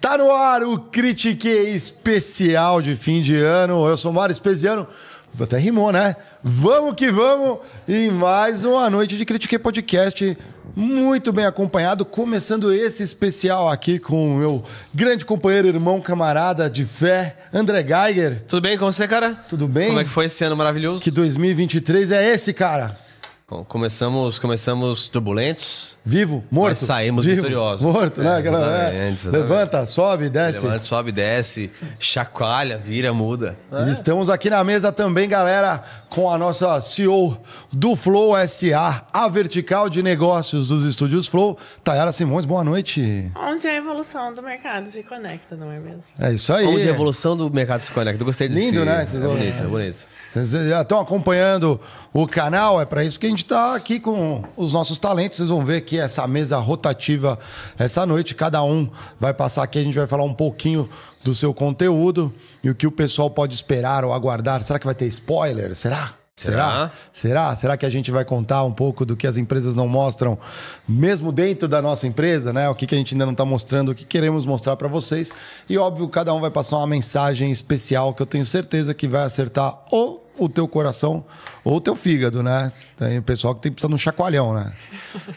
Tá no ar o Critique especial de fim de ano. Eu sou o Mário Espesiano. Até rimou, né? Vamos que vamos! E mais uma noite de Critique Podcast. Muito bem acompanhado, começando esse especial aqui com o meu grande companheiro, irmão, camarada de fé, André Geiger. Tudo bem com você, cara? Tudo bem? Como é que foi esse ano maravilhoso? Que 2023 é esse, cara? Bom, começamos, começamos turbulentos. Vivo? Morto? Mas saímos Vivo, vitoriosos. Morto, né? É, é, exatamente, exatamente. Levanta, sobe, desce. Levanta, sobe, desce, chacoalha, vira, muda. E Estamos aqui na mesa também, galera, com a nossa CEO do Flow SA, a vertical de negócios dos estúdios Flow, Tayara Simões. Boa noite. Onde a evolução do mercado se conecta, não é mesmo? É isso aí. Onde a evolução do mercado se conecta. Eu gostei desse... Lindo, né? É bonito, é bonito. Vocês já estão acompanhando o canal, é para isso que a gente está aqui com os nossos talentos. Vocês vão ver que essa mesa rotativa essa noite, cada um vai passar aqui, a gente vai falar um pouquinho do seu conteúdo e o que o pessoal pode esperar ou aguardar. Será que vai ter spoiler? Será? Será? Será? Será que a gente vai contar um pouco do que as empresas não mostram, mesmo dentro da nossa empresa, né? O que, que a gente ainda não está mostrando, o que queremos mostrar para vocês. E óbvio, cada um vai passar uma mensagem especial que eu tenho certeza que vai acertar ou o teu coração ou o teu fígado, né? Tem pessoal que tem precisa de um chacoalhão, né?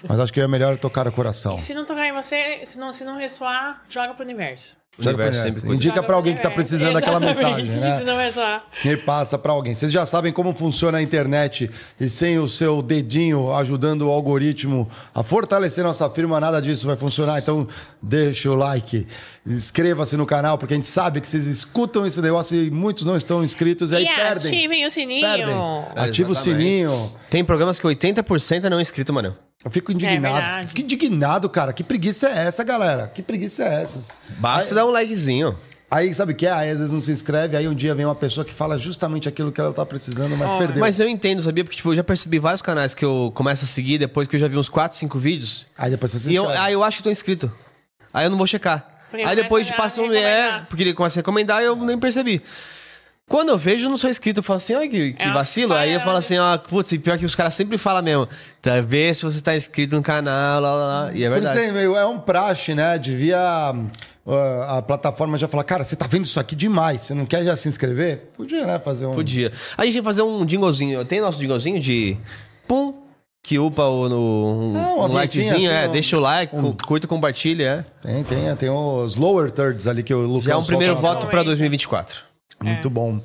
Mas acho que é melhor tocar o coração. Se não tocar em você, se não, se não ressoar, joga pro universo. Já universo conhece. sempre. Indica para alguém que está universo. precisando daquela mensagem, né? Se não ressoar. E passa para alguém. Vocês já sabem como funciona a internet e sem o seu dedinho ajudando o algoritmo a fortalecer nossa firma, nada disso vai funcionar. Então, deixa o like, inscreva-se no canal, porque a gente sabe que vocês escutam esse negócio e muitos não estão inscritos e aí E perdem. ativem o sininho. Perdem. É, Ativa o sininho. Tem programas que 80% é não inscrito, mano. Eu fico indignado. verdade. que indignado, cara. Que preguiça é essa, galera? Que preguiça é essa? Basta dar um likezinho. Aí, sabe o que é? Aí, às vezes não se inscreve, aí um dia vem uma pessoa que fala justamente aquilo que ela tá precisando, mas perdeu. Mas eu entendo, sabia? Porque tipo, eu já percebi vários canais que eu começo a seguir depois que eu já vi uns 4, 5 vídeos. Aí depois você se E eu, inscreve. aí eu acho que tô inscrito. Aí eu não vou checar. Porque aí depois de passa um. É, porque ele começa a recomendar eu nem percebi. Quando eu vejo, eu não sou inscrito. Eu falo assim, olha que, que É vacilo. Aí eu falo assim, ó, putz, e pior que os caras sempre falam mesmo. Tá, vê se você tá inscrito no canal, lá, lá, lá. E é Por isso verdade. tem, meio- é um praxe, né? Devia uh, a plataforma já falar, cara, você tá vendo isso aqui demais, você não quer já se inscrever? Podia, né? Fazer um. Podia. A gente ia fazer um jinglezinho. Tem nosso jinglezinho de. Pum. Que upa o, no, um, Ah, uma um vinhetinha likezinho, assim, é. um- Deixa o like, cu- curta, compartilha, é. Tem, tem, tem os lower thirds ali que o Lucas Já é um primeiro voto pra 2024. Muito bom.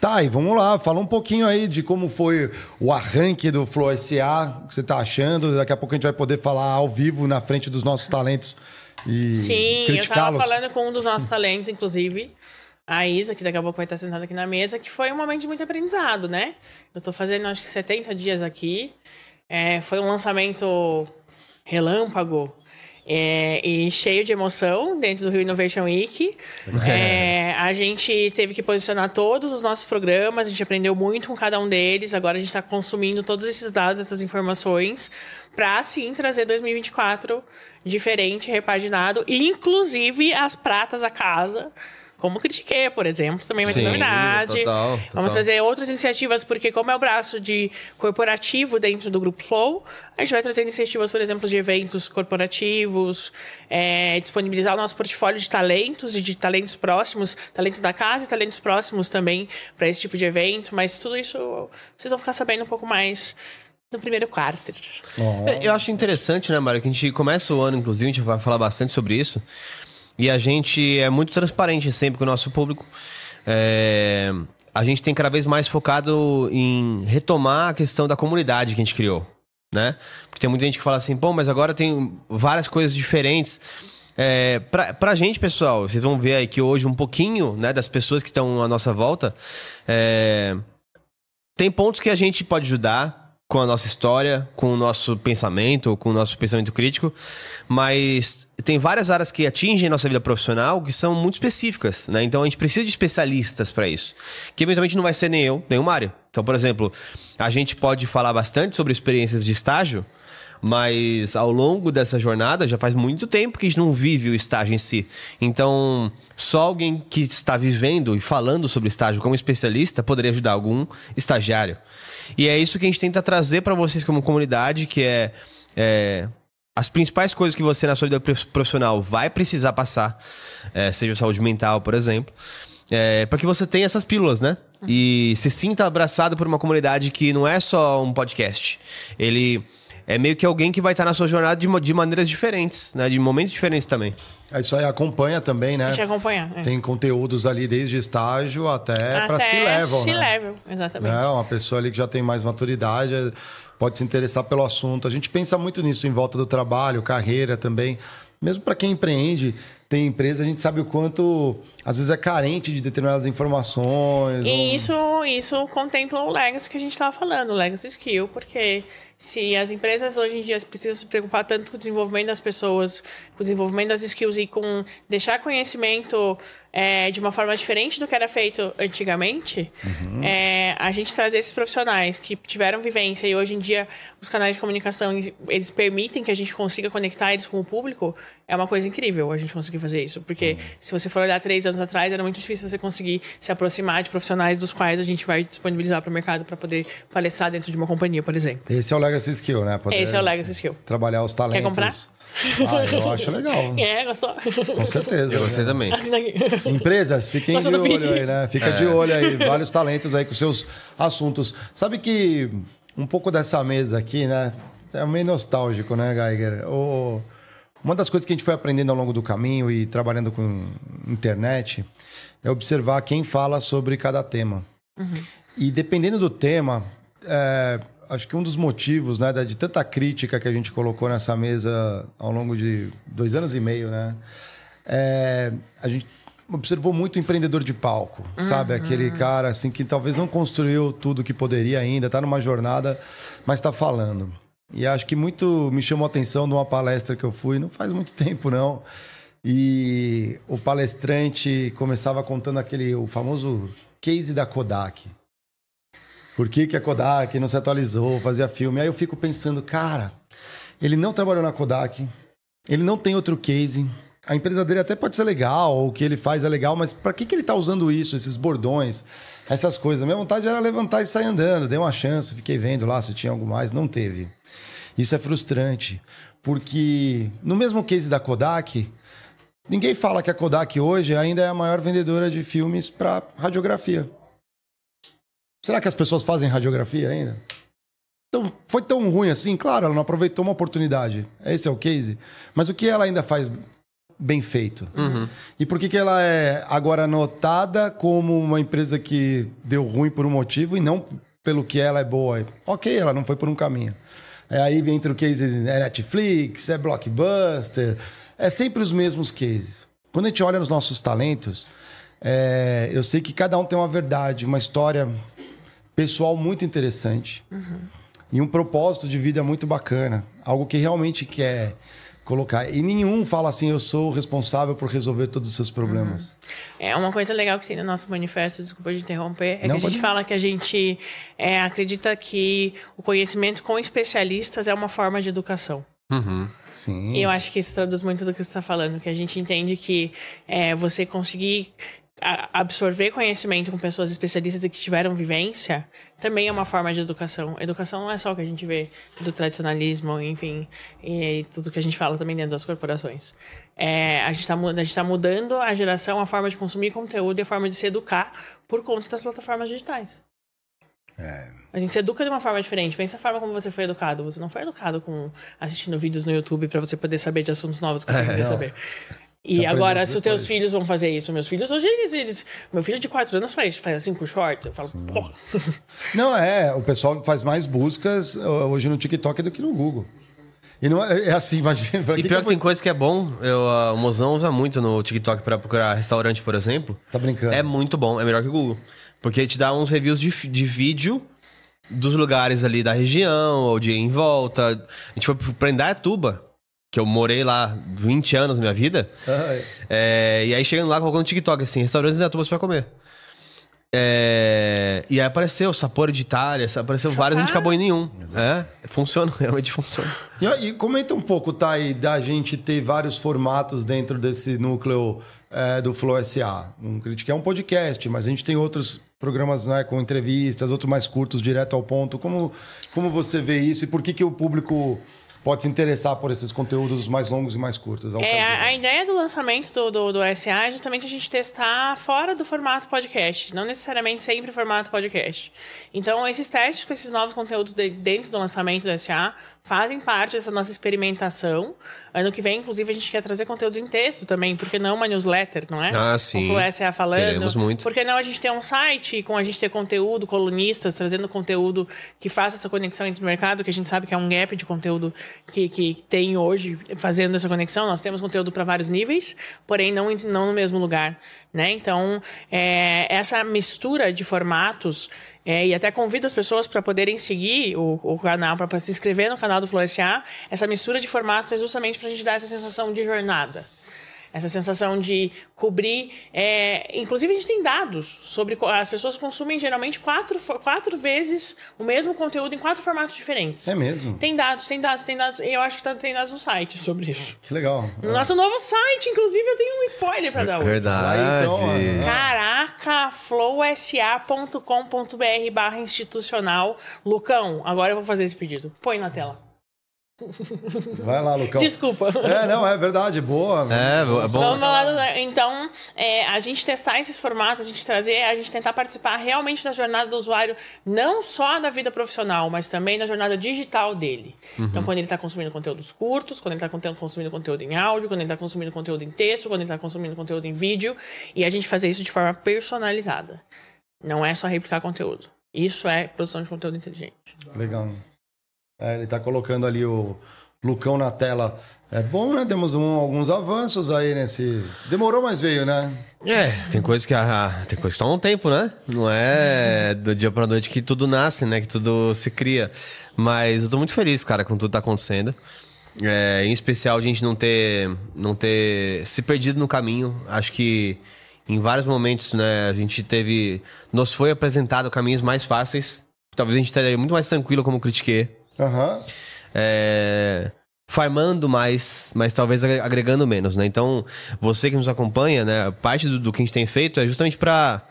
Tá, e vamos lá, fala um pouquinho aí de como foi o arranque do Flow SA, o que você tá achando. Daqui a pouco a gente vai poder falar ao vivo na frente dos nossos talentos e Sim, eu tava criticá-los. falando com um dos nossos talentos, inclusive, a Isa, que daqui a pouco vai estar sentada aqui na mesa, que foi um momento de muito aprendizado, né? Eu tô fazendo acho que 70 dias aqui. É, foi um lançamento relâmpago. É, e cheio de emoção dentro do Rio Innovation Week. É, a gente teve que posicionar todos os nossos programas, a gente aprendeu muito com cada um deles. Agora a gente está consumindo todos esses dados, essas informações, para sim trazer 2024 diferente, repaginado, e inclusive as pratas a casa. Como critiquei, por exemplo, também vai ter Sim, novidade. total, total. Vamos trazer outras iniciativas, porque como é o braço de corporativo dentro do Grupo Flow, a gente vai trazer iniciativas, por exemplo, de eventos corporativos, é, disponibilizar o nosso portfólio de talentos e de talentos próximos, talentos da casa e talentos próximos também para esse tipo de evento, mas tudo isso vocês vão ficar sabendo um pouco mais no primeiro quarto. É, Eu acho interessante, né, Mário, que a gente começa o ano, inclusive, a gente vai falar bastante sobre isso. E a gente é muito transparente sempre com o nosso público. É, a gente tem cada vez mais focado em retomar a questão da comunidade que a gente criou, né? Porque tem muita gente que fala assim, pô, mas agora tem várias coisas diferentes. É, pra, pra gente, pessoal, vocês vão ver aí que hoje um pouquinho né, das pessoas que estão à nossa volta, é, tem pontos que a gente pode ajudar com a nossa história, com o nosso pensamento, com o nosso pensamento crítico, mas tem várias áreas que atingem nossa vida profissional que são muito específicas, né? Então a gente precisa de especialistas para isso, que eventualmente não vai ser nem eu, nem o Mário. Então, por exemplo, a gente pode falar bastante sobre experiências de estágio, mas ao longo dessa jornada já faz muito tempo que a gente não vive o estágio em si. Então, só alguém que está vivendo e falando sobre estágio como especialista poderia ajudar algum estagiário. E é isso que a gente tenta trazer para vocês como comunidade, que é, é as principais coisas que você na sua vida profissional vai precisar passar, é, seja saúde mental, por exemplo, é, para que você tenha essas pílulas, né? E se sinta abraçado por uma comunidade que não é só um podcast. Ele é meio que alguém que vai estar na sua jornada de, de maneiras diferentes, né? De momentos diferentes também. É isso aí acompanha também, né? A gente acompanha. É. Tem conteúdos ali desde estágio até, para se level, se né? level, exatamente. É, uma pessoa ali que já tem mais maturidade pode se interessar pelo assunto. A gente pensa muito nisso em volta do trabalho, carreira também. Mesmo para quem empreende, tem empresa, a gente sabe o quanto às vezes é carente de determinadas informações. E ou... isso, isso contempla o legacy que a gente estava falando, o legacy skill, porque se as empresas hoje em dia precisam se preocupar tanto com o desenvolvimento das pessoas, com o desenvolvimento das skills e com deixar conhecimento é, de uma forma diferente do que era feito antigamente, uhum. é, a gente trazer esses profissionais que tiveram vivência e hoje em dia os canais de comunicação eles permitem que a gente consiga conectar eles com o público, é uma coisa incrível a gente conseguir fazer isso. Porque uhum. se você for olhar três anos atrás, era muito difícil você conseguir se aproximar de profissionais dos quais a gente vai disponibilizar para o mercado para poder palestrar dentro de uma companhia, por exemplo. Esse é o Legacy Skill, né? Poder Esse é o Legacy Skill. Trabalhar os talentos. Quer comprar? Ah, eu acho legal. É, gostou? Com certeza. Eu gostei também. Empresas, fiquem de olho vídeo. aí, né? Fica é. de olho aí. Vários talentos aí com seus assuntos. Sabe que um pouco dessa mesa aqui, né? É meio nostálgico, né, Geiger? O... Uma das coisas que a gente foi aprendendo ao longo do caminho e trabalhando com internet é observar quem fala sobre cada tema. Uhum. E dependendo do tema, é, acho que um dos motivos, né, de tanta crítica que a gente colocou nessa mesa ao longo de dois anos e meio, né, é, a gente observou muito empreendedor de palco, uhum. sabe? Aquele cara assim que talvez não construiu tudo que poderia ainda, está numa jornada, mas está falando. E acho que muito me chamou a atenção numa palestra que eu fui, não faz muito tempo não. E o palestrante começava contando aquele o famoso case da Kodak. Por que, que a Kodak não se atualizou, fazia filme? Aí eu fico pensando, cara, ele não trabalhou na Kodak, ele não tem outro case. A empresa dele até pode ser legal, o que ele faz é legal, mas para que, que ele está usando isso, esses bordões, essas coisas? Minha vontade era levantar e sair andando. Dei uma chance, fiquei vendo lá se tinha algo mais, não teve. Isso é frustrante, porque no mesmo case da Kodak, ninguém fala que a Kodak hoje ainda é a maior vendedora de filmes para radiografia. Será que as pessoas fazem radiografia ainda? Então, foi tão ruim assim? Claro, ela não aproveitou uma oportunidade. Esse é o case. Mas o que ela ainda faz bem feito? Uhum. E por que, que ela é agora notada como uma empresa que deu ruim por um motivo e não pelo que ela é boa? Ok, ela não foi por um caminho. É, aí entra o case é Netflix, é Blockbuster, é sempre os mesmos cases. Quando a gente olha nos nossos talentos, é, eu sei que cada um tem uma verdade, uma história pessoal muito interessante. Uhum. E um propósito de vida muito bacana. Algo que realmente quer colocar. E nenhum fala assim, eu sou responsável por resolver todos os seus problemas. Uhum. É uma coisa legal que tem no nosso manifesto, desculpa de interromper, é Não, que a gente fala que a gente é, acredita que o conhecimento com especialistas é uma forma de educação. Uhum. Sim. E eu acho que isso traduz muito do que você está falando, que a gente entende que é, você conseguir absorver conhecimento com pessoas especialistas e que tiveram vivência também é uma forma de educação. Educação não é só o que a gente vê do tradicionalismo, enfim, e tudo que a gente fala também dentro das corporações. É, a gente está tá mudando a geração, a forma de consumir conteúdo e a forma de se educar por conta das plataformas digitais. É. A gente se educa de uma forma diferente. Pensa a forma como você foi educado. Você não foi educado com assistindo vídeos no YouTube para você poder saber de assuntos novos que você é, queria saber. E agora, se os teus filhos vão fazer isso, meus filhos hoje eles, eles meu filho de 4 anos faz, faz assim com shorts, eu falo, porra. Não, é, o pessoal faz mais buscas uh, hoje no TikTok do que no Google. E não é, é assim, imagina. E pior que, que tem coisa que é bom, eu, uh, o Mozão usa muito no TikTok para procurar restaurante, por exemplo. Tá brincando. É muito bom, é melhor que o Google. Porque te dá uns reviews de, de vídeo dos lugares ali da região, ou de em volta. A gente foi pra Indaiatuba que eu morei lá 20 anos na minha vida. É, e aí chegando lá, colocando no TikTok, assim, restaurantes em Atubas pra comer. É, e aí apareceu Sapor de Itália, apareceu vários, a gente acabou em nenhum. É, funciona, realmente funciona. E, e, comenta um pouco, Thay, da gente ter vários formatos dentro desse núcleo é, do Flow SA. Um Critique é um podcast, mas a gente tem outros programas né, com entrevistas, outros mais curtos, direto ao ponto. Como, como você vê isso e por que, que o público pode se interessar por esses conteúdos mais longos e mais curtos? É, a, a, ideia do lançamento do, do, do SA é justamente a gente testar fora do formato podcast, não necessariamente sempre formato podcast. Então, esses testes com esses novos conteúdos de, dentro do lançamento do SA fazem parte dessa nossa experimentação. Ano que vem, inclusive, a gente quer trazer conteúdo em texto também, porque não uma newsletter, não é? Ah, sim. O SA falando. Queremos muito. Porque não a gente ter um site com a gente ter conteúdo, colunistas trazendo conteúdo que faça essa conexão entre o mercado, que a gente sabe que é um gap de conteúdo que, que tem hoje fazendo essa conexão. Nós temos conteúdo para vários níveis, porém não, não no mesmo lugar. Né? Então, é, essa mistura de formatos é, e até convido as pessoas para poderem seguir o, o canal, para se inscrever no canal do Florescer. Essa mistura de formatos é justamente para a gente dar essa sensação de jornada essa sensação de cobrir. É, inclusive, a gente tem dados sobre. As pessoas consumem geralmente quatro, quatro vezes o mesmo conteúdo em quatro formatos diferentes. É mesmo? Tem dados, tem dados, tem dados. E eu acho que tá, tem dados no site sobre isso. Que legal. No é. nosso novo site, inclusive, eu tenho um spoiler para dar hoje. Verdade. Então, Caraca, flowsa.com.br barra institucional. Lucão, agora eu vou fazer esse pedido. Põe na tela. Vai lá, Lucão. Desculpa. É, não, é verdade, boa. É, é bom. Vamos lá, então, é, a gente testar esses formatos, a gente trazer, a gente tentar participar realmente da jornada do usuário, não só da vida profissional, mas também da jornada digital dele. Uhum. Então, quando ele está consumindo conteúdos curtos, quando ele está consumindo conteúdo em áudio, quando ele está consumindo conteúdo em texto, quando ele está consumindo conteúdo em vídeo, e a gente fazer isso de forma personalizada. Não é só replicar conteúdo. Isso é produção de conteúdo inteligente. Legal. É, ele está colocando ali o Lucão na tela. É bom, né? Temos um, alguns avanços aí nesse. Demorou, mas veio, né? É, tem coisas que tem coisas que tomam tempo, né? Não é do dia pra noite que tudo nasce, né? Que tudo se cria. Mas eu tô muito feliz, cara, com tudo que tá acontecendo. É, em especial a gente não ter, não ter se perdido no caminho. Acho que em vários momentos, né, a gente teve. Nos foi apresentado caminhos mais fáceis. Talvez a gente estaria muito mais tranquilo como critiquei Uhum. É, farmando mais, mas talvez agregando menos, né? Então, você que nos acompanha, né? Parte do, do que a gente tem feito é justamente para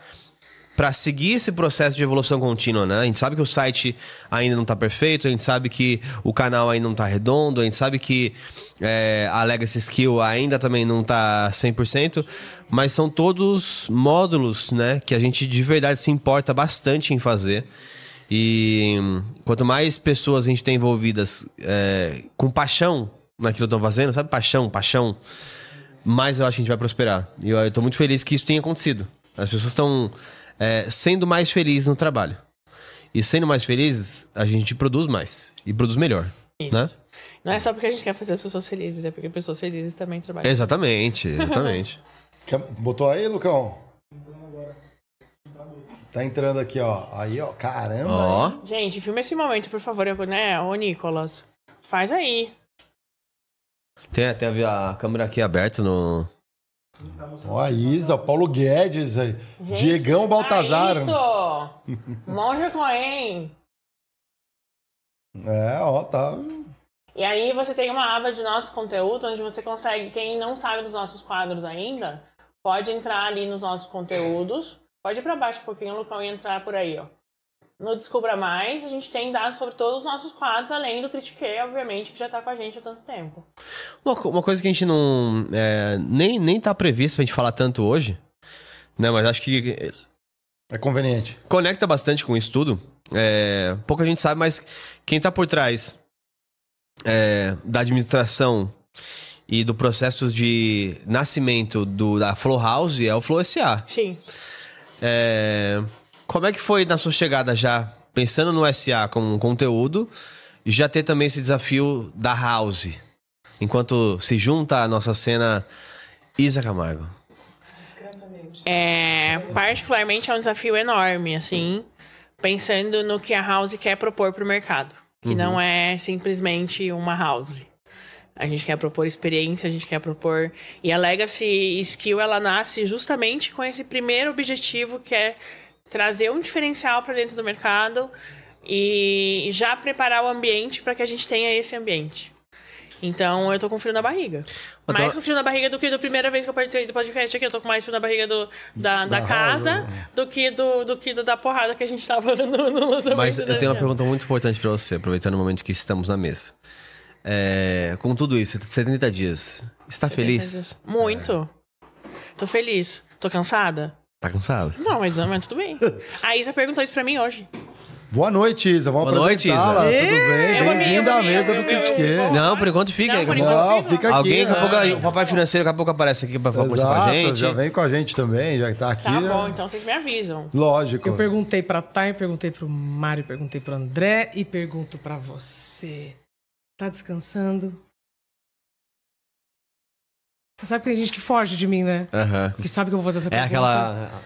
para seguir esse processo de evolução contínua, né? A gente sabe que o site ainda não está perfeito, a gente sabe que o canal ainda não está redondo, a gente sabe que é, a Legacy Skill ainda também não está 100%, mas são todos módulos, né? Que a gente de verdade se importa bastante em fazer. E quanto mais pessoas a gente tem envolvidas é, com paixão naquilo que estão fazendo, sabe? Paixão, paixão, mais eu acho que a gente vai prosperar. E eu, estou muito feliz que isso tenha acontecido. As pessoas estão é, sendo mais felizes no trabalho. E sendo mais felizes, a gente produz mais. E produz melhor. Isso. Né? Não é só porque a gente quer fazer as pessoas felizes, é porque pessoas felizes também trabalham. Exatamente, exatamente. Botou aí, Lucão? Tá entrando aqui, ó. Aí, ó. Caramba. Ó. Gente, filma esse momento, por favor, né? Ô, Nicolas. Faz aí. Tem até a câmera aqui aberta no. Ó, a Isa, Paulo Guedes, aí. Diegão Baltazar. Monja Coen. É, ó, tá. E aí você tem uma aba de nossos conteúdos, onde você consegue, quem não sabe dos nossos quadros ainda, pode entrar ali nos nossos conteúdos Pode ir para baixo um pouquinho, Lucão, e entrar por aí, ó. No Descubra Mais, a gente tem dados sobre todos os nossos quadros, além do Critique, obviamente, que já está com a gente há tanto tempo. Uma, uma coisa que a gente não. É, nem, nem tá prevista pra gente falar tanto hoje, né? Mas acho que. É conveniente. Conecta bastante com isso tudo. É, pouca gente sabe, mas quem está por trás é, da administração e do processo de nascimento do, da Flow House é o Flow SA. Sim. É, como é que foi na sua chegada já, pensando no SA como um conteúdo, já ter também esse desafio da House, enquanto se junta a nossa cena Isa Camargo? É, particularmente é um desafio enorme, assim, pensando no que a House quer propor para o mercado, que uhum. não é simplesmente uma House. A gente quer propor experiência, a gente quer propor. E a Legacy Skill ela nasce justamente com esse primeiro objetivo que é trazer um diferencial para dentro do mercado e já preparar o ambiente para que a gente tenha esse ambiente. Então eu tô com frio na barriga. Mais com frio na barriga do que da primeira vez que eu participei do podcast aqui. Eu tô com mais frio na barriga do, da, da, da casa né? do que, do, do que da porrada que a gente tava no, no lançamento. Mas eu tenho uma pergunta muito importante para você, aproveitando o momento que estamos na mesa. É, com tudo isso, 70 dias. Está feliz? Muito. Tô feliz. Tô cansada? Tá cansado? Não, mas, mas tudo bem. A Isa perguntou isso pra mim hoje. Boa noite, Isa. Vamos Boa noite. Isa. Tudo bem? Me- Bem-vinda eu à mesa do Critique. Não, por enquanto fica Não, aí. por enquanto Não, fica aqui. Alguém, daqui a pouco, é. o papai financeiro, daqui a pouco aparece aqui pra conversar com a Exato, gente. já vem com a gente também, já que tá aqui. Tá é- bom, então vocês me avisam. Lógico. Eu perguntei pra Thay, perguntei pro Mário, perguntei pro André e pergunto pra você. Tá descansando? Você sabe que tem gente que foge de mim, né? Aham. Que sabe que eu vou fazer essa É pergunta. aquela.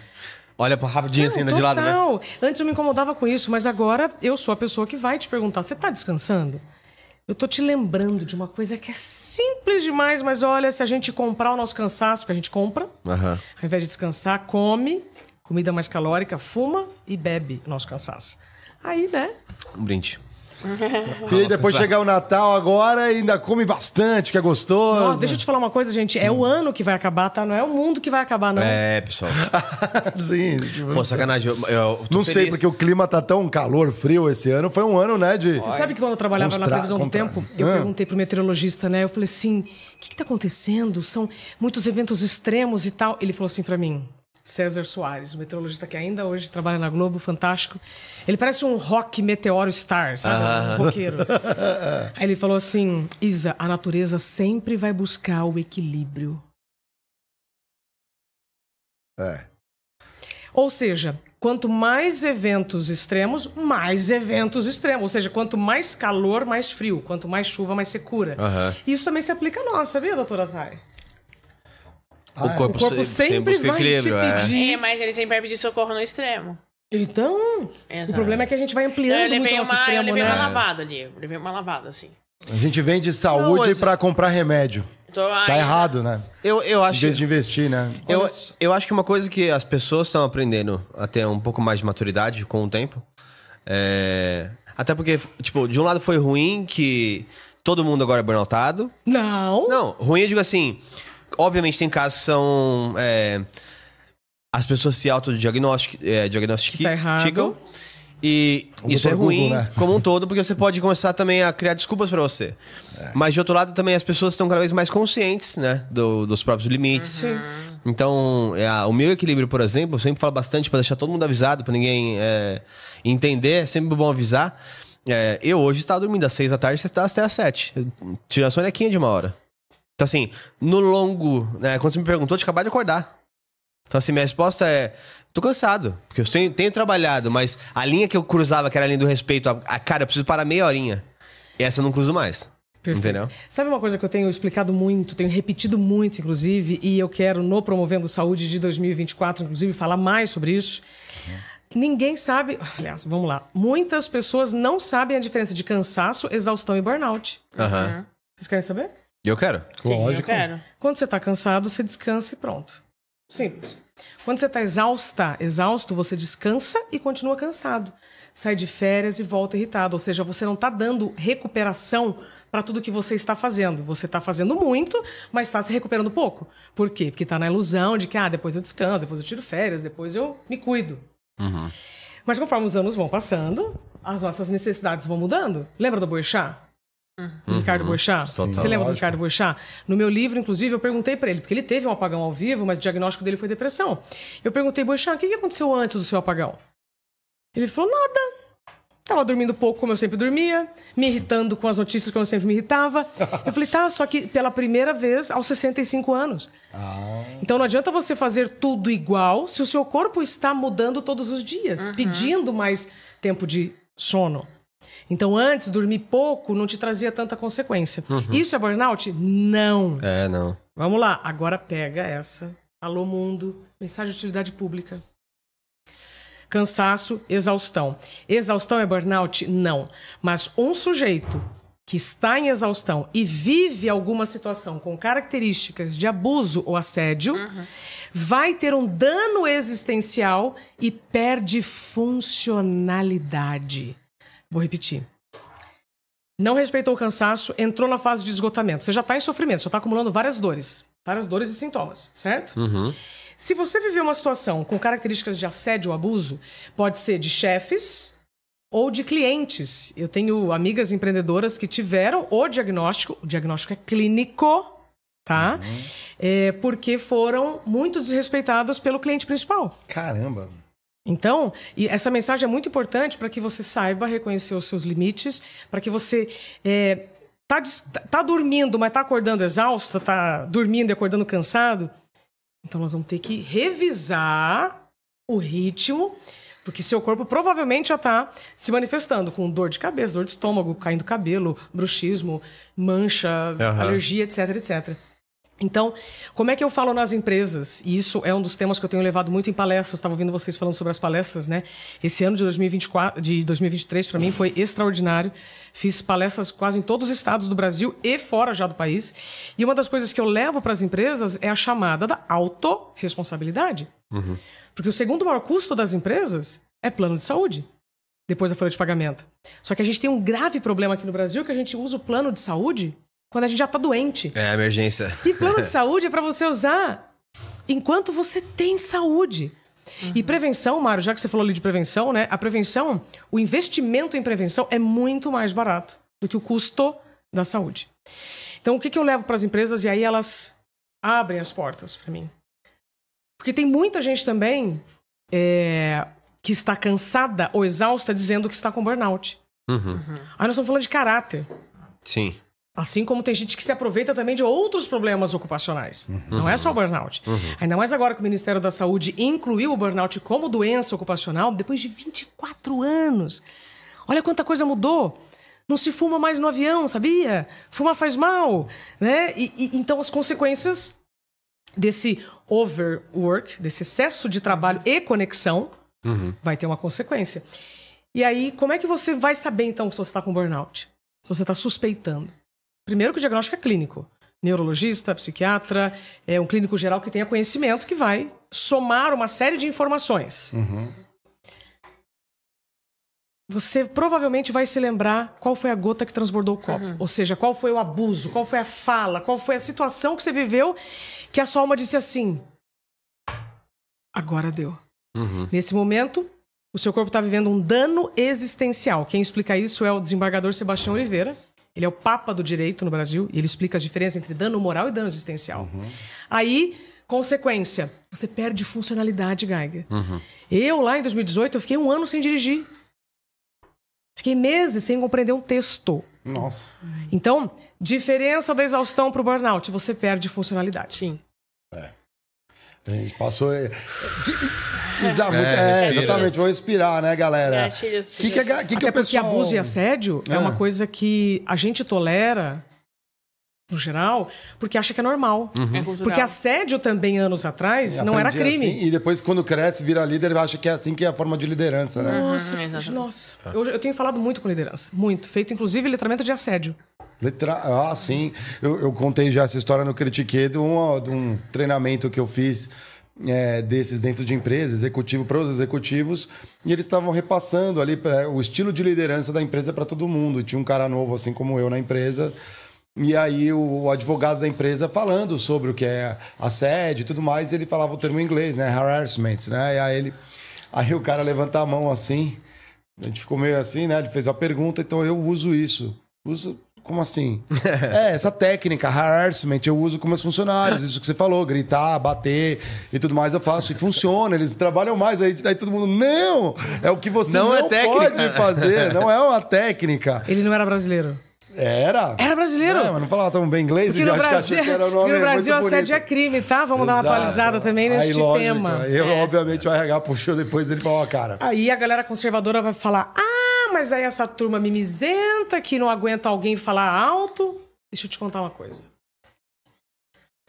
Olha pra rapidinho assim, ainda de lado, né? Antes eu me incomodava com isso, mas agora eu sou a pessoa que vai te perguntar: você tá descansando? Eu tô te lembrando de uma coisa que é simples demais, mas olha, se a gente comprar o nosso cansaço, que a gente compra, Aham. ao invés de descansar, come, comida mais calórica, fuma e bebe o nosso cansaço. Aí, né? Um brinde. E aí depois chegar o Natal agora e ainda come bastante, que é gostoso. Nossa, deixa eu te falar uma coisa, gente. É o ano que vai acabar, tá? Não é o mundo que vai acabar, não. É, pessoal. Sim, tipo, Pô, sacanagem. Eu, eu não sei, feliz. porque o clima tá tão calor, frio esse ano. Foi um ano, né, de... Você sabe que quando eu trabalhava na Constra- previsão do contra- tempo, eu Ah. perguntei pro meteorologista, né? Eu falei assim: o que, que tá acontecendo? São muitos eventos extremos e tal. Ele falou assim pra mim: César Soares, o meteorologista que ainda hoje trabalha na Globo, fantástico. Ele parece um rock meteoro star, sabe? Um roqueiro. Aí ele falou assim: Isa, a natureza sempre vai buscar o equilíbrio. É. Ou seja, quanto mais eventos extremos, mais eventos extremos. Ou seja, quanto mais calor, mais frio. Quanto mais chuva, mais secura. Aham. Isso também se aplica a nós, sabia, doutora Thay? O corpo, O corpo se- sempre busca vai te equilíbrio, é. pedir. É, mas ele sempre vai pedir socorro no extremo. Então, o Exato. problema é que a gente vai ampliando muito levei, o nosso uma, eu levei né? uma lavada ali. Eu levei uma lavada, assim. A gente vem de saúde pra comprar remédio. Tô, Tá aí- errado, né? Eu, eu Em acho. vez de investir, né? Eu, eu acho que uma coisa que as pessoas estão aprendendo a ter um pouco mais de maturidade com o tempo. É... Até porque, tipo, de um lado foi ruim que todo mundo agora é burnoutado. Não. Não, ruim eu digo assim. Obviamente tem casos que são. é, as pessoas se autodiagnosticam. É, diagnosticam, Tá. E O isso é Dr. Google, ruim né? como um todo, porque você pode começar também a criar desculpas pra você. Mas de outro lado, também as pessoas estão cada vez mais conscientes, né? do- dos próprios limites. Então, é, o meu equilíbrio, por exemplo, eu sempre falo bastante pra deixar todo mundo avisado, pra ninguém é, entender, é sempre bom avisar. É, eu hoje estava dormindo às seis da tarde, você está até às sete. Tirei a sonequinha de uma hora. Então, assim, no longo, né, quando você me perguntou, eu tinha acabado de acordar. Então, assim, minha resposta é: tô cansado, porque eu tenho, tenho trabalhado, mas a linha que eu cruzava, que era a linha do respeito, a, a cara, eu preciso parar meia horinha. Essa eu não cruzo mais. Perfeito. Entendeu? Sabe uma coisa que eu tenho explicado muito, tenho repetido muito, inclusive, e eu quero, no Promovendo Saúde de 2024, inclusive, falar mais sobre isso. Ninguém sabe. Aliás, vamos lá. Muitas pessoas não sabem a diferença de cansaço, exaustão e burnout. Aham. Vocês querem saber? Eu quero. Sim, Lógico. eu quero. Quando você está cansado, você descansa e pronto. Simples. Quando você está exausta, exausto, você descansa e continua cansado. Sai de férias e volta irritado. Ou seja, você não está dando recuperação para tudo que você está fazendo. Você está fazendo muito, mas está se recuperando pouco. Por quê? Porque está na ilusão de que ah, depois eu descanso, depois eu tiro férias, depois eu me cuido. Mas conforme os anos vão passando, as nossas necessidades vão mudando. Lembra do Boechat? Do Ricardo Boechat? Total. Você lembra do. Ricardo Boechat? No meu livro, inclusive, eu perguntei pra ele, porque ele teve um apagão ao vivo, mas o diagnóstico dele foi depressão. Eu perguntei, Boechat, o que que aconteceu antes do seu apagão? Ele falou, nada. Tava dormindo pouco, como eu sempre dormia, me irritando com as notícias, como eu sempre me irritava. Eu falei, tá, só que pela primeira vez aos 65 anos. Então não adianta você fazer tudo igual se o seu corpo está mudando todos os dias, pedindo mais tempo de sono. Então antes, dormir pouco não te trazia tanta consequência. Isso é burnout? Não. É, não. Vamos lá, agora pega essa. Alô, mundo. Mensagem de utilidade pública. Cansaço, exaustão. Exaustão é burnout? Não. Mas um sujeito que está em exaustão e vive alguma situação com características de abuso ou assédio vai ter um dano existencial e perde funcionalidade. Vou repetir. Não respeitou o cansaço, entrou na fase de esgotamento. Você já está em sofrimento, já está acumulando várias dores. Várias dores e sintomas, certo? Se você viveu uma situação com características de assédio ou abuso, pode ser de chefes, ou de clientes. Eu tenho amigas empreendedoras que tiveram o diagnóstico, o diagnóstico é clínico, tá? É, porque foram muito desrespeitadas pelo cliente principal. Caramba. Então, e essa mensagem é muito importante para que você saiba reconhecer os seus limites, para que você é, tá, tá dormindo, mas tá acordando exausto, tá dormindo e acordando cansado. Então nós vamos ter que revisar o ritmo, porque seu corpo provavelmente já está se manifestando com dor de cabeça, dor de estômago, caindo cabelo, bruxismo, mancha, Aham. alergia, etc, etc. Então, como é que eu falo nas empresas? E isso é um dos temas que eu tenho levado muito em palestras. Estava ouvindo vocês falando sobre as palestras, né? Esse ano de 2024, de 2023 para mim foi extraordinário. Fiz palestras quase em todos os estados do Brasil e fora já do país. E uma das coisas que eu levo para as empresas é a chamada da autorresponsabilidade. Porque o segundo maior custo das empresas é plano de saúde, depois da folha de pagamento. Só que a gente tem um grave problema aqui no Brasil que a gente usa o plano de saúde quando a gente já está doente. É, emergência. E plano de saúde é para você usar enquanto você tem saúde. E prevenção, Mário, já que você falou ali de prevenção, né? A prevenção, o investimento em prevenção é muito mais barato do que o custo da saúde. Então, o que, que eu levo para as empresas e aí elas abrem as portas para mim? Porque tem muita gente também é, que está cansada ou exausta dizendo que está com burnout. Uhum. Aí nós estamos falando de caráter. Sim. Assim como tem gente que se aproveita também de outros problemas ocupacionais. Não é só o burnout. Ainda mais agora que o Ministério da Saúde incluiu o burnout como doença ocupacional depois de 24 anos. Olha quanta coisa mudou. Não se fuma mais no avião, sabia? Fumar faz mal, né? E, e- então as consequências desse overwork, desse excesso de trabalho e conexão, vai ter uma consequência. E aí, como é que você vai saber então se você está com burnout? Se você está suspeitando? Primeiro que o diagnóstico é clínico. Neurologista, psiquiatra, é um clínico geral que tenha conhecimento que vai somar uma série de informações. Você provavelmente vai se lembrar qual foi a gota que transbordou o copo. Ou seja, qual foi o abuso, qual foi a fala, qual foi a situação que você viveu que a sua alma disse assim: agora deu. Nesse momento, o seu corpo está vivendo um dano existencial. Quem explica isso é o desembargador Sebastião Oliveira. Ele é o papa do direito no Brasil e ele explica a diferença entre dano moral e dano existencial. Aí, consequência, você perde funcionalidade, Geiger. Eu, lá em 2018, eu fiquei um ano sem dirigir. Fiquei meses sem compreender um texto. Nossa. Então, diferença da exaustão para o burnout, você perde funcionalidade. Sim. A gente passou. É, que- Exa- muito- É, É, respira. exatamente. Vou respirar, né, galera? Gatilhos, que que, é que, que Até o pessoal... porque abuso e assédio é. É. uma coisa que a gente tolera, no geral, porque acha que é normal. É cultural. Porque assédio também, anos atrás, não era crime. assim, e depois, quando cresce, vira líder, ele acha que é assim que é a forma de liderança, né? Nossa, Uhum, nossa. Eu, eu tenho falado muito com liderança. Muito. Feito, inclusive, letramento de assédio. Letra... Ah, sim. Eu, eu contei já essa história no Critiquei de, um- de um treinamento que eu fiz é, desses dentro de empresa, executivo para os executivos, e eles estavam repassando ali pra, o estilo de liderança da empresa para todo mundo. E tinha um cara novo, assim como eu, na empresa. E aí o, advogado da empresa falando sobre o que é assédio e tudo mais, ele falava o termo em inglês, né? Harassment, né? E aí ele. Aí o cara levanta a mão assim. A gente ficou meio assim, né? Ele fez a pergunta, então eu uso isso. Uso. Como assim? é, essa técnica, harassment, eu uso com meus funcionários. Isso que você falou, gritar, bater e tudo mais, eu faço. E funciona, eles trabalham mais. Aí, aí todo mundo, não! É o que você Não não, é técnica." pode fazer, não é uma técnica. Ele não era brasileiro. Era. Era brasileiro. É, mas não falava tão bem inglês, Porque e no acho que Brasil, que era o nome porque no Brasil muito assédio é crime, tá? Vamos dar uma Exato. atualizada também neste tema. Eu, obviamente, o RH puxou depois ele falou, ó, cara. Aí a galera conservadora vai falar: ah, mas aí essa turma mimizenta que não aguenta alguém falar alto. Deixa eu te contar uma coisa.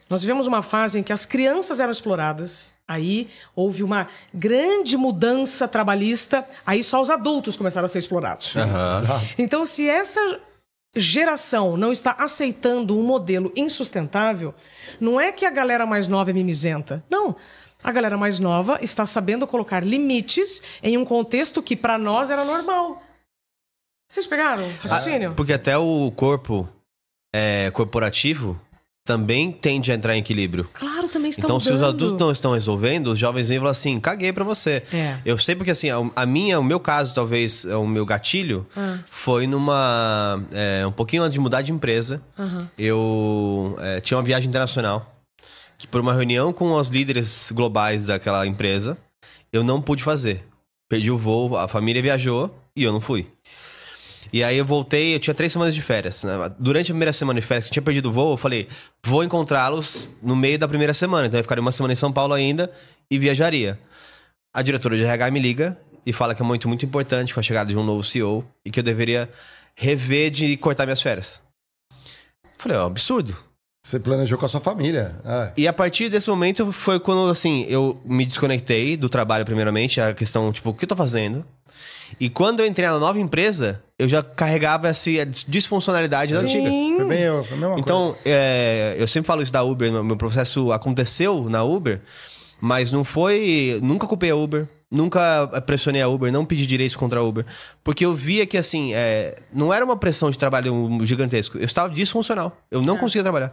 Nós vivemos uma fase em que as crianças eram exploradas, aí houve uma grande mudança trabalhista, aí só os adultos começaram a ser explorados. Então, se essa geração não está aceitando um modelo insustentável, não é que a galera mais nova é mimizenta. Não. A galera mais nova está sabendo colocar limites em um contexto que para nós era normal. Vocês pegaram o raciocínio? Porque até o corpo é, corporativo também tende a entrar em equilíbrio. Claro, também está Então, se os mudando. adultos não estão resolvendo, os jovens vêm e falam assim: caguei pra você. É. Eu sei porque, assim, a, minha, o meu caso, talvez, é o meu gatilho, Ah. foi numa. é, um pouquinho antes de mudar de empresa. Eu é, tinha uma viagem internacional. Que por uma reunião com os líderes globais daquela empresa, eu não pude fazer. Perdi o voo, a família viajou e eu não fui. E aí eu voltei, eu tinha três semanas de férias. né? Durante a primeira semana de férias, que eu tinha perdido o voo, eu falei, vou encontrá-los no meio da primeira semana. Então eu ficaria uma semana em São Paulo ainda e viajaria. A diretora de RH me liga e fala que é muito, muito importante com a chegada de um novo CEO e que eu deveria rever de cortar minhas férias. Falei, ó, absurdo. Você planejou com a sua família. É. E a partir desse momento foi quando, assim, eu me desconectei do trabalho, primeiramente, a questão, tipo, o que eu tô fazendo? E quando eu entrei na nova empresa, eu já carregava essa disfuncionalidade da antiga. Foi bem eu, foi a mesma coisa. Então, é, eu sempre falo isso da Uber, meu processo aconteceu na Uber, mas não foi. Nunca culpei a Uber, nunca pressionei a Uber, não pedi direitos contra a Uber. Porque eu via que, assim, é, não era uma pressão de trabalho gigantesco, eu estava disfuncional. Eu não conseguia trabalhar.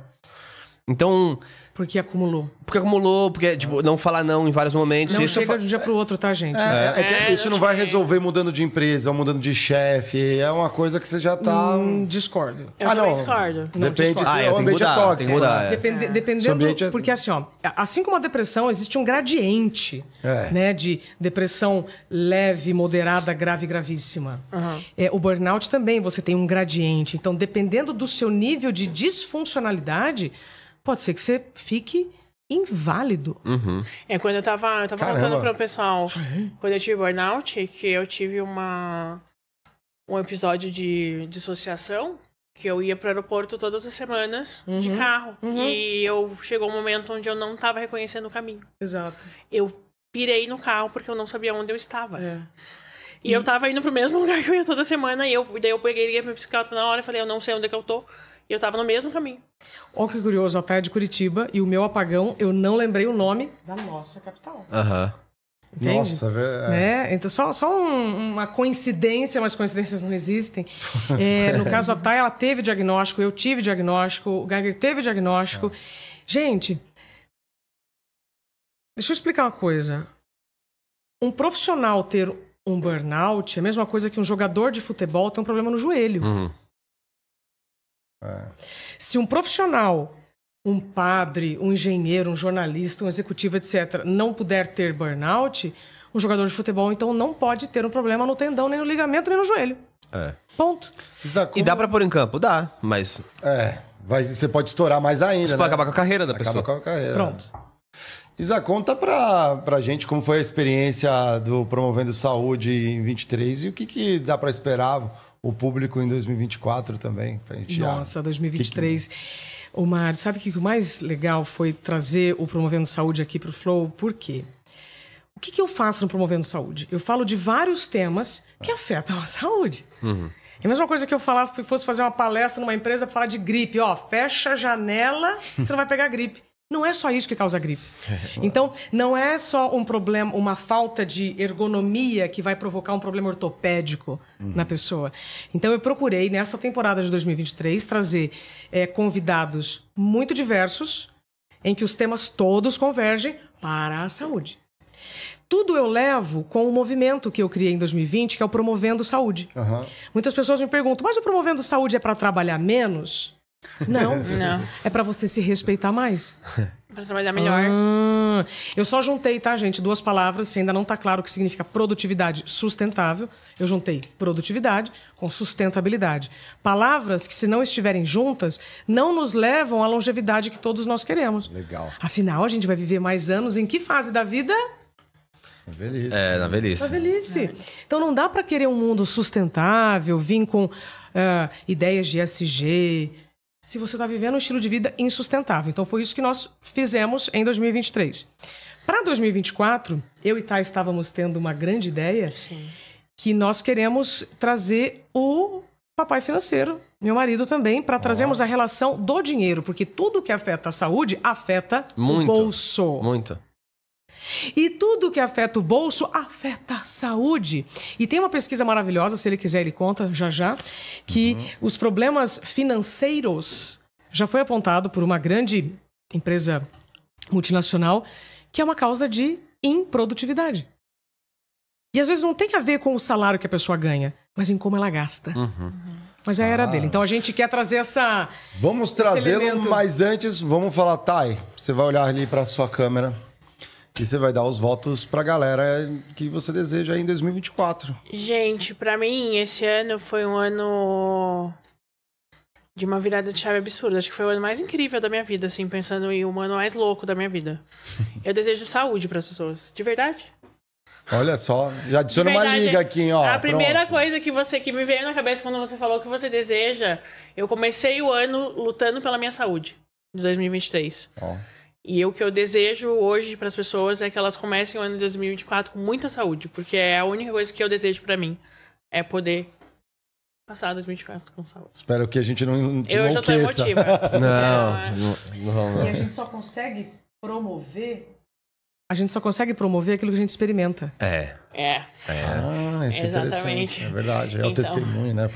Então, Porque acumulou. porque acumulou, porque, tipo, não falar não em vários momentos. Não isso chega fa- de um dia pro outro, tá, gente? É, é que É, isso não não vai tinha- resolver mudando de empresa ou mudando de chefe. É uma coisa que você já tá. Hum, discordo. Eu ah, não. discordo. Depende discordo. se Ah, é, o ambiente é mudar, tóxico. tem que mudar, é. Depende- dependendo, é- porque assim, ó, assim como a depressão, existe um gradiente, É. né, de depressão leve, moderada, grave, e gravíssima. É, o burnout também, você tem um gradiente. Então, dependendo do seu nível de disfuncionalidade, pode ser que você fique inválido. É, quando eu tava, eu tava contando pro pessoal, quando eu tive burnout, que eu tive uma um episódio de dissociação, que eu ia pro aeroporto todas as semanas de carro. E eu chegou um momento onde eu não tava reconhecendo o caminho. Exato. Eu pirei no carro porque eu não sabia onde eu estava. É. E, eu tava indo pro mesmo lugar que eu ia toda semana, e eu, daí eu peguei liguei pra minha psicóloga na hora e falei, eu não sei onde é que eu tô. E eu tava no mesmo caminho. Olha que curioso, a Thay é de Curitiba e o meu apagão, eu não lembrei o nome da nossa capital. Aham. Entende? Nossa, velho. né? Então, só, só um- uma coincidência, mas coincidências não existem. É, no caso, a Thay, ela teve diagnóstico, eu tive diagnóstico, o Geiger teve diagnóstico. Gente, deixa eu explicar uma coisa. Um profissional ter um burnout é a mesma coisa que um jogador de futebol ter um problema no joelho. Uhum. Se um profissional, um padre, um engenheiro, um jornalista, um executivo, etc., não puder ter burnout, um jogador de futebol, então, não pode ter um problema no tendão, nem no ligamento, nem no joelho. É. Ponto. Isaac, E dá pra pôr em campo? Dá, mas É, vai, você pode estourar mais ainda. isso né? pode acabar com a carreira da Acaba pessoa. com a carreira. Pronto. Isa, conta pra, pra gente como foi a experiência do Promovendo Saúde em 23 e o que, que dá pra esperar o público em 2024 também. Frente a- Nossa, 2023. O Mário, sabe o que o mais legal foi trazer o Promovendo Saúde aqui para o Flow? Por quê? O que, que eu faço no Promovendo Saúde? Eu falo de vários temas que afetam a saúde. É a mesma coisa que eu falar, se fosse fazer uma palestra numa empresa para falar de gripe. Ó, fecha a janela, você não vai pegar gripe. Não é só isso que causa gripe. Então, não é só um problema, uma falta de ergonomia que vai provocar um problema ortopédico na pessoa. Então, eu procurei, nessa temporada de 2023, trazer eh, convidados muito diversos, em que os temas todos convergem para a saúde. Tudo eu levo com o movimento que eu criei em 2020, que é o Promovendo Saúde. Aham. Muitas pessoas me perguntam, mas o Promovendo Saúde é para trabalhar menos? Não. Não. É para você se respeitar mais. Pra trabalhar melhor. Ah, eu só juntei, tá, gente, duas palavras, se ainda não tá claro o que significa produtividade sustentável. Eu juntei produtividade com sustentabilidade. Palavras que, se não estiverem juntas, não nos levam à longevidade que todos nós queremos. Legal. Afinal, a gente vai viver mais anos em que fase da vida? Beleza. É, na velhice. A velhice. Então não dá para querer um mundo sustentável, vir com ah, ideias de SG, se você está vivendo um estilo de vida insustentável. Então foi isso que nós fizemos em 2023. Para 2024, eu e Thay estávamos tendo uma grande ideia que nós queremos trazer o papai financeiro, meu marido também, para trazermos a relação do dinheiro, porque tudo que afeta a saúde afeta Muito. o bolso. Muito. E tudo que afeta o bolso afeta a saúde. E tem uma pesquisa maravilhosa, se ele quiser, ele conta já já, que os problemas financeiros já foi apontado por uma grande empresa multinacional que é uma causa de improdutividade. E às vezes não tem a ver com o salário que a pessoa ganha, mas em como ela gasta. Mas é a era dele. Então a gente quer trazer essa. Vamos trazê-lo, mas antes, vamos falar, Thay. Você vai olhar ali para sua câmera e você vai dar os votos para a galera que você deseja em 2024. Gente, pra mim, esse ano foi um ano de uma virada de chave absurda. Acho que foi o ano mais incrível da minha vida, assim, pensando em um ano mais louco da minha vida. Eu desejo saúde pras pessoas. De verdade. Olha só, já adiciona uma liga aqui, ó. A primeira pronto. coisa que você que me veio na cabeça quando você falou que você deseja, eu comecei o ano lutando pela minha saúde de 2023. Ó. E o que eu desejo hoje para as pessoas é que elas comecem o ano de 2024 com muita saúde, porque é a única coisa que eu desejo para mim é poder passar 2024 com saúde. Espero que a gente não te eu já tô emotiva. Não, É, não, não, E não. a gente só consegue promover. A gente só consegue promover aquilo que a gente experimenta. É. É, Ah, isso é Exatamente. interessante. É verdade. É o Então. testemunho, né?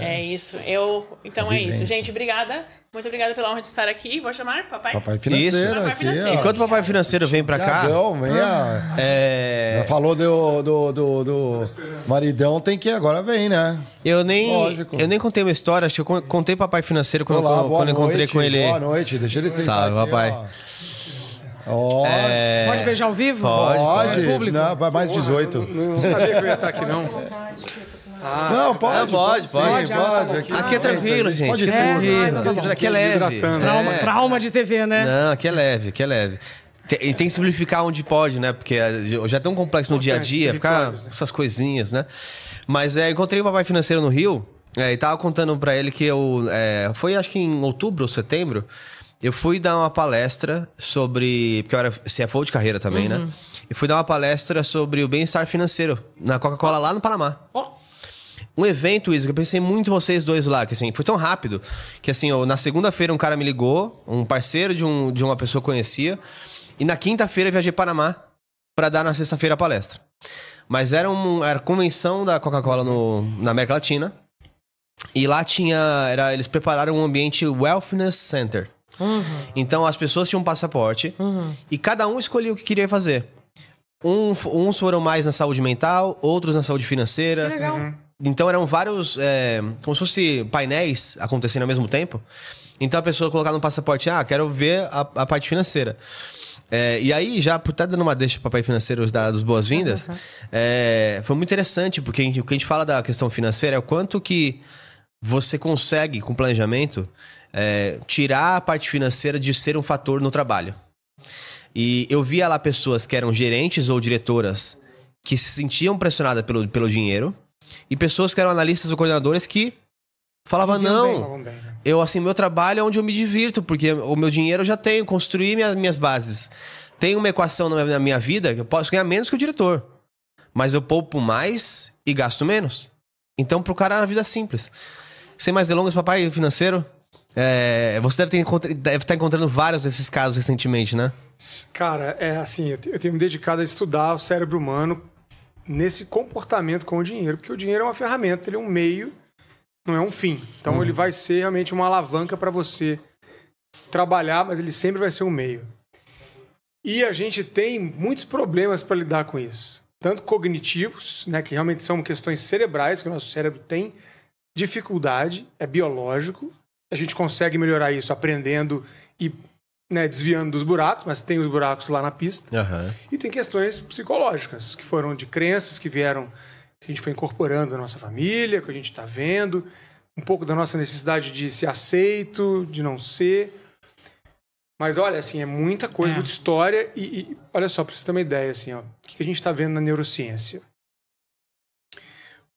É, é isso. Eu, então é isso, gente. Obrigada. Muito obrigada pela honra de estar aqui. Vou chamar papai. Papai financeiro Papai aqui, financeiro. Enquanto o papai financeiro vem pra cá, Tiagão, vem, ó. é, falou do, do, do, do maridão, tem que agora vem, né? eu nem Lógico. eu nem contei uma história, acho que eu con- contei papai financeiro quando, Olá, eu- quando eu encontrei noite, com ele. Boa noite, deixa ele sentar Salve, aqui, papai. ó. Ó, Pode beijar ao vivo? Pode, pode. É público? Não, vai mais 18. Não, não sabia que eu ia estar aqui, não. Não, pode. Não, pode, sim, pode. pode. Aqui, Aqui é tranquilo, gente. Pode Aqui é tudo. tranquilo. tá bom. Aqui é leve. Trauma, É. trauma de TV, né? Não, aqui é leve, aqui é leve. E tem que simplificar onde pode, né? Porque é- já é tão complexo no dia a dia, ficar né? essas coisinhas, né? Mas é, encontrei o papai financeiro no Rio é, e tava contando pra ele que eu. é, foi acho que em outubro ou setembro. Eu fui dar uma palestra sobre. Porque eu era CFO de carreira também, né? E fui dar uma palestra sobre o bem-estar financeiro na Coca-Cola lá no Panamá. Ó, Um evento, Isa, que eu pensei muito em vocês dois lá, que assim, foi tão rápido que assim, eu- na segunda-feira um cara me ligou, um parceiro de, um, de uma pessoa que eu conhecia, e na quinta-feira eu viajei para Panamá para dar na sexta-feira a palestra. Mas era, um, era convenção da Coca-Cola na América Latina, e lá tinha, era, eles prepararam um ambiente Wellness Center. Então as pessoas tinham um passaporte e cada um escolhia o que queria fazer. Um, uns foram mais na saúde mental, outros na saúde financeira. que legal. Então eram vários, é, como se fosse painéis acontecendo ao mesmo tempo. Então a pessoa colocava no passaporte, ah, quero ver a, a parte financeira. É, e aí, já por estar dando uma deixa para papai financeiro dar as boas-vindas, é, foi muito interessante, porque o que a gente fala da questão financeira é o quanto que você consegue, com planejamento, é, tirar a parte financeira de ser um fator no trabalho. E eu via lá pessoas que eram gerentes ou diretoras que se sentiam pressionadas pelo, pelo dinheiro e pessoas que eram analistas ou coordenadores que falavam, não, Estavam bem, né? eu assim, meu trabalho é onde eu me divirto, porque o meu dinheiro eu já tenho, construí minhas, minhas bases. Tem uma equação na minha, na minha vida que eu posso ganhar menos que o diretor, mas eu poupo mais e gasto menos. Então, pro cara, a vida é simples. Sem mais delongas, papai financeiro, é, você deve, ter, deve estar encontrando vários desses casos recentemente, né? Cara, é assim, eu eu tenho me dedicado a estudar o cérebro humano nesse comportamento com o dinheiro, porque o dinheiro é uma ferramenta, ele é um meio, não é um fim. Então ele vai ser realmente uma alavanca para você trabalhar, mas ele sempre vai ser um meio. E a gente tem muitos problemas para lidar com isso. Tanto cognitivos, né, que realmente são questões cerebrais, que o nosso cérebro tem dificuldade, é biológico. A gente consegue melhorar isso aprendendo e né, desviando dos buracos, mas tem os buracos lá na pista. E tem questões psicológicas, que foram de crenças que vieram, que a gente foi incorporando na nossa família, que a gente está vendo, um pouco da nossa necessidade de ser aceito, de não ser. Mas olha, assim, é muita coisa, É. muita história. E, e olha só, para você ter uma ideia, assim, ó, o que que a gente está vendo na neurociência?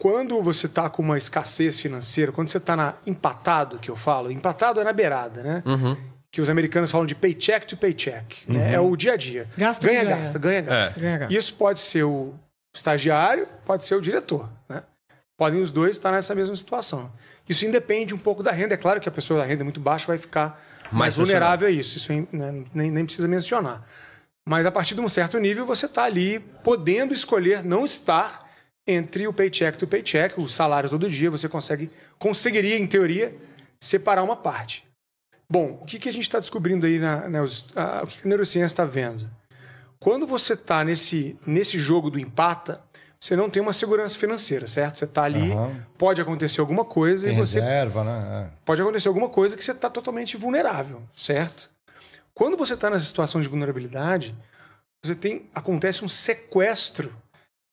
Quando você está com uma escassez financeira, quando você está empatado, que eu falo, empatado é na beirada, né? Que os americanos falam de paycheck to paycheck. né? É o dia a dia. Gasto ganha, ganha. gasta, ganha, gasta. Ganha, gasta. Isso pode ser o estagiário, pode ser o diretor. Né? Podem os dois estar nessa mesma situação. Isso independe um pouco da renda. É claro que a pessoa da renda muito baixa vai ficar mais, Mais vulnerável a isso. Isso né, nem, nem precisa mencionar. Mas a partir de um certo nível, você está ali podendo escolher não estar entre o paycheck do paycheck, o salário todo dia. Você consegue, conseguiria, em teoria, separar uma parte. Bom, o que, que a gente está descobrindo aí, na, na os- a- o que a neurociência está vendo? Quando você está nesse, nesse jogo do empata, você não tem uma segurança financeira, certo? Você está ali, Aham. pode acontecer alguma coisa Tem e você reserva, né? pode acontecer alguma coisa que você está totalmente vulnerável, certo? Quando você está nessa situação de vulnerabilidade, você tem acontece um sequestro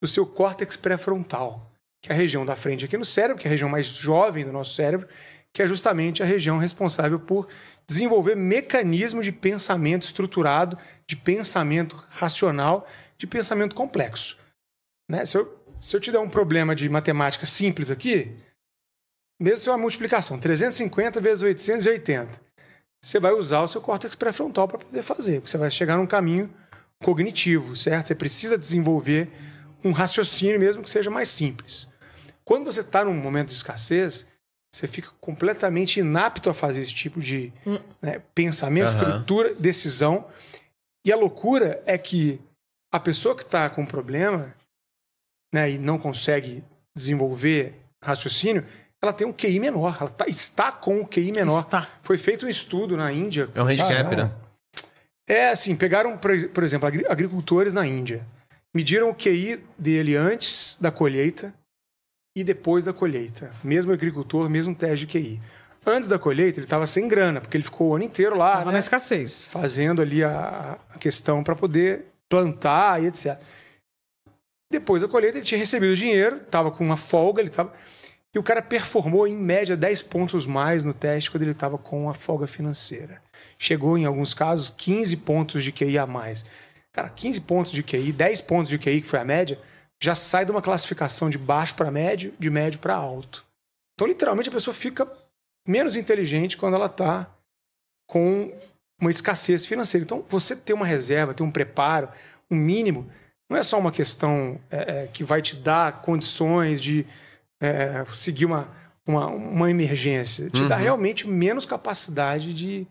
do seu córtex pré-frontal, que é a região da frente aqui no cérebro, que é a região mais jovem do nosso cérebro, que é justamente a região responsável por desenvolver mecanismo de pensamento estruturado, de pensamento racional, de pensamento complexo. Né? Se, eu, se eu te der um problema de matemática simples aqui, mesmo se é uma multiplicação, 350 vezes 880, você vai usar o seu córtex pré-frontal para poder fazer, porque você vai chegar num caminho cognitivo, certo? Você precisa desenvolver um raciocínio mesmo que seja mais simples. Quando você está num momento de escassez, você fica completamente inapto a fazer esse tipo de né, pensamento, Aham. estrutura, decisão. E a loucura é que a pessoa que está com problema né, e não consegue desenvolver raciocínio, ela tem um QI menor, ela tá- está com um QI menor. Está. Foi feito um estudo na Índia. É um handicap, né? É assim, pegaram, por ex- por exemplo, agri- agricultores na Índia. Mediram o QI dele antes da colheita e depois da colheita. Mesmo agricultor, mesmo teste de QI. Antes da colheita, ele estava sem grana, porque ele ficou o ano inteiro lá, Tava né, na escassez. fazendo ali a, a questão para poder plantar e etc. Depois da colheita, ele tinha recebido o dinheiro, estava com uma folga, ele tava... e o cara performou em média 10 pontos mais no teste quando ele estava com a folga financeira. Chegou, em alguns casos, 15 pontos de QI a mais. Cara, 15 pontos de QI, 10 pontos de QI, que foi a média, já sai de uma classificação de baixo para médio, de médio para alto. Então, literalmente, a pessoa fica menos inteligente quando ela está com uma escassez financeira. Então, você ter uma reserva, ter um preparo, um mínimo, não é só uma questão é, é, que vai te dar condições de é, seguir uma, uma, uma emergência. Te dá realmente menos capacidade de,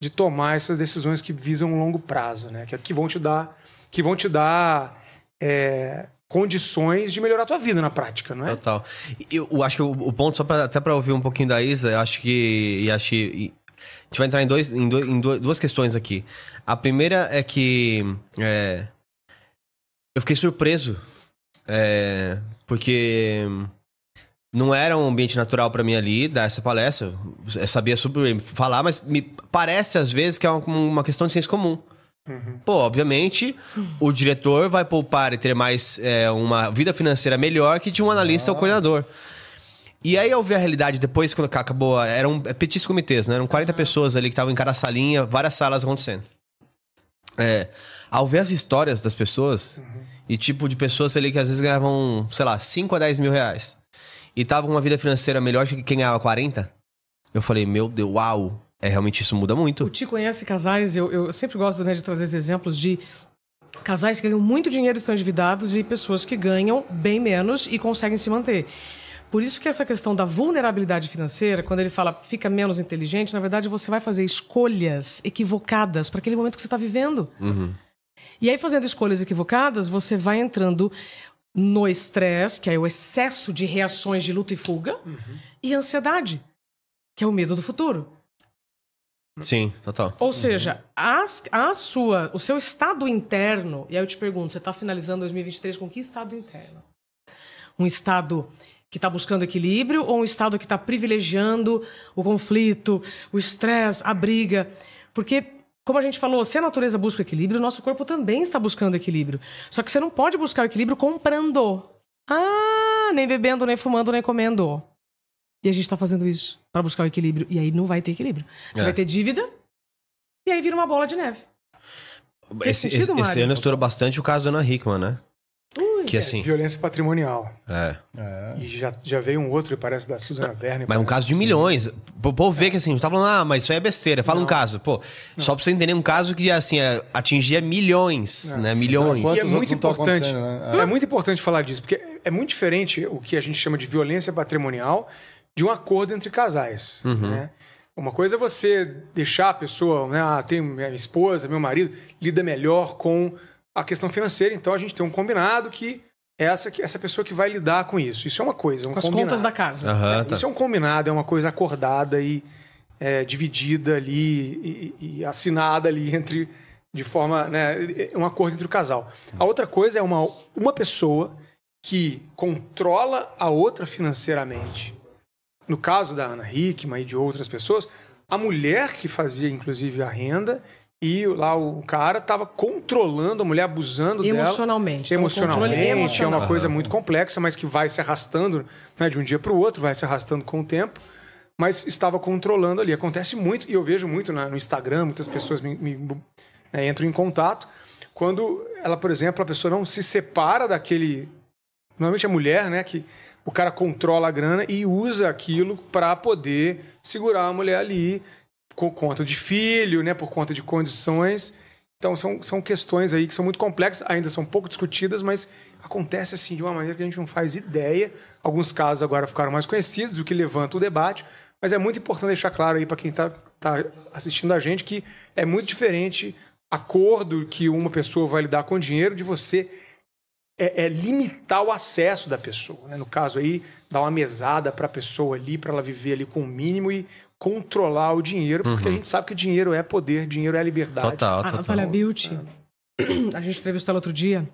de tomar essas decisões que visam um longo prazo, né? Que, que vão te dar, que vão te dar é, condições de melhorar a tua vida na prática, não é? Total. Eu, acho que o, o ponto, só pra, até para ouvir um pouquinho da Isa, acho que. E acho que a gente vai entrar em, dois, em, dois- em duas- duas questões aqui. A primeira é que. é, eu fiquei surpreso. é, porque. Não era um ambiente natural pra mim ali dar essa palestra. Eu sabia sobre falar, mas me parece às vezes que é uma, questão de senso comum. Pô, obviamente, o diretor vai poupar e ter mais é, uma vida financeira melhor que de um analista ou coordenador. E aí eu vi a realidade depois, quando acabou. Eram é, petits comitês, né? Eram 40 pessoas ali que estavam em cada salinha, várias salas acontecendo. É, ao ver as histórias das pessoas, e tipo de pessoas ali que às vezes ganhavam, sei lá, 5 a 10 mil reais, e com uma vida financeira melhor que quem ganhava 40, eu falei, meu Deus, uau, é realmente isso muda O muito. Ti conhece casais, eu, eu sempre gosto né, de trazer esses exemplos de casais que ganham muito dinheiro e estão endividados e pessoas que ganham bem menos e conseguem se manter. Por isso que essa questão da vulnerabilidade financeira, quando ele fala fica menos inteligente, na verdade você vai fazer escolhas equivocadas para aquele momento que você está vivendo. E aí, fazendo escolhas equivocadas, você vai entrando no estresse, que é o excesso de reações de luta e fuga, e ansiedade, que é o medo do futuro. Sim, total. Ou seja, as- a sua, o seu estado interno, e aí eu te pergunto, você está finalizando 2023 com que estado interno? Um estado que está buscando equilíbrio ou um estado que está privilegiando o conflito, o estresse, a briga? Porque, como a gente falou, se a natureza busca equilíbrio, o nosso corpo também está buscando equilíbrio. Só que você não pode buscar o equilíbrio comprando. Ah, nem bebendo, nem fumando, nem comendo. E a gente está fazendo isso para buscar o equilíbrio. E aí não vai ter equilíbrio. Você É. vai ter dívida e aí vira uma bola de neve. Esse, sentido, esse, esse ano estourou bastante o caso da Ana Hickman, né? Que assim. Violência patrimonial. É. E já, já veio um outro, parece, da Suzana Verne. Mas um caso de milhões. O povo vê que assim, tá falando, ah, mas isso aí é besteira. Fala um caso. Pô, só pra você entender um caso que, assim, é, atingia milhões, né? Milhões. E é muito não importante. né? É muito importante falar disso, porque é muito diferente o que a gente chama de violência patrimonial de um acordo entre casais. né? Uma coisa é você deixar a pessoa, né? Ah, tem minha esposa, meu marido, lida melhor com a questão financeira, então a gente tem um combinado que é essa, que- essa pessoa que vai lidar com isso. Isso é uma coisa. Um Com as combinado. contas da casa. Aham, É, tá. Isso é um combinado, é uma coisa acordada e, é, dividida ali e, e, assinada ali entre de forma né, um acordo entre o casal. A outra coisa é uma, uma pessoa que controla a outra financeiramente. No caso da Ana Hickman e de outras pessoas, a mulher que fazia inclusive a renda e lá o cara estava controlando a mulher, abusando emocionalmente. dela. Emocionalmente. Emocionalmente. É uma coisa muito complexa, mas que vai se arrastando né, de um dia para o outro, vai se arrastando com o tempo. Mas estava controlando ali. Acontece muito, e eu vejo muito no Instagram, muitas pessoas me, me né, entram em contato. Quando ela, por exemplo, a pessoa não se separa daquele. Normalmente a mulher, né? Que o cara controla a grana e usa aquilo para poder segurar a mulher ali por conta de filho, né, por conta de condições. Então são, são questões aí que são muito complexas, ainda são pouco discutidas, mas acontece assim de uma maneira que a gente não faz ideia. Alguns casos agora ficaram mais conhecidos, o que levanta o debate. Mas é muito importante deixar claro aí para quem está tá assistindo a gente que é muito diferente acordo que uma pessoa vai lidar com dinheiro de você é, é limitar o acesso da pessoa. Né? No caso aí, dar uma mesada para a pessoa ali, para ela viver ali com o mínimo e controlar o dinheiro, porque uhum. a gente sabe que dinheiro é poder, dinheiro é liberdade. Total, total. A Natália Beauty, a gente entrevistou ela outro dia,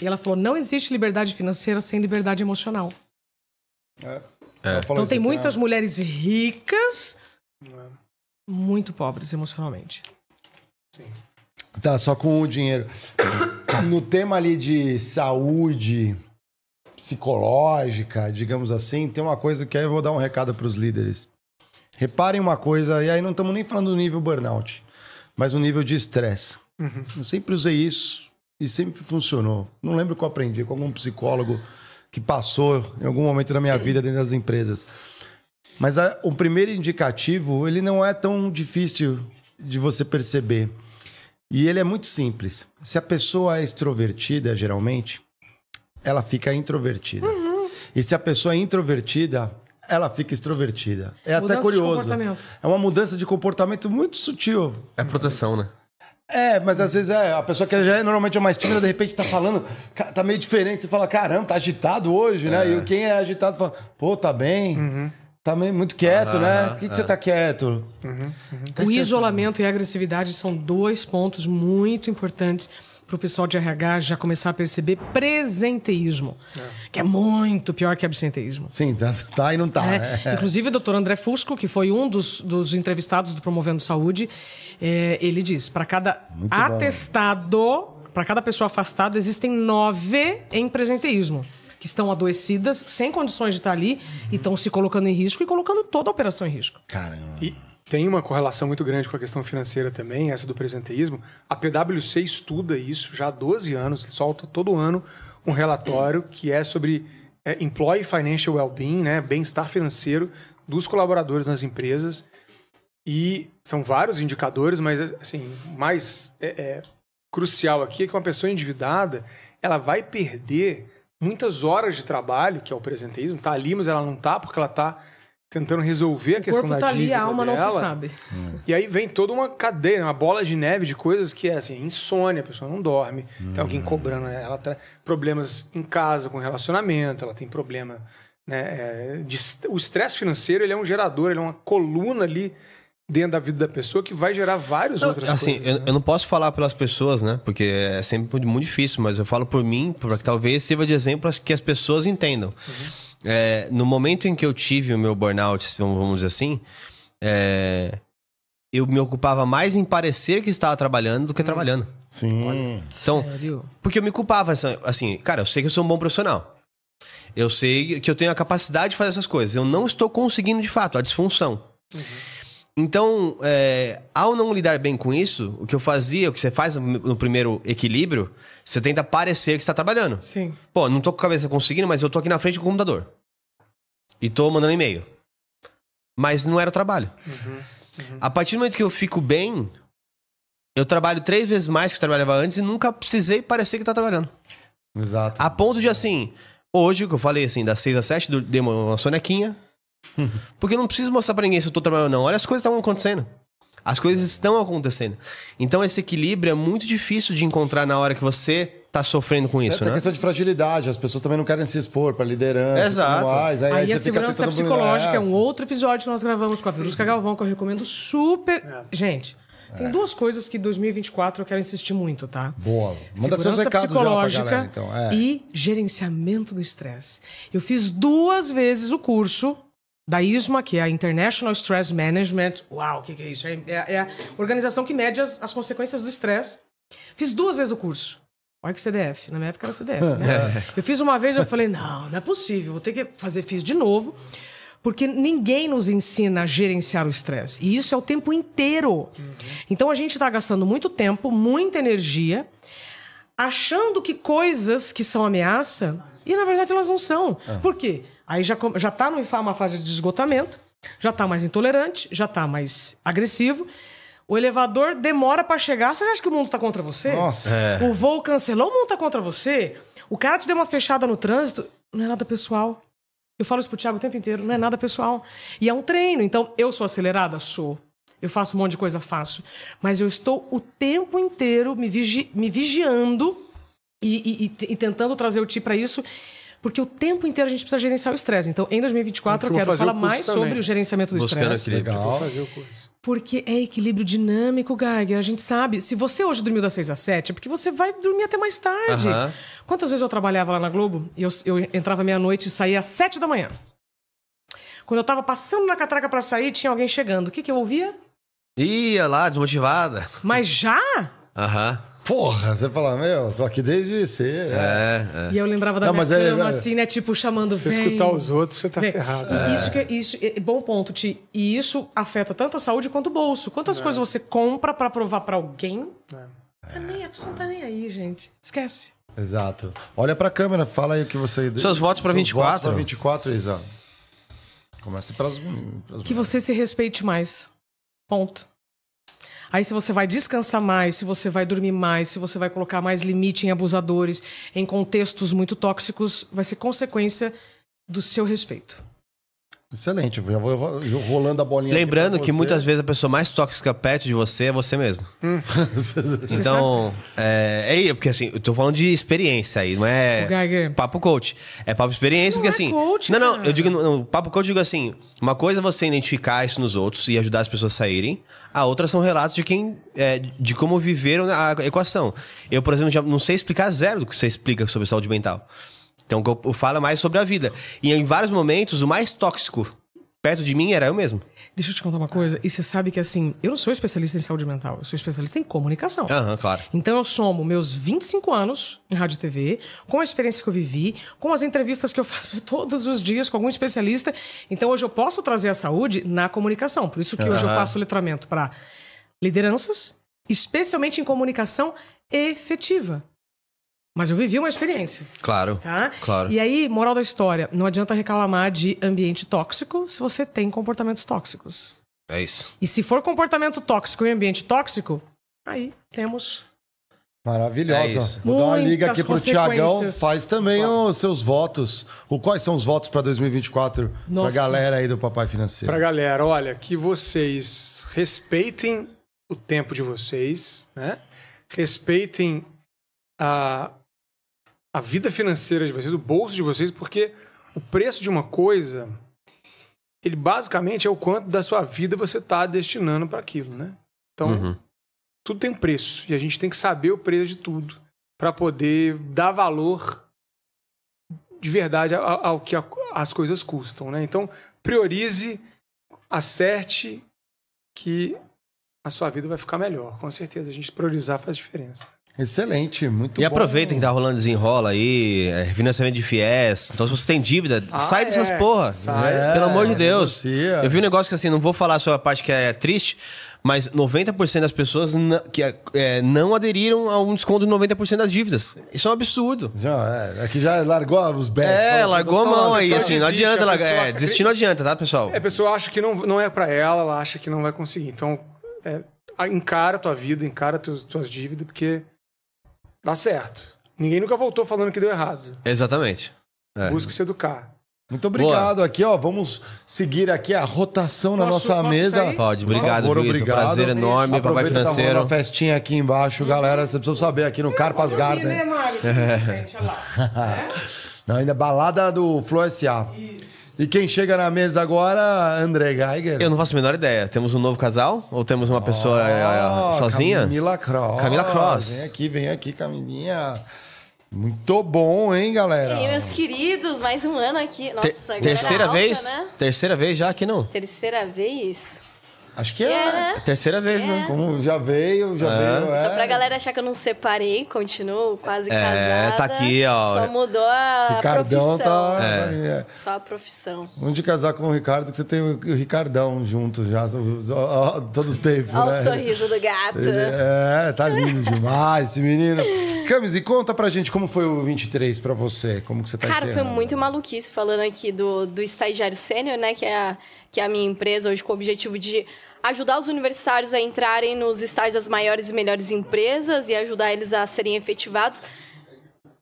e ela falou: não existe liberdade financeira sem liberdade emocional. É. É. Então tem muitas mulheres ricas, é. muito pobres emocionalmente. Sim. Tá, só com o dinheiro. No tema ali de saúde psicológica, digamos assim, tem uma coisa que aí eu vou dar um recado para os líderes. Reparem uma coisa, e aí não estamos nem falando do nível burnout, mas o nível de estresse. Uhum. Eu sempre usei isso e sempre funcionou. Não lembro que eu aprendi com algum psicólogo que passou em algum momento da minha vida dentro das empresas. Mas a, o primeiro indicativo, ele não é tão difícil de você perceber. E ele é muito simples. Se a pessoa é extrovertida, geralmente, ela fica introvertida. Uhum. E se a pessoa é introvertida, ela fica extrovertida. É mudança até curioso. É uma mudança de comportamento muito sutil. É proteção, né? É, mas às vezes é, a pessoa que já é normalmente é mais tímida, de repente tá falando, tá meio diferente. Você fala, caramba, tá agitado hoje, né? É. E quem é agitado fala, pô, tá bem. Uhum. Tá meio, muito quieto, né? Por que, que é. você tá quieto? Uhum, uhum. O isolamento e a agressividade são dois pontos muito importantes para o pessoal de RH já começar a perceber presenteísmo, é. que é muito pior que absenteísmo. Sim, tá, tá e não tá. É. Né? Inclusive, o doutor André Fusco, que foi um dos, dos entrevistados do Promovendo Saúde, é, ele diz: para cada muito atestado, para cada pessoa afastada, existem nove em presenteísmo que estão adoecidas, sem condições de estar ali, uhum. e estão se colocando em risco e colocando toda a operação em risco. Caramba. E tem uma correlação muito grande com a questão financeira também, essa do presenteísmo. A PwC estuda isso já há 12 anos, solta todo ano um relatório que é sobre é, Employee Financial Wellbeing, né, bem-estar financeiro dos colaboradores nas empresas. E são vários indicadores, mas assim, mais é, é, crucial aqui é que uma pessoa endividada ela vai perder muitas horas de trabalho, que é o presenteísmo, tá ali, mas ela não tá porque ela tá tentando resolver a questão da tá dívida ali, a alma dela. não se sabe. Hum. E aí vem toda uma cadeia, uma bola de neve de coisas que é assim, insônia, a pessoa não dorme, hum. tem alguém cobrando ela, tem problemas em casa com relacionamento, ela tem problema, né, é, de, o estresse financeiro, ele é um gerador, ele é uma coluna ali dentro da vida da pessoa que vai gerar várias não, outras assim, coisas. Assim, eu, né? eu, não posso falar pelas pessoas, né? Porque é sempre muito difícil, mas eu falo por mim, para que talvez sirva de exemplo que as pessoas entendam. Uhum. É, no momento em que eu tive o meu burnout, vamos dizer assim, é, eu me ocupava mais em parecer que estava trabalhando do que hum. trabalhando. Sim. Então, Sério? porque eu me culpava assim, cara, eu sei que eu sou um bom profissional. Eu sei que eu tenho a capacidade de fazer essas coisas. Eu não estou conseguindo de fato, a disfunção. Uhum. Então, é, ao não lidar bem com isso, o que eu fazia, o que você faz no primeiro equilíbrio, você tenta parecer que está trabalhando. Sim. Pô, não tô com a cabeça conseguindo, mas eu tô aqui na frente do computador. E tô mandando e-mail. Mas não era o trabalho. Uhum, uhum. A partir do momento que eu fico bem, eu trabalho três vezes mais que eu trabalhava antes e nunca precisei parecer que tá trabalhando. Exato. A ponto de assim, hoje, que eu falei assim, das seis às sete, dei uma sonequinha. porque eu não preciso mostrar pra ninguém se eu tô trabalhando ou não. Olha as coisas que estão acontecendo. As coisas estão acontecendo. Então esse equilíbrio é muito difícil de encontrar na hora que você tá sofrendo com isso, É, tem né? questão de fragilidade, as pessoas também não querem se expor para liderança Exato. e tudo mais. Aí, Aí, aí a segurança psicológica é um outro episódio que nós gravamos com a Verusca Galvão, que eu recomendo super. Gente, tem duas coisas que em 2024 eu quero insistir muito, tá? Boa. Manda Segurança psicológica galera, então. É. e gerenciamento do estresse. Eu fiz duas vezes o curso da ISMA, que é a International Stress Management. Uau, o que, que é isso? É, é- é a organização que mede as, as consequências do estresse. Fiz duas vezes o curso. Olha que CDF. Na minha época era CDF. Né? Eu fiz uma vez e eu falei, não, não é possível. Vou ter que fazer. Fiz de novo. Porque ninguém nos ensina a gerenciar o estresse. E isso é o tempo inteiro. Então a gente está gastando muito tempo, muita energia, achando que coisas que são ameaça, e na verdade elas não são. Por quê? Aí já, já tá numa fase de esgotamento, já tá mais intolerante, já tá mais agressivo. O elevador demora para chegar, você acha que o mundo tá contra você? Nossa. O voo cancelou, o mundo tá contra você? O cara te deu uma fechada no trânsito, não é nada pessoal. Eu falo isso pro Thiago o tempo inteiro, não é nada pessoal. E é um treino, então eu sou acelerada? Sou. Eu faço um monte de coisa, faço. Mas eu estou o tempo inteiro me, vigi- me vigiando e, e- e e tentando trazer o Ti para isso, porque o tempo inteiro a gente precisa gerenciar o estresse. Então, em 2024, eu Então, eu quero falar mais também. sobre o gerenciamento do Buscando estresse. equilíbrio. Vou Legal. fazer o curso. Porque é equilíbrio dinâmico, Geiger. A gente sabe. Se você hoje dormiu das 6 às 7, é porque você vai dormir até mais tarde. Aham. Quantas vezes eu trabalhava lá na Globo e eu, eu entrava meia-noite e saía às 7 da manhã? Quando eu tava passando na catraca para sair, tinha alguém chegando. O que, que eu ouvia? Ia lá, desmotivada. Mas já? Aham. Porra, você fala, meu, tô aqui desde cedo. É, é. E eu lembrava da Não, minha mas é- cama, é- assim, né? Tipo, chamando Se você vem. escutar os outros, você tá Vem. ferrado. E Isso que é, isso é bom ponto, Ti. E isso afeta tanto a saúde quanto o bolso. É. Quantas coisas você compra pra provar pra alguém? Tá nem, a pessoa não tá nem aí, gente. Esquece. Exato. Olha pra câmera, fala aí o que você... Seus votos pra Seus 24. votos pra 24, Isa. Começa pelas... pelas Que você se respeite mais. Ponto. Aí se você vai descansar mais, se você vai dormir mais, se você vai colocar mais limite em abusadores, em contextos muito tóxicos, vai ser consequência do seu respeito. Excelente, já vou ro- rolando a bolinha Lembrando que muitas vezes a pessoa mais tóxica perto de você é você mesmo. Então, é, é porque assim, eu tô falando de experiência aí, não é papo coach. É papo experiência, Não porque é assim. coach, não, não, cara. eu digo, no papo coach eu digo assim: uma coisa é você identificar isso nos outros e ajudar as pessoas a saírem, a outra são relatos de quem. é, de como viveram a equação. Eu, por exemplo, já não sei explicar zero do que você explica sobre saúde mental. Então, eu, falo mais sobre a vida. E em vários momentos, o mais tóxico perto de mim era eu mesmo. Deixa eu te contar uma coisa. E você sabe que assim, eu não sou especialista em saúde mental, eu sou especialista em comunicação. Aham, claro. Então eu somo meus 25 anos em rádio e TV, com a experiência que eu vivi, com as entrevistas que eu faço todos os dias com algum especialista. Então hoje eu posso trazer a saúde na comunicação. Por isso que hoje eu faço letramento para lideranças, especialmente em comunicação efetiva. Mas eu vivi uma experiência. Claro. Tá? Claro. E aí, moral da história, não adianta reclamar de ambiente tóxico se você tem comportamentos tóxicos. É isso. E se for comportamento tóxico em ambiente tóxico, aí temos É Maravilhosa. isso. Vou dar uma liga aqui pro Tiagão. Faz também os seus votos. O, quais são os votos para 2024 pra Nossa. galera aí do Papai Financeiro? Pra galera, olha, que vocês respeitem o tempo de vocês, né? Respeitem a, a vida financeira de vocês, o bolso de vocês, porque o preço de uma coisa, ele basicamente é o quanto da sua vida você está destinando para aquilo, né? Então, Uhum. tudo tem preço e a gente tem que saber o preço de tudo para poder dar valor de verdade ao, ao que a- as coisas custam, né? Então, priorize, acerte que a sua vida vai ficar melhor. Com certeza, a gente priorizar faz diferença. Excelente, muito E bom. aproveita que tá rolando desenrola aí, é, financiamento de FIES. Então, se você tem dívida, Ah, sai é. dessas porra. Sai. Pelo amor de É, Deus. negocia. Eu vi um negócio que assim, não vou falar sobre a parte que é triste, mas 90% das pessoas que é, não aderiram a um desconto de 90% das dívidas. Isso é um absurdo. Já, é, aqui já largou os bets. É, falou, largou a "Tô mão aí, só assim, não adianta pessoa É, desistir não adianta, tá, pessoal? É, a pessoa acha que não, não é para ela, ela acha que não vai conseguir. Então, é, encara a tua vida, encara teus, tuas dívidas, porque dá certo. Ninguém nunca voltou falando que deu errado. Exatamente. É. Busque se educar. Muito obrigado. Aqui, ó, vamos seguir aqui a rotação na Posso- nossa posso mesa. sair? Pode, Por obrigado, favor, Luiz. É um obrigado. prazer enorme, Aproveita que tá financeiro. rolando a festinha aqui embaixo, galera. Você precisa saber aqui no Carpas Pode ouvir, Garden. Né, Mário? Na frente, olha lá. É? Não, ainda balada do Flow SA. E quem chega na mesa agora, André Geiger. Eu não faço a menor ideia. Temos um novo casal? Ou temos uma pessoa eh, sozinha? Camila Cross. Camila Cross. Vem aqui, vem aqui, Camilinha. Muito bom, hein, galera? E aí, meus queridos, mais um ano aqui. Nossa, Ter- agora terceira alta, vez? Né? Terceira vez já aqui não. Terceira vez. Acho que é. É. Terceira vez, né? Como já veio, já É. veio. É. Só pra galera achar que eu não separei, continuo quase É, casada. tá aqui, ó. Só mudou a Ricardão profissão. tá. É. é. Só a profissão. Um de casar com o Ricardo, que você tem o Ricardão junto já, todo o tempo, Olha né? o sorriso do gato. Ele- é, tá lindo demais esse menino. Camis, e conta pra gente como foi o 23 pra você, como que você tá Cara, foi muito maluquice falando aqui do, do estagiário sênior, né? Que é, a, que é a minha empresa hoje com o objetivo de ajudar os universitários a entrarem nos estágios das maiores e melhores empresas e ajudar eles a serem efetivados.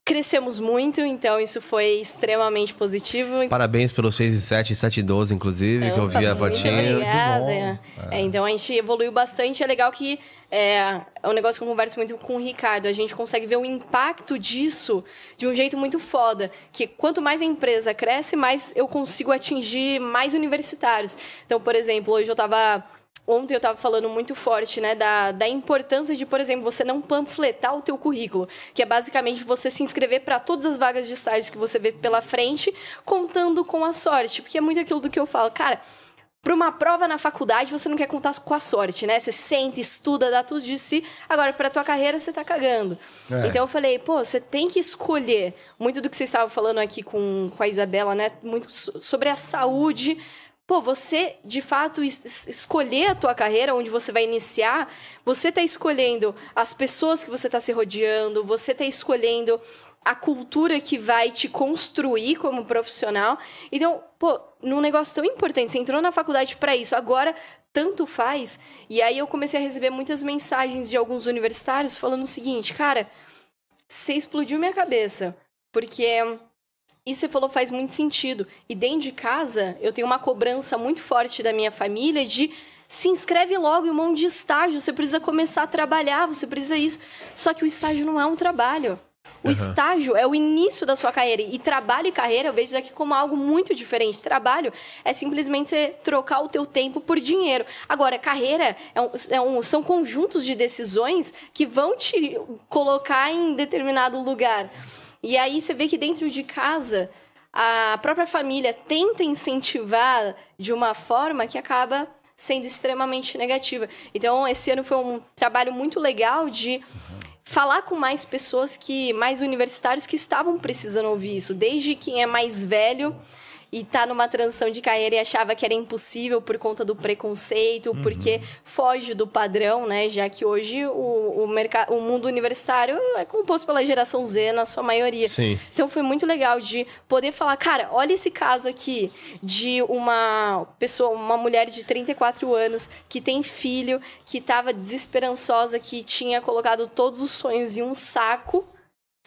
Crescemos muito, então isso foi extremamente positivo. Parabéns pelos 6 e 7 e 7 e 12, inclusive, que eu vi a fotinha. obrigada. Muito É, então a gente evoluiu bastante. É legal que é, é um negócio que eu converso muito com o Ricardo. A gente consegue ver o impacto disso de um jeito muito foda. Que quanto mais a empresa cresce, mais eu consigo atingir mais universitários. Então, por exemplo, hoje eu tava. Ontem eu estava falando muito forte, né, da, da importância de, por exemplo, você não panfletar o teu currículo, que é basicamente você se inscrever para todas as vagas de estágio que você vê pela frente, contando com a sorte, porque é muito aquilo do que eu falo, cara, para uma prova na faculdade, você não quer contar com a sorte, né? Você senta, estuda, dá tudo de si. Agora, para tua carreira, você tá cagando. É. Então eu falei, pô, você tem que escolher. Muito do que vocês estavam falando aqui com, com a Isabela, né? Muito so- sobre a saúde. Pô, você, de fato, es- es- escolher a tua carreira, onde você vai iniciar, você tá escolhendo as pessoas que você tá se rodeando, você tá escolhendo a cultura que vai te construir como profissional. Então, pô, num negócio tão importante, você entrou na faculdade para isso, agora tanto faz. E aí eu comecei a receber muitas mensagens de alguns universitários falando o seguinte, cara, você explodiu minha cabeça, porque isso você falou faz muito sentido. E dentro de casa, eu tenho uma cobrança muito forte da minha família de se inscreve logo em um monte de estágio, você precisa começar a trabalhar, você precisa isso. Só que o estágio não é um trabalho. O estágio é o início da sua carreira. E trabalho e carreira eu vejo isso aqui como algo muito diferente. Trabalho é simplesmente você trocar o teu tempo por dinheiro. Agora, carreira é um- é um- são conjuntos de decisões que vão te colocar em determinado lugar. E aí você vê que dentro de casa, a própria família tenta incentivar de uma forma que acaba sendo extremamente negativa. Então, esse ano foi um trabalho muito legal de falar com mais pessoas que mais universitários que estavam precisando ouvir isso, desde quem é mais velho e tá numa transição de carreira e achava que era impossível por conta do preconceito, porque foge do padrão, né? Já que hoje o, o, mercado, o mundo universitário é composto pela geração Z na sua maioria. Sim. Então foi muito legal de poder falar, cara, olha esse caso aqui de uma pessoa, uma mulher de 34 anos que tem filho, que estava desesperançosa, que tinha colocado todos os sonhos em um saco,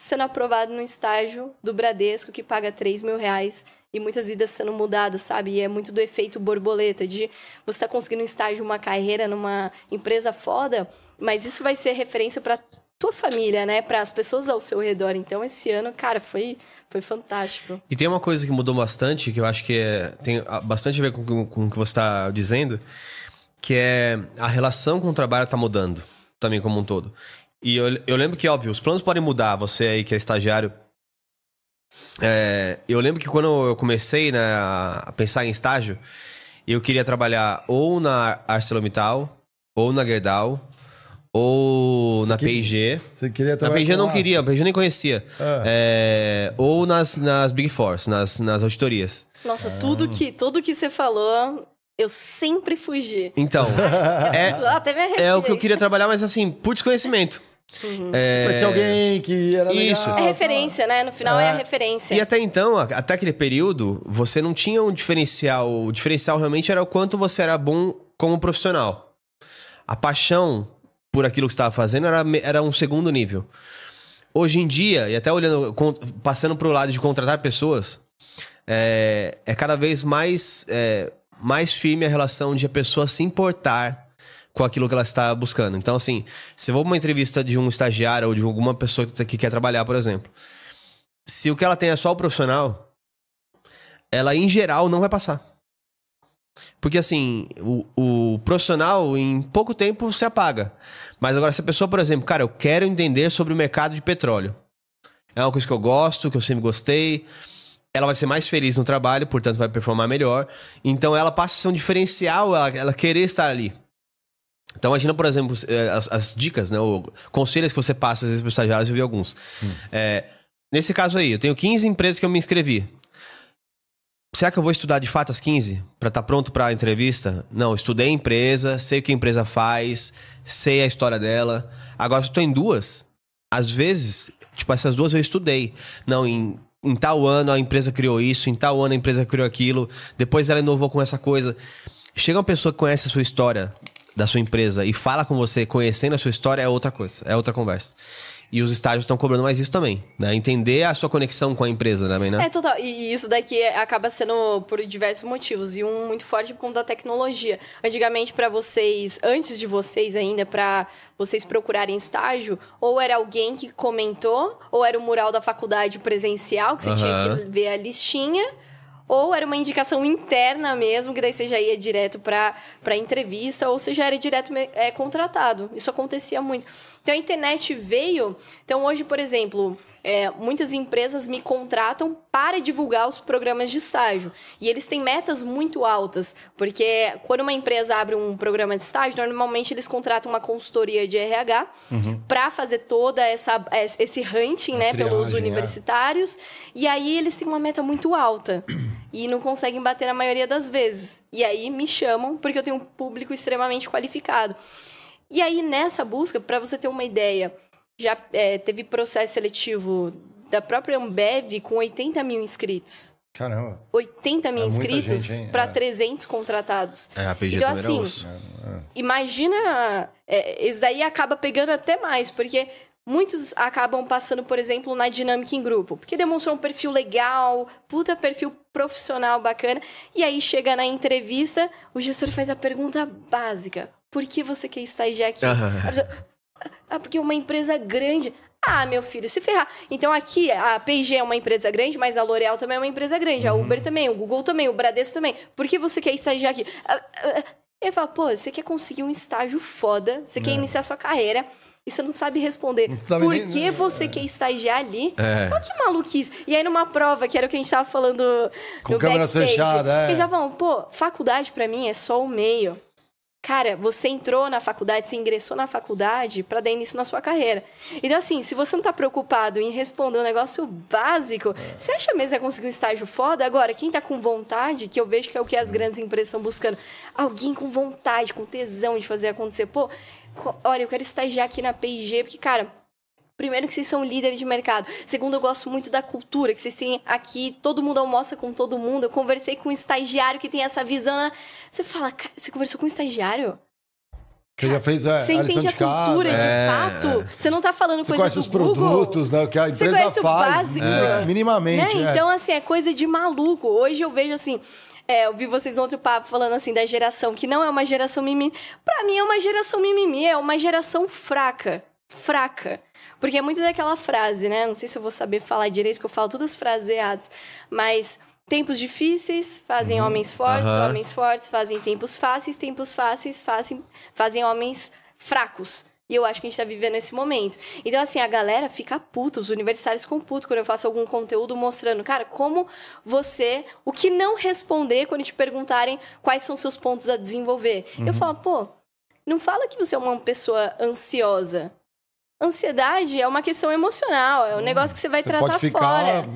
sendo aprovado no estágio do Bradesco, que paga 3 mil reais. E muitas vidas sendo mudadas, sabe? E é muito do efeito borboleta, de você tá conseguindo um estágio, uma carreira numa empresa foda, mas isso vai ser referência para tua família, né? Para as pessoas ao seu redor. Então, esse ano, cara, foi, foi fantástico. E tem uma coisa que mudou bastante, que eu acho que é- tem bastante a ver com, com- com o que você está dizendo, que é a relação com o trabalho está mudando, também como um todo. E eu, eu lembro que, óbvio, os planos podem mudar, você aí que é estagiário. É, eu lembro que quando eu comecei né, a pensar em estágio, eu queria trabalhar ou na ArcelorMittal, ou na Gerdau, ou na P&G. Você queria Na trabalhar P&G eu não queria, a P&G eu nem conhecia. Ah. É, ou nas, nas Big Four, nas, nas auditorias. Nossa, tudo que tudo que você falou, eu sempre fugi. Então, é, Até me é o que eu queria trabalhar, mas assim, por desconhecimento. É, Conheci alguém que era legal. Isso. É referência, né? No final é, a É. referência. E até então, a- até aquele período, você não tinha um diferencial. O diferencial realmente era o quanto você era bom como profissional. A paixão por aquilo que você estava fazendo era, era um segundo nível. Hoje em dia, e até olhando, passando para o lado de contratar pessoas, é, é cada vez mais, é, mais firme a relação de a pessoa se importar com aquilo que ela está buscando. Então, assim, se eu vou pra uma entrevista de um estagiário ou de alguma pessoa que que quer trabalhar, por exemplo, se o que ela tem é só o profissional, ela, em geral, não vai passar. Porque, assim, o, o profissional, em pouco tempo, se apaga. Mas agora, se a pessoa, por exemplo, cara, eu quero entender sobre o mercado de petróleo. É uma coisa que eu gosto, que eu sempre gostei. Ela vai ser mais feliz no trabalho, portanto, vai performar melhor. Então, ela passa a ser um diferencial, ela, ela querer estar ali. Então, imagina, por exemplo, eh, as, as dicas, né? O, conselhos que você passa, às vezes, para estagiários, eu vi alguns. É, nesse caso aí, eu tenho 15 empresas que eu me inscrevi. Será que eu vou estudar de fato as 15 para estar pronto para a entrevista? Não, estudei a empresa, sei o que a empresa faz, sei a história dela. Agora, se eu tô em duas, às vezes, tipo, essas duas eu estudei. Não, em, em tal ano a empresa criou isso, em tal ano a empresa criou aquilo, depois ela inovou com essa coisa. Chega uma pessoa que conhece a sua história da sua empresa e fala com você conhecendo a sua história é outra coisa, é outra conversa. E os estágios estão cobrando mais isso também, né? Entender a sua conexão com a empresa também, né? É, total. E isso daqui acaba sendo por diversos motivos. E um muito forte por conta da tecnologia. Antigamente, para vocês, antes de vocês ainda, para vocês procurarem estágio, ou era alguém que comentou, ou era o mural da faculdade presencial, que você tinha Aham. que ver a listinha. Ou era uma indicação interna mesmo, que daí você já ia direto pra entrevista, ou você já era direto é, contratado. Isso acontecia muito. Então a internet veio. Então hoje, por exemplo, é, muitas empresas me contratam para divulgar os programas de estágio. E eles têm metas muito altas, porque quando uma empresa abre um programa de estágio, normalmente eles contratam uma consultoria de RH para fazer toda essa esse hunting, né, pelos triagem, é. universitários. E aí eles têm uma meta muito alta e não conseguem bater na maioria das vezes. E aí me chamam porque eu tenho um público extremamente qualificado. E aí nessa busca, para você ter uma ideia, já é, teve processo seletivo da própria Ambev com 80 mil inscritos. Caramba. 80 mil É inscritos para É. 300 contratados. É, a PG Então, assim, osso. Imagina, é, esse daí acaba pegando até mais, porque muitos acabam passando, por exemplo, na dinâmica em grupo, porque demonstrou um perfil legal, puta perfil profissional bacana, e aí chega na entrevista, o gestor faz a pergunta básica: por que você quer estagiar aqui? Aham. A pessoa, Ah, porque é uma empresa grande. Ah, meu filho, se ferrar. Então aqui a P&G é uma empresa grande, mas a L'Oréal também é uma empresa grande, a Uber também, o Google também, o Bradesco também. Por que você quer estagiar aqui? Ah, ah, ah. Eu falo, pô, você quer conseguir um estágio foda, você quer iniciar sua carreira e você não sabe responder. Não sabe Por nem- que você quer estagiar ali? É. Olha que maluquice. E aí numa prova, que era o que a gente tava falando Com no câmeras backstage, fechadas, é. Eles já falam, pô, faculdade pra mim é só o meio. Cara, você entrou na faculdade, você ingressou na faculdade pra dar início na sua carreira. Então, assim, se você não tá preocupado em responder um negócio básico, você acha mesmo que vai conseguir um estágio foda? Agora, quem tá com vontade, que eu vejo que é o que as grandes empresas estão buscando, alguém com vontade, com tesão de fazer acontecer. Pô, olha, eu quero estagiar aqui na P&G, porque, cara, Primeiro que vocês são líderes de mercado. Segundo, eu gosto muito da cultura, que vocês têm aqui, todo mundo almoça com todo mundo. Eu conversei com um estagiário que tem essa visão. né? Você fala, cara, você conversou com um estagiário? Você já fez é, Você a lição a de casa. cultura de É. fato? Você não tá falando Você coisa conhece do os Google. produtos, né? O que a Você empresa o faz. básico. é, Né? minimamente. é. Então, assim, é coisa de maluco. Hoje eu vejo assim. é, eu vi vocês no outro papo falando assim da geração que não é uma geração mimimi. Pra mim é uma geração mimimi, é uma geração fraca. Fraca. Porque é muito daquela frase, né? Não sei se eu vou saber falar direito, porque eu falo todas as frases erradas. Mas tempos difíceis fazem homens fortes, Aham. homens fortes fazem tempos fáceis, tempos fáceis fazem, fazem homens fracos. E eu acho que a gente tá vivendo esse momento. Então, assim, a galera fica puta, os universitários ficam putos quando eu faço algum conteúdo mostrando, cara, como você. O que não responder quando te perguntarem quais são seus pontos a desenvolver. Eu falo, pô, não fala que você é uma pessoa ansiosa. Ansiedade é uma questão emocional, é um negócio que você vai Você tratar pode ficar. fora.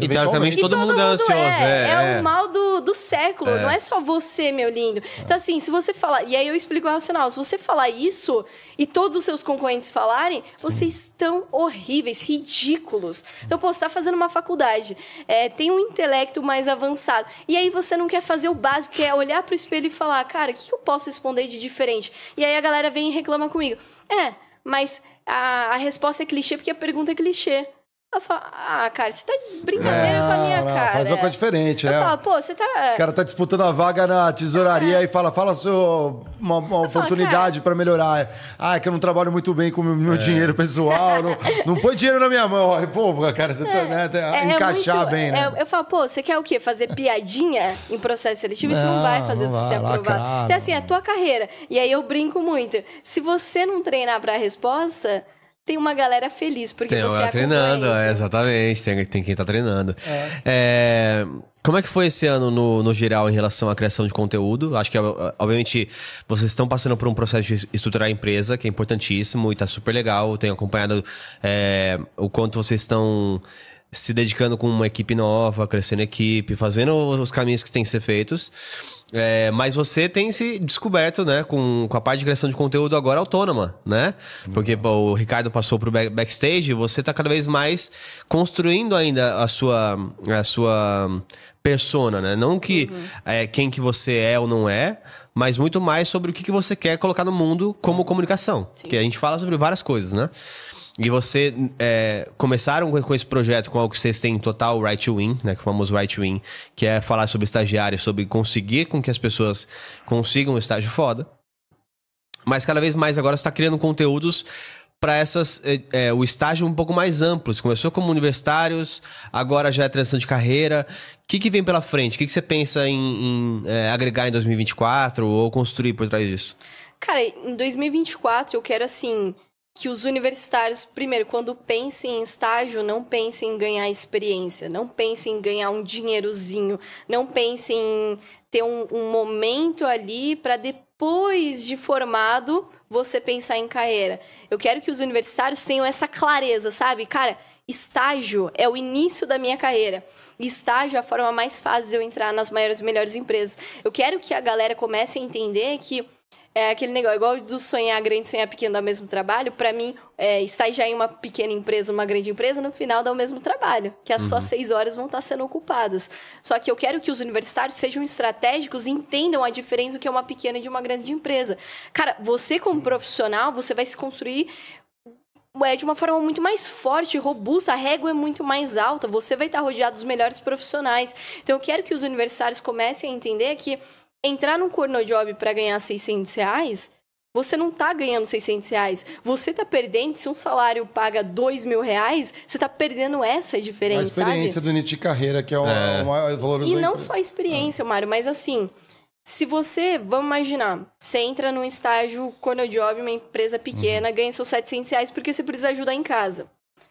E, teoricamente, E todo mundo é ansioso, É, é, é é. o mal do, do século, não é só você, meu lindo. Então, assim, se você falar. E aí eu explico o racional. Se você falar isso e todos os seus concorrentes falarem, vocês estão horríveis, ridículos. Então, pô, você tá fazendo uma faculdade, é, tem um intelecto mais avançado. E aí você não quer fazer o básico, que é olhar pro espelho e falar, cara, o que que eu posso responder de diferente? E aí a galera vem e reclama comigo. É, mas a, a resposta é clichê porque a pergunta é clichê. Eu falo, ah, cara, você tá de brincadeira com a minha não, cara. Faz uma coisa diferente, Eu né? falo, pô, você tá. O cara tá disputando a vaga na tesouraria e fala, fala seu, uma, uma oportunidade pra melhorar. Ah, é que eu não trabalho muito bem com o meu, meu dinheiro pessoal. Não, não põe dinheiro na minha mão. Aí, Pô, cara, você tá, né, tá- É- é encaixar muito- bem, né? é- eu falo, pô, você quer o quê? Fazer piadinha em processo seletivo? Isso não, Não, vai fazer não você vai, ser aprovado. lacrar, Então, assim, é a tua carreira. E aí eu brinco muito. Se você não treinar pra resposta, tem uma galera feliz, porque Tem você treinando, isso. é, exatamente. Tem, tem quem tá treinando. É, como é que foi esse ano no, no geral em relação à criação de conteúdo? Acho que, obviamente, vocês estão passando por um processo de estruturar a empresa, que é importantíssimo e tá super legal. Eu tenho acompanhado é, o quanto vocês estão se dedicando com uma equipe nova, crescendo a equipe, fazendo os caminhos que têm que ser feitos. É, mas você tem se descoberto, né, com, com a parte de criação de conteúdo agora autônoma, né? Porque pô, o Ricardo passou pro back- backstage, você tá cada vez mais construindo ainda a sua, a sua persona, né? Não que é, quem que você é ou não é, mas muito mais sobre o que, que você quer colocar no mundo como comunicação. Que a gente fala sobre várias coisas, né? E você é, começaram com, esse projeto com algo que vocês têm total right to win, né? Que é o famoso right to win, que é falar sobre estagiário, sobre conseguir com que as pessoas consigam um estágio foda. Mas cada vez mais agora você está criando conteúdos para essas é, é, o estágio um pouco mais amplo. Você começou como universitários, agora já é transição de carreira. O que, que vem pela frente? O que, que você pensa em, em, é, agregar em 2024 ou construir por trás disso? Cara, em 2024 eu quero assim que os universitários, primeiro, quando pensem em estágio, não pensem em ganhar experiência, não pensem em ganhar um dinheirozinho, não pensem em ter um, um momento ali para depois de formado você pensar em carreira. Eu quero que os universitários tenham essa clareza, sabe? Cara, estágio é o início da minha carreira. Estágio é a forma mais fácil de eu entrar nas maiores e melhores empresas. Eu quero que a galera comece a entender que é aquele negócio, igual do sonhar grande e sonhar pequeno dá o mesmo trabalho, pra mim, é, estagiar em uma pequena empresa, uma grande empresa, no final dá o mesmo trabalho, que as suas seis horas vão estar sendo ocupadas. Só que eu quero que os universitários sejam estratégicos e entendam a diferença do que é uma pequena e de uma grande empresa. Cara, você como profissional, você vai se construir é de uma forma muito mais forte, robusta, a régua é muito mais alta, você vai estar rodeado dos melhores profissionais. Então eu quero que os universitários comecem a entender que entrar num cornojob para ganhar 600 reais, você não tá ganhando 600 reais. Você tá perdendo, se um salário paga 2 mil reais, você tá perdendo essa A diferença, experiência sabe? do início de carreira, que é o, o maior valor E não só a experiência, Mário, mas assim, se você, vamos imaginar, você entra num estágio cornojob, uma empresa pequena, ganha seus 700 reais porque você precisa ajudar em casa.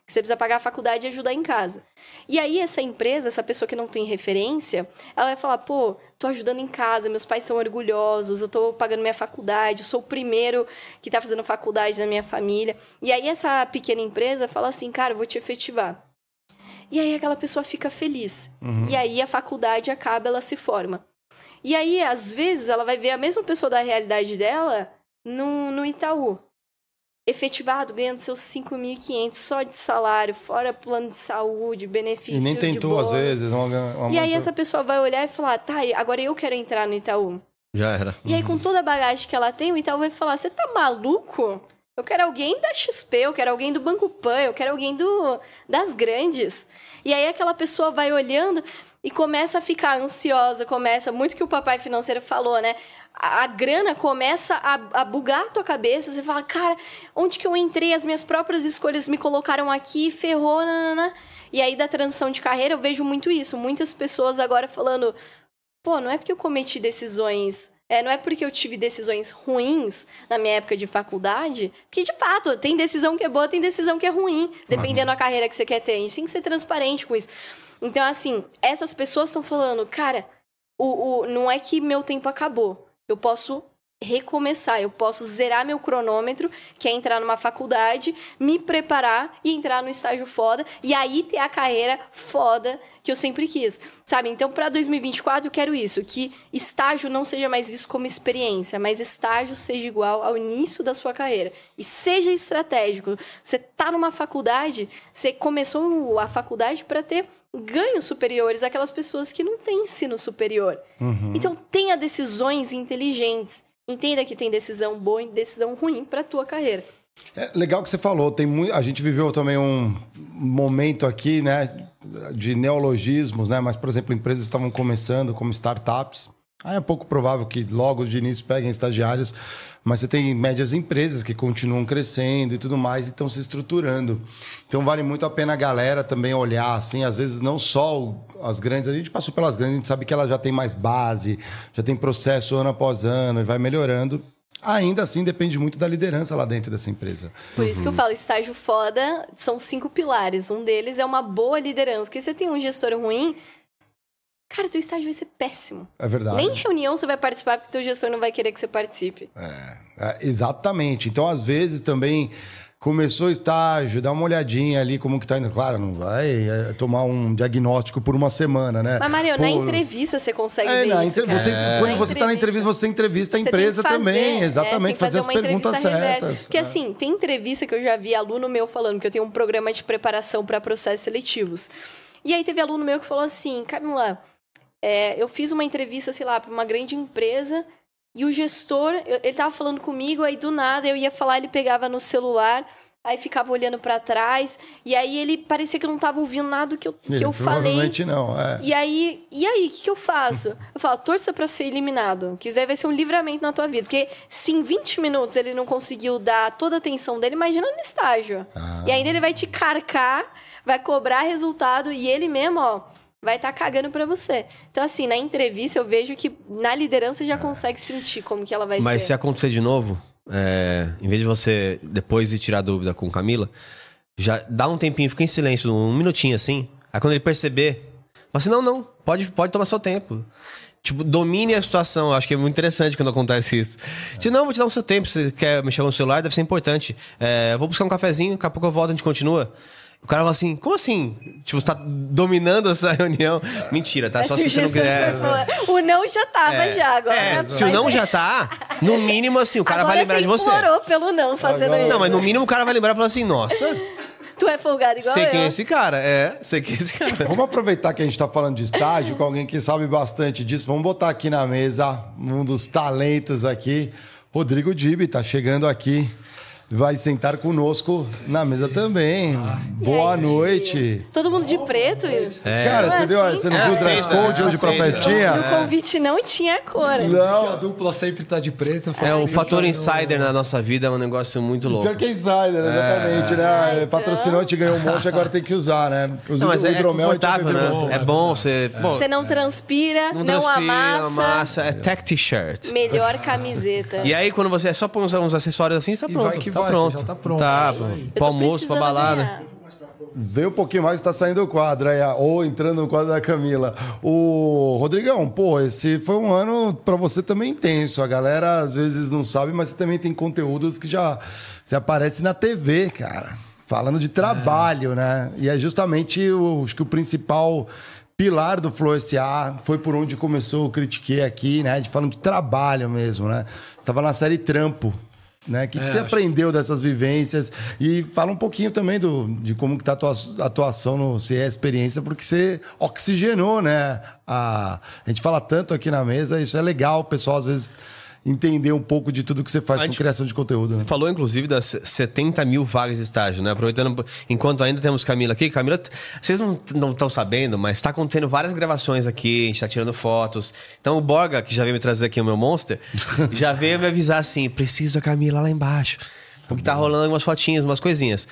Você precisa pagar a faculdade e ajudar em casa. E aí, essa empresa, essa pessoa que não tem referência, ela vai falar: pô, tô ajudando em casa, meus pais são orgulhosos, eu tô pagando minha faculdade, eu sou o primeiro que tá fazendo faculdade na minha família. E aí, essa pequena empresa fala assim: cara, eu vou te efetivar. E aí, aquela pessoa fica feliz. E aí, a faculdade acaba, ela se forma. E aí, às vezes, ela vai ver a mesma pessoa da realidade dela no, no Itaú efetivado, ganhando seus 5.500 só de salário, fora plano de saúde, benefício E nem tentou, às vezes. Uma, uma E aí essa pessoa vai olhar e falar, tá, agora eu quero entrar no Itaú. Já era. E aí com toda a bagagem que ela tem, o Itaú vai falar, você tá maluco? Eu quero alguém da XP, eu quero alguém do Banco Pan, eu quero alguém do das grandes. E aí aquela pessoa vai olhando e começa a ficar ansiosa, começa, muito que o papai financeiro falou, né? A, a grana começa a, a bugar a tua cabeça, você fala, cara, onde que eu entrei? As minhas próprias escolhas me colocaram aqui, ferrou, nanana. E aí da transição de carreira eu vejo muito isso, muitas pessoas agora falando, pô, não é porque eu cometi decisões. É, não é porque eu tive decisões ruins na minha época de faculdade, que de fato, tem decisão que é boa, tem decisão que é ruim, dependendo da carreira que você quer ter. A gente tem que ser transparente com isso. Então, assim, essas pessoas estão falando, cara, o, o, não é que meu tempo acabou. Eu posso recomeçar, eu posso zerar meu cronômetro, que é entrar numa faculdade, me preparar e entrar no estágio foda, e aí ter a carreira foda que eu sempre quis, sabe? Então, para 2024, eu quero isso, que estágio não seja mais visto como experiência, mas estágio seja igual ao início da sua carreira. E seja estratégico. Você tá numa faculdade, você começou a faculdade para ter ganhos superiores àquelas pessoas que não têm ensino superior. Então, tenha decisões inteligentes. Entenda que tem decisão boa e decisão ruim para tua carreira. É legal que você falou, tem muito, a gente viveu também um momento aqui, né, de neologismos, né, mas por exemplo, empresas estavam começando como startups. Aí é pouco provável que logo de início peguem estagiários, mas você tem médias empresas que continuam crescendo e tudo mais e estão se estruturando. Então vale muito a pena a galera também olhar, assim, às vezes não só as grandes, a gente passou pelas grandes, a gente sabe que ela já tem mais base, já tem processo ano após ano e vai melhorando. Ainda assim, depende muito da liderança lá dentro dessa empresa. Por isso que eu falo, estágio foda são cinco pilares. Um deles é uma boa liderança. Porque se você tem um gestor ruim, cara, teu estágio vai ser péssimo. É verdade. Nem reunião você vai participar porque teu gestor não vai querer que você participe. É, exatamente. Então, às vezes, também começou o estágio, dá uma olhadinha ali como que tá indo. Claro, não vai é, tomar um diagnóstico por uma semana, né? Mas, Mario, na entrevista você consegue É, ver na isso, você- quando Na você está na entrevista, você entrevista a empresa fazer, também. é, Exatamente, tem que fazer as uma perguntas entrevista reversa. certas. Porque É. assim, tem entrevista que eu já vi aluno meu falando que eu tenho um programa de preparação para processos seletivos. E aí teve aluno meu que falou assim, Camila, é, eu fiz uma entrevista, sei lá, para uma grande empresa e o gestor, eu- ele tava falando comigo, aí do nada eu ia falar, ele pegava no celular, aí ficava olhando para trás, e aí ele parecia que não tava ouvindo nada do que eu, que Ele eu falei. Não. É. E aí, e aí, o que, que eu faço? Eu falo, torça pra ser eliminado. Que isso vai ser um livramento na tua vida. Porque se em 20 minutos ele não conseguiu dar toda a atenção dele, imagina no estágio. Ah. E ainda ele vai te carcar, vai cobrar resultado e ele mesmo, ó, vai estar cagando pra você. Então, assim, na entrevista eu vejo que na liderança já consegue sentir como que ela vai Mas se ser. acontecer de novo, é, em vez de você depois ir tirar dúvida com Camila, já dá um tempinho, fica em silêncio, um minutinho assim. Aí quando ele perceber, fala assim: não, não, pode, pode tomar seu tempo. Tipo, domine a situação. Eu acho que é muito interessante quando acontece isso. Se não, vou te dar o seu tempo. Se você quer mexer no celular, deve ser importante. É, vou buscar um cafezinho, daqui a pouco eu volto, a gente continua. O cara fala assim, como assim? Tipo, você tá dominando essa reunião. Mentira, tá? Só Se você não quiser. falar- O não já tava já, agora. É, vai- se o não já tá, no mínimo assim, o cara agora vai lembrar você de você. implorou pelo não fazendo Agora- isso. Não, mas no mínimo o cara vai lembrar e falar assim, nossa, Tu é folgado igual sei eu. quem é esse cara. É, sei quem é esse cara. Vamos aproveitar que a gente está falando de estágio com alguém que sabe bastante disso. Vamos botar aqui na mesa um dos talentos aqui. Rodrigo Dibi tá chegando aqui. Vai sentar conosco na mesa também. Boa aí, noite. Todo mundo de preto? Cara, você viu? Você não É, viu o dress code hoje pra festinha? No convite não tinha cor. A Não. dupla sempre tá de preto. É, o fator "Não, insider na nossa vida é um negócio muito louco. Pior que é insider, exatamente, né? então. Patrocinou, te ganhou um monte, agora tem que usar, né? Não, mas é, é hidromel, a gente confortável, vai beber né? bom. É bom você. Bom, Você não transpira, não, transpira, amassa. amassa. É tech t-shirt. Melhor camiseta. E aí, quando você é só põe uns, uns acessórios assim, tá E pronto. vai que tá vai, pronto. você já tá pronto. Tá, É pro almoço, pra balada. ganhar. Vê um pouquinho mais, tá saindo o quadro aí, ou entrando no quadro da Camila. O Rodrigão, pô, esse foi um ano pra você também intenso. A galera às vezes não sabe, mas você também tem conteúdos que já você aparece na TV, cara. Falando de trabalho, né? E é justamente o, acho que o principal pilar do Flow SA foi por onde começou o Critiquei aqui, né? De falando de trabalho mesmo, né? Você estava na série Trampo. Né? O que, que É, você acho- aprendeu dessas vivências? E fala um pouquinho também do, de como que tá a tua atuação no CE Experiência, porque você oxigenou, né? A, a gente fala tanto aqui na mesa, isso é legal, o pessoal às vezes entender um pouco de tudo que você faz A com criação de conteúdo. Né? Falou, inclusive, das 70 mil vagas de estágio, né? Aproveitando, enquanto ainda temos Camila aqui. Camila, vocês não estão sabendo, mas está acontecendo várias gravações aqui, a gente está tirando fotos. Então o Borga, que já veio me trazer aqui o meu Monster, já veio me avisar assim: preciso da Camila lá embaixo. Porque tá rolando algumas fotinhas, umas coisinhas.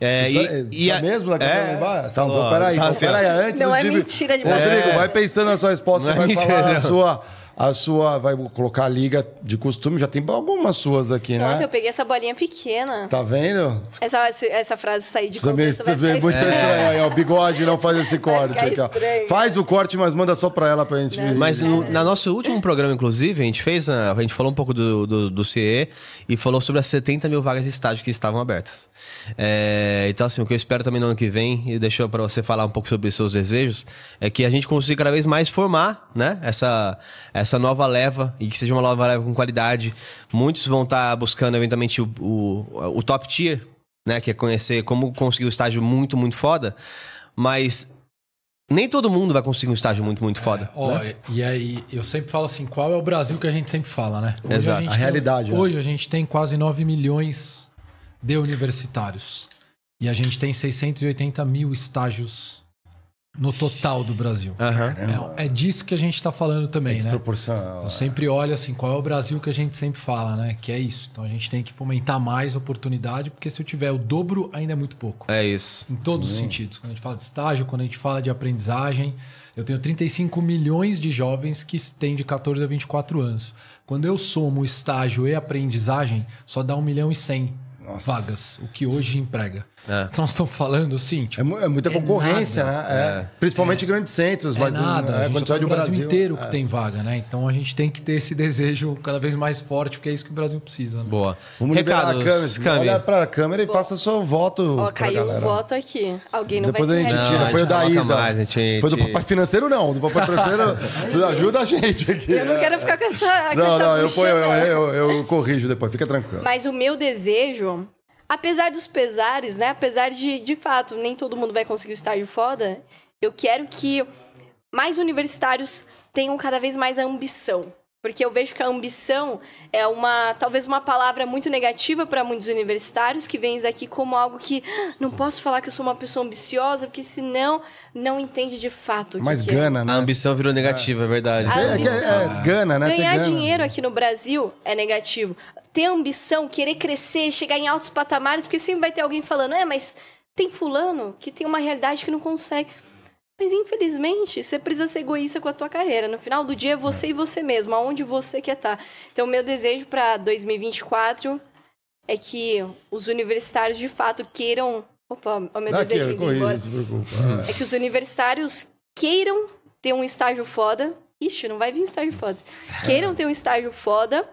É, Precisa- precisa mesmo da Camila lá embaixo? Tá, então, peraí, tá então, assim, peraí, antes Não é Dibi- mentira de Rodrigo, É. vai pensando na sua resposta, Não é você vai mentira, falar a não. sua, a sua, vai colocar a liga de costume, já tem algumas suas aqui, Nossa, né? eu peguei essa bolinha pequena. Tá vendo? Essa, essa frase sair de contexto vai vê muito estranho. estranho aí, ó. O bigode não faz esse corte aqui. Faz o corte, mas manda só pra ela pra gente ver. Mas no, na nosso último programa, inclusive, a gente fez. A, a gente falou um pouco do, do, do CE e falou sobre as 70 mil vagas de estágio que estavam abertas. É, então, assim, o que eu espero também no ano que vem, e deixou para você falar um pouco sobre os seus desejos, é que a gente consiga cada vez mais formar, né? Essa, essa nova leva e que seja uma nova leva com qualidade. Muitos vão estar buscando, eventualmente, o, o, o top tier, né? Que é conhecer como conseguir o estágio muito, muito foda. Mas nem todo mundo vai conseguir um estágio muito, muito foda. Ó, né? e aí, eu sempre falo assim, qual é o Brasil que a gente sempre fala, né? Hoje Exato, gente a tem- realidade, né? Hoje a gente tem quase 9 milhões de universitários. E a gente tem 680 mil estágios no total do Brasil. Aham. É, é disso que a gente está falando também, né? Desproporcional. Eu sempre olho assim, qual é o Brasil que a gente sempre fala, né? Que é isso. Então a gente tem que fomentar mais oportunidade, porque se eu tiver o dobro, ainda é muito pouco. É isso. Em todos os sentidos. Quando a gente fala de estágio, quando a gente fala de aprendizagem, eu tenho 35 milhões de jovens que têm de 14 a 24 anos. Quando eu somo estágio e aprendizagem, só dá 1 milhão e 100 Nossa. vagas, o que hoje emprega. É. Então nós estamos falando assim, tipo, É, é muita É concorrência, nada. né? É. Principalmente em grandes centros, é mas nada. é, a gente tá do Brasil, Brasil. inteiro é. que tem vaga, né? Então a gente tem que ter esse desejo cada vez mais forte, porque é isso que o Brasil precisa. Né? Boa. Vamos liberar a Recados, câmera. Olha pra câmera e faça seu voto. Ó, caiu o galera. voto aqui. Alguém não Depois a vai gente ser Não, tira. a Foi o gente da Isa. mais, a gente- Foi do papai financeiro, não. Do papai financeiro ajuda a gente aqui. Eu não quero ficar com essa. com Não, essa não, eu, eu, não. eu, eu corrijo depois, fica tranquilo. Mas o meu desejo, apesar dos pesares, né? Apesar de, de fato, nem todo mundo vai conseguir o estágio foda, eu quero que mais universitários tenham cada vez mais a ambição. Porque eu vejo que a ambição é uma, talvez uma palavra muito negativa para muitos universitários que vêm aqui como algo que "Ah, não posso falar que eu sou uma pessoa ambiciosa, porque senão não entende de fato que Mas que é. gana, A né? ambição virou negativa, é verdade. A É, é, que é, é, gana, né? Ganhar gana. dinheiro aqui no Brasil é negativo. Ter ambição, querer crescer, chegar em altos patamares, porque sempre vai ter alguém falando, é, mas tem fulano que tem uma realidade que não consegue. Mas infelizmente, você precisa ser egoísta com a tua carreira. No final do dia é você e você mesmo, aonde você quer estar. Então, meu desejo para 2024 é que os universitários de fato queiram. Opa, o meu Dá aqui, desejo embora. se preocupa. É que os universitários queiram ter um estágio foda. Ixi, não vai vir um estágio foda. Queiram ter um estágio foda.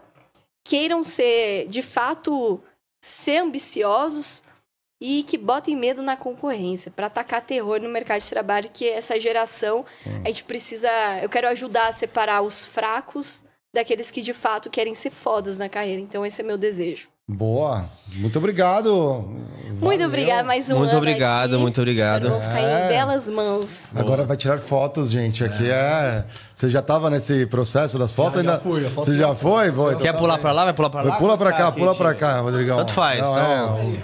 Queiram ser, de fato, ser ambiciosos e que botem medo na concorrência. Para atacar terror no mercado de trabalho que essa geração a gente precisa eu quero ajudar a separar os fracos daqueles que de fato querem ser fodas na carreira. Então esse é meu desejo Boa. Muito obrigado. muito Valeu. obrigado mais um Muito ano obrigado, aqui. muito obrigado. Eu vou ficar É. em belas mãos Agora vai tirar fotos, gente. Aqui é. Você já estava nesse processo das fotos? Já, já ainda... fui, a foto Você já já foi? Foi. Quer pular pra lá? Vai pular pra lá? Vai, Pula pra cá, pula pra Chico. cá, Rodrigão. Tanto faz, Não, então- é,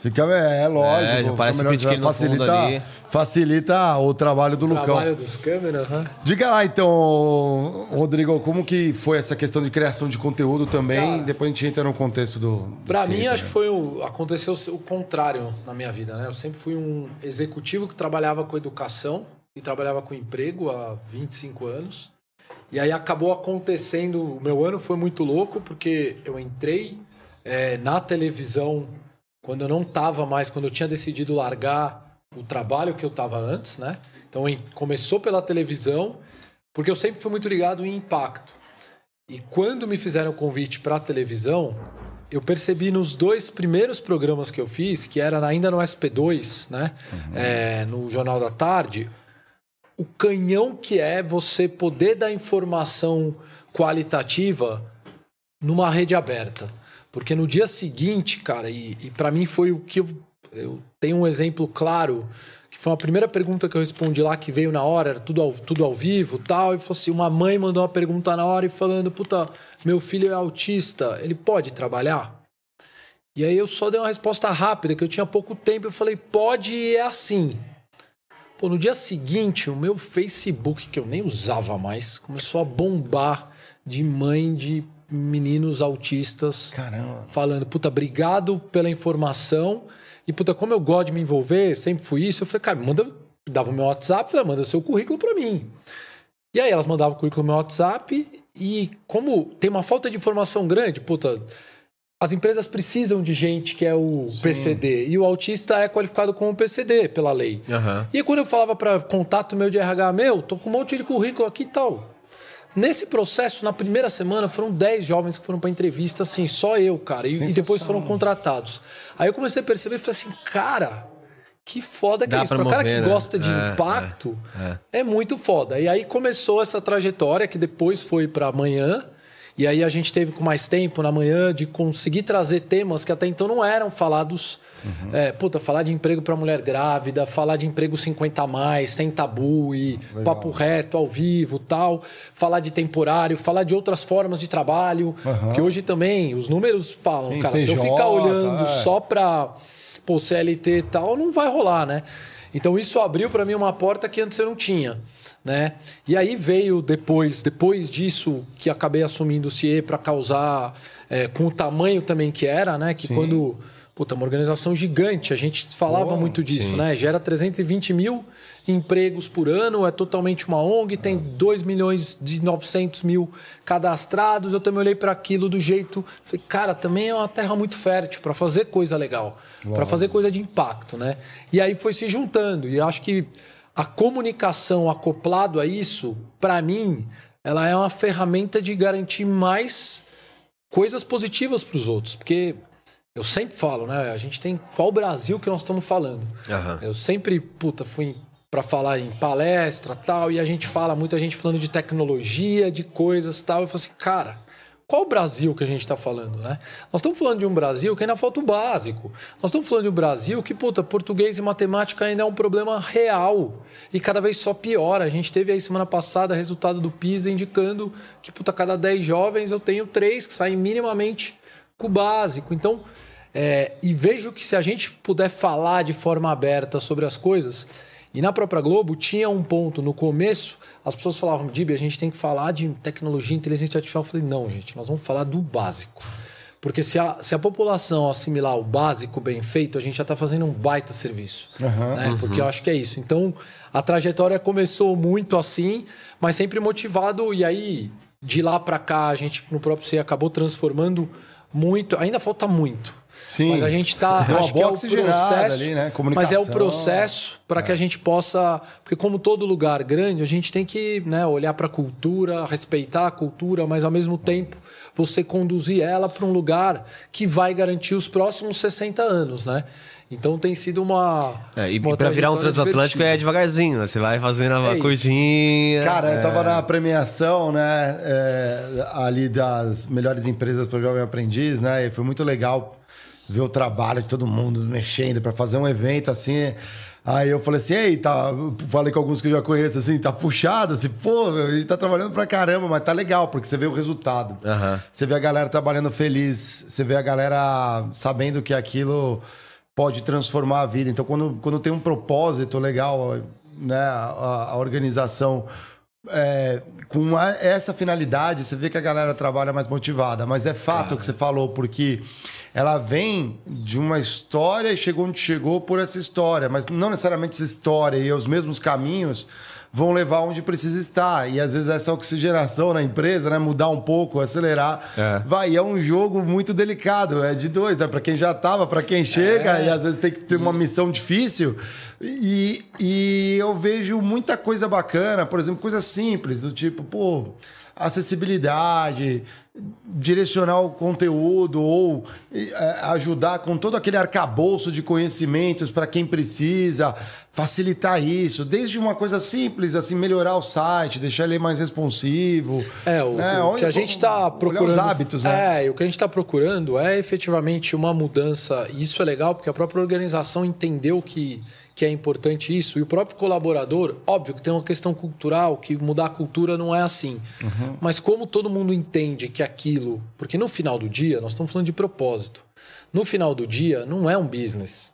Fica, é, é lógico. É, já parece melhor, o fundo facilita, ali. facilita o trabalho do Lucão. Trabalho dos câmeras, né? Diga lá então, Rodrigo, como que foi essa questão de criação de conteúdo também? Depois a gente entra no contexto do. do Pra Center. mim, acho que foi o, aconteceu o contrário na minha vida, né? Eu sempre fui um executivo que trabalhava com educação e trabalhava com emprego há 25 anos. E aí acabou acontecendo, o meu ano foi muito louco, porque eu entrei eh, na televisão quando eu não estava mais, quando eu tinha decidido largar o trabalho que eu estava antes, né? Então em- começou pela televisão, porque eu sempre fui muito ligado em impacto. E quando me fizeram o convite para a televisão, eu percebi nos dois primeiros programas que eu fiz, que era ainda no SP2, né? É, no Jornal da Tarde, o canhão que é você poder dar informação qualitativa numa rede aberta. Porque no dia seguinte, cara, e, e para mim foi o que eu, eu tenho um exemplo claro, que foi a primeira pergunta que eu respondi lá, que veio na hora, era tudo ao, tudo ao vivo tal, e falou assim: uma mãe mandou uma pergunta na hora e falando, puta, meu filho é autista, ele pode trabalhar? E aí eu só dei uma resposta rápida, que eu tinha pouco tempo, eu falei, pode e é assim. Pô, no dia seguinte, o meu Facebook, que eu nem usava mais, começou a bombar de mãe de meninos autistas Caramba. falando, puta, obrigado pela informação. E, puta, como eu gosto de me envolver, sempre fui isso, eu falei, cara, manda, dava o meu WhatsApp, falei, manda seu currículo para mim. E aí elas mandavam o currículo no meu WhatsApp e como tem uma falta de informação grande, puta, as empresas precisam de gente que é o PCD e o autista é qualificado como PCD pela lei. Aham. E quando eu falava para contato meu de RH, meu, tô com um monte de currículo aqui e tal. Nesse processo, na primeira semana, foram 10 jovens que foram para entrevista, assim, só eu, cara. E, e depois foram contratados. Aí eu comecei a perceber e falei assim, cara, que foda que Dá é isso. pra cara que né? gosta de É, impacto, é, muito foda. E aí começou essa trajetória que depois foi para amanhã. E aí a gente teve com mais tempo na manhã de conseguir trazer temas que até então não eram falados. Uhum. É, puta, falar de emprego para mulher grávida, falar de emprego 50 a mais, sem tabu e Legal. papo reto, ao vivo tal. Falar de temporário, falar de outras formas de trabalho. Uhum. Que hoje também os números falam, Sim, cara, PJ, se eu ficar olhando é. só para pô, CLT e tal, não vai rolar, né? Então isso abriu para mim uma porta que antes eu não tinha né? E aí veio depois, depois disso que acabei assumindo o CIE para causar é, com o tamanho também que era, né? Que Sim. quando puta, uma organização gigante, a gente falava muito disso, sim. né? Gera 320 mil empregos por ano, é totalmente uma ONG, tem 2 milhões de 900 mil cadastrados. Eu também olhei para aquilo do jeito, falei, cara, também é uma terra muito fértil para fazer coisa legal, para fazer coisa de impacto, né? E aí foi se juntando e acho que a comunicação acoplado a isso, para mim, ela é uma ferramenta de garantir mais coisas positivas para os outros, porque eu sempre falo, né? A gente tem qual Brasil que nós estamos falando. Uhum. Eu sempre, puta, fui para falar em palestra tal, e a gente fala, muita gente falando de tecnologia, de coisas tal. Eu falo assim, cara, qual Brasil que a gente está falando, né? Nós estamos falando de um Brasil que ainda falta o básico. Nós estamos falando de um Brasil que, puta, português e matemática ainda é um problema real e cada vez só piora. A gente teve aí semana passada resultado do PISA indicando que, puta, cada 10 jovens eu tenho três que saem minimamente com o básico. Então, é, e vejo que se a gente puder falar de forma aberta sobre as coisas, e na própria Globo tinha um ponto no começo, as pessoas falavam, Dib, a gente tem que falar de tecnologia, inteligência artificial. Eu falei, não, gente, nós vamos falar do básico. Porque se a, se a população assimilar o básico bem feito, a gente já está fazendo um baita serviço. Uhum, né? Porque eu acho que é isso. Então, a trajetória começou muito assim, mas sempre motivado. E aí, de lá para cá, a gente no próprio C acabou transformando muito. Ainda falta muito. Sim. Mas a gente está. Deu uma boa é oxigenada ali, né? Mas é o processo para é. que a gente possa. Porque, como todo lugar grande, a gente tem que né, olhar para a cultura, respeitar a cultura, mas ao mesmo tempo você conduzir ela para um lugar que vai garantir os próximos 60 anos, né? Então tem sido uma. É, e para virar um transatlântico é devagarzinho, né? Você vai fazendo uma é curtinha. Cara, é... eu tava na premiação, né? É, ali das melhores empresas para o jovem aprendiz, né? E foi muito legal ver o trabalho de todo mundo mexendo para fazer um evento assim. Aí eu falei assim, ei, tá. Falei com alguns que eu já conheço, assim, tá puxado, assim, pô, a gente tá trabalhando pra caramba, mas tá legal, porque você vê o resultado. Uhum. Você vê a galera trabalhando feliz, você vê a galera sabendo que aquilo pode transformar a vida. Então, quando, quando tem um propósito legal, né, a, a organização é, com essa finalidade, você vê que a galera trabalha mais motivada. Mas é fato o que você falou, porque ela vem de uma história e chegou onde chegou por essa história, mas não necessariamente essa história e os mesmos caminhos vão levar onde precisa estar. E às vezes essa oxigenação na empresa, né, mudar um pouco, acelerar, é. vai. E é um jogo muito delicado, é de dois, né? Para quem já estava, para quem chega, é. e às vezes tem que ter uma missão difícil. E, e eu vejo muita coisa bacana, por exemplo, coisas simples, do tipo, pô, acessibilidade, direcionar o conteúdo ou é, ajudar com todo aquele arcabouço de conhecimentos para quem precisa, facilitar isso, desde uma coisa simples, assim, melhorar o site, deixar ele mais responsivo. É, o, né? o que a gente está procurando. Os hábitos, né? É, o que a gente está procurando é efetivamente uma mudança. E isso é legal porque a própria organização entendeu que que é importante isso. E o próprio colaborador, óbvio que tem uma questão cultural, que mudar a cultura não é assim. Uhum. Mas como todo mundo entende que aquilo. Porque no final do dia, nós estamos falando de propósito. No final do dia, não é um business.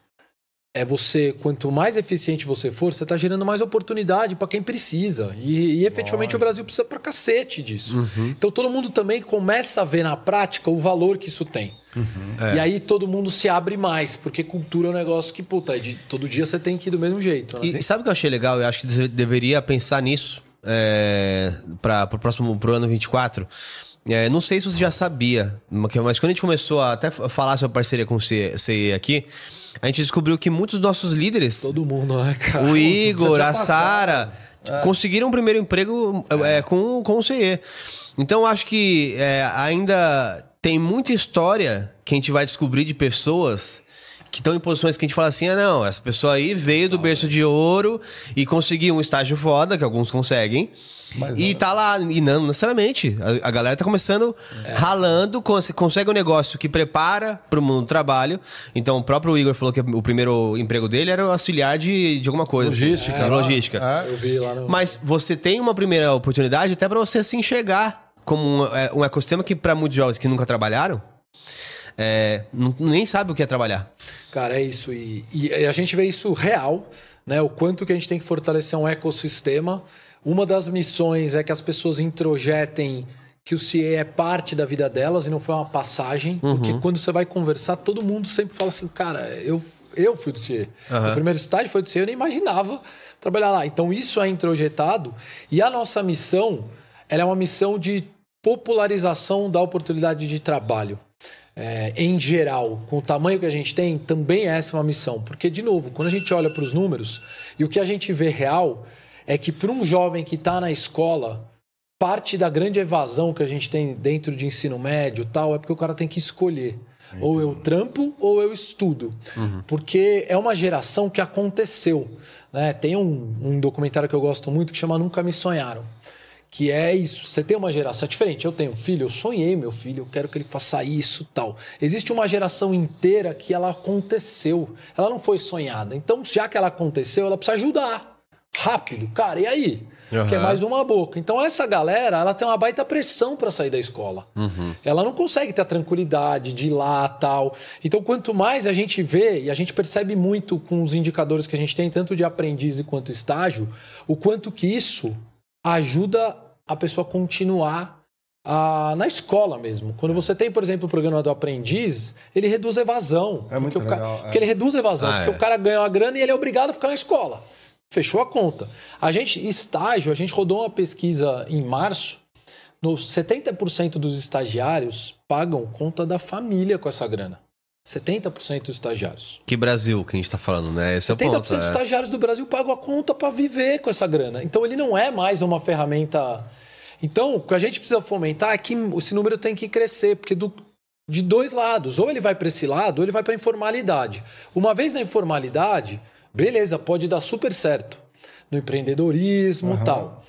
É você, quanto mais eficiente você for, você está gerando mais oportunidade para quem precisa. E, e efetivamente o Brasil precisa para cacete disso. Uhum. Então todo mundo também começa a ver na prática o valor que isso tem. Uhum. É. E aí todo mundo se abre mais, porque cultura é um negócio que, puta, é de, todo dia você tem que ir do mesmo jeito. Né? E sabe o que eu achei legal? Eu acho que você deveria pensar nisso é, para o próximo pro ano 24. É, não sei se você já sabia, mas quando a gente começou a até falar sobre a parceria com o CE aqui, a gente descobriu que muitos dos nossos líderes. Todo mundo, né, cara? O Igor, a Sara. É. Conseguiram o primeiro emprego é, com, com o CE. Então, acho que é, ainda tem muita história que a gente vai descobrir de pessoas que estão em posições que a gente fala assim: ah, não, essa pessoa aí veio do berço de ouro e conseguiu um estágio foda, que alguns conseguem. Mas, e ó, tá lá, e não necessariamente. A, a galera tá começando É. ralando, cons- consegue um negócio que prepara pro mundo do trabalho. Então, o próprio Igor falou que o primeiro emprego dele era o auxiliar de, de alguma coisa. Logística. É, lá. logística. É. Eu vi lá no. Mas você tem uma primeira oportunidade até pra você se enxergar como um, é, um ecossistema que, pra muitos jovens que nunca trabalharam, é, não- nem sabe o que é trabalhar. Cara, é isso. E, e a gente vê isso real, né? O quanto que a gente tem que fortalecer um ecossistema. Uma das missões é que as pessoas introjetem que o CIE é parte da vida delas e não foi uma passagem. Porque quando você vai conversar, todo mundo sempre fala assim, cara, eu, eu fui do CIE. O primeiro estágio foi do CIE, eu nem imaginava trabalhar lá. Então isso é introjetado. E a nossa missão, ela é uma missão de popularização da oportunidade de trabalho é, em geral, com o tamanho que a gente tem, também essa é uma missão. Porque, de novo, quando a gente olha para os números e o que a gente vê real é que para um jovem que está na escola, parte da grande evasão que a gente tem dentro de ensino médio tal é porque o cara tem que escolher. Ou eu trampo ou eu estudo. Porque é uma geração que aconteceu. Né? Tem um, um documentário que eu gosto muito que chama Nunca Me Sonharam. Que é isso. Você tem uma geração diferente. Eu tenho um filho, eu sonhei meu filho, eu quero que ele faça isso tal. Existe uma geração inteira que ela aconteceu. Ela não foi sonhada. Então, já que ela aconteceu, ela precisa ajudar. Rápido, cara. E aí? Que é mais uma boca. Então, essa galera, ela tem uma baita pressão para sair da escola. Ela não consegue ter a tranquilidade de ir lá tal. Então, quanto mais a gente vê, e a gente percebe muito com os indicadores que a gente tem, tanto de aprendiz quanto estágio, o quanto que isso ajuda a pessoa a continuar ah, na escola mesmo. Quando você tem, por exemplo, o programa do aprendiz, ele reduz a evasão. É muito o ca- legal, é. Porque ele reduz a evasão. Ah, porque é. o cara ganha uma grana e ele é obrigado a ficar na escola. Fechou a conta. A gente, estágio, a gente rodou uma pesquisa em março. No 70% dos estagiários pagam conta da família com essa grana. 70% dos estagiários. Que Brasil que a gente tá falando, né? Esse é o 70% ponto. dos é. estagiários do Brasil pagam a conta para viver com essa grana. Então ele não é mais uma ferramenta. Então, o que a gente precisa fomentar é que esse número tem que crescer, porque do- de dois lados, ou ele vai para esse lado, ou ele vai para a informalidade. Uma vez na informalidade, beleza, pode dar super certo no empreendedorismo e tal.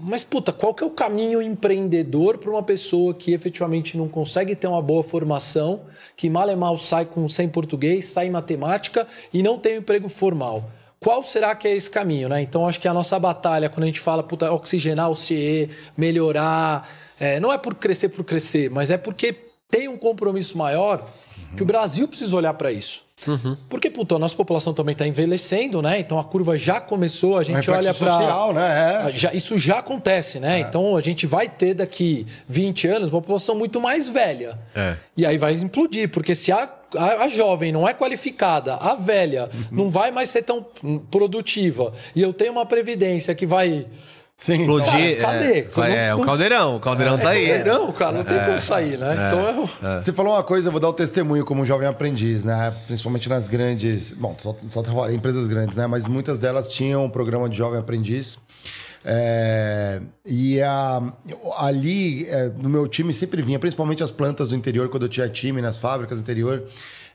Mas, puta, qual que é o caminho empreendedor para uma pessoa que efetivamente não consegue ter uma boa formação, que mal e mal sai com 100 português, sai em matemática e não tem um emprego formal? Qual será que é esse caminho, né? Então, acho que a nossa batalha, quando a gente fala, puta, oxigenar o CIE, melhorar, é, não é por crescer por crescer, mas é porque tem um compromisso maior que o Brasil precisa olhar para isso. Porque, puta, a nossa população também está envelhecendo, né? Então a curva já começou, a gente olha para social, né? É. já- isso já acontece, né? Então a gente vai ter daqui 20 anos uma população muito mais velha. É. E aí vai implodir, porque se a, a, a jovem não é qualificada, a velha não vai mais ser tão produtiva, e eu tenho uma previdência que vai. Sim. Explodir. Cara, cadê? É, é, o caldeirão. O caldeirão tá aí. Não, cara, não tem como sair, né? Então é. Você falou uma coisa, eu vou dar o testemunho como jovem aprendiz, né? Principalmente nas grandes. Bom, só, só trabalhei em empresas grandes, né? Mas muitas delas tinham um programa de jovem aprendiz. É, e a- ali, é, no meu time, sempre vinha, principalmente as plantas do interior, quando eu tinha time nas fábricas do interior.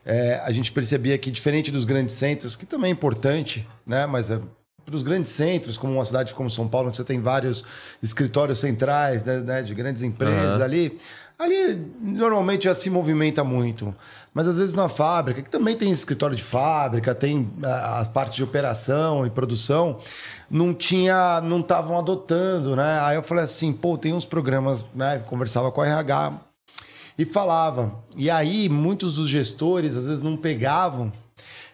é, a gente percebia que, diferente dos grandes centros, que também é importante, né? Mas é, para os grandes centros, como uma cidade como São Paulo, onde você tem vários escritórios centrais né, né, de grandes empresas ali, ali normalmente já se movimenta muito. Mas às vezes na fábrica, que também tem escritório de fábrica, tem as partes de operação e produção, não tinha, não estavam adotando, né? Aí eu falei assim, pô, tem uns programas, né? Conversava com a RH e falava. E aí muitos dos gestores às vezes não pegavam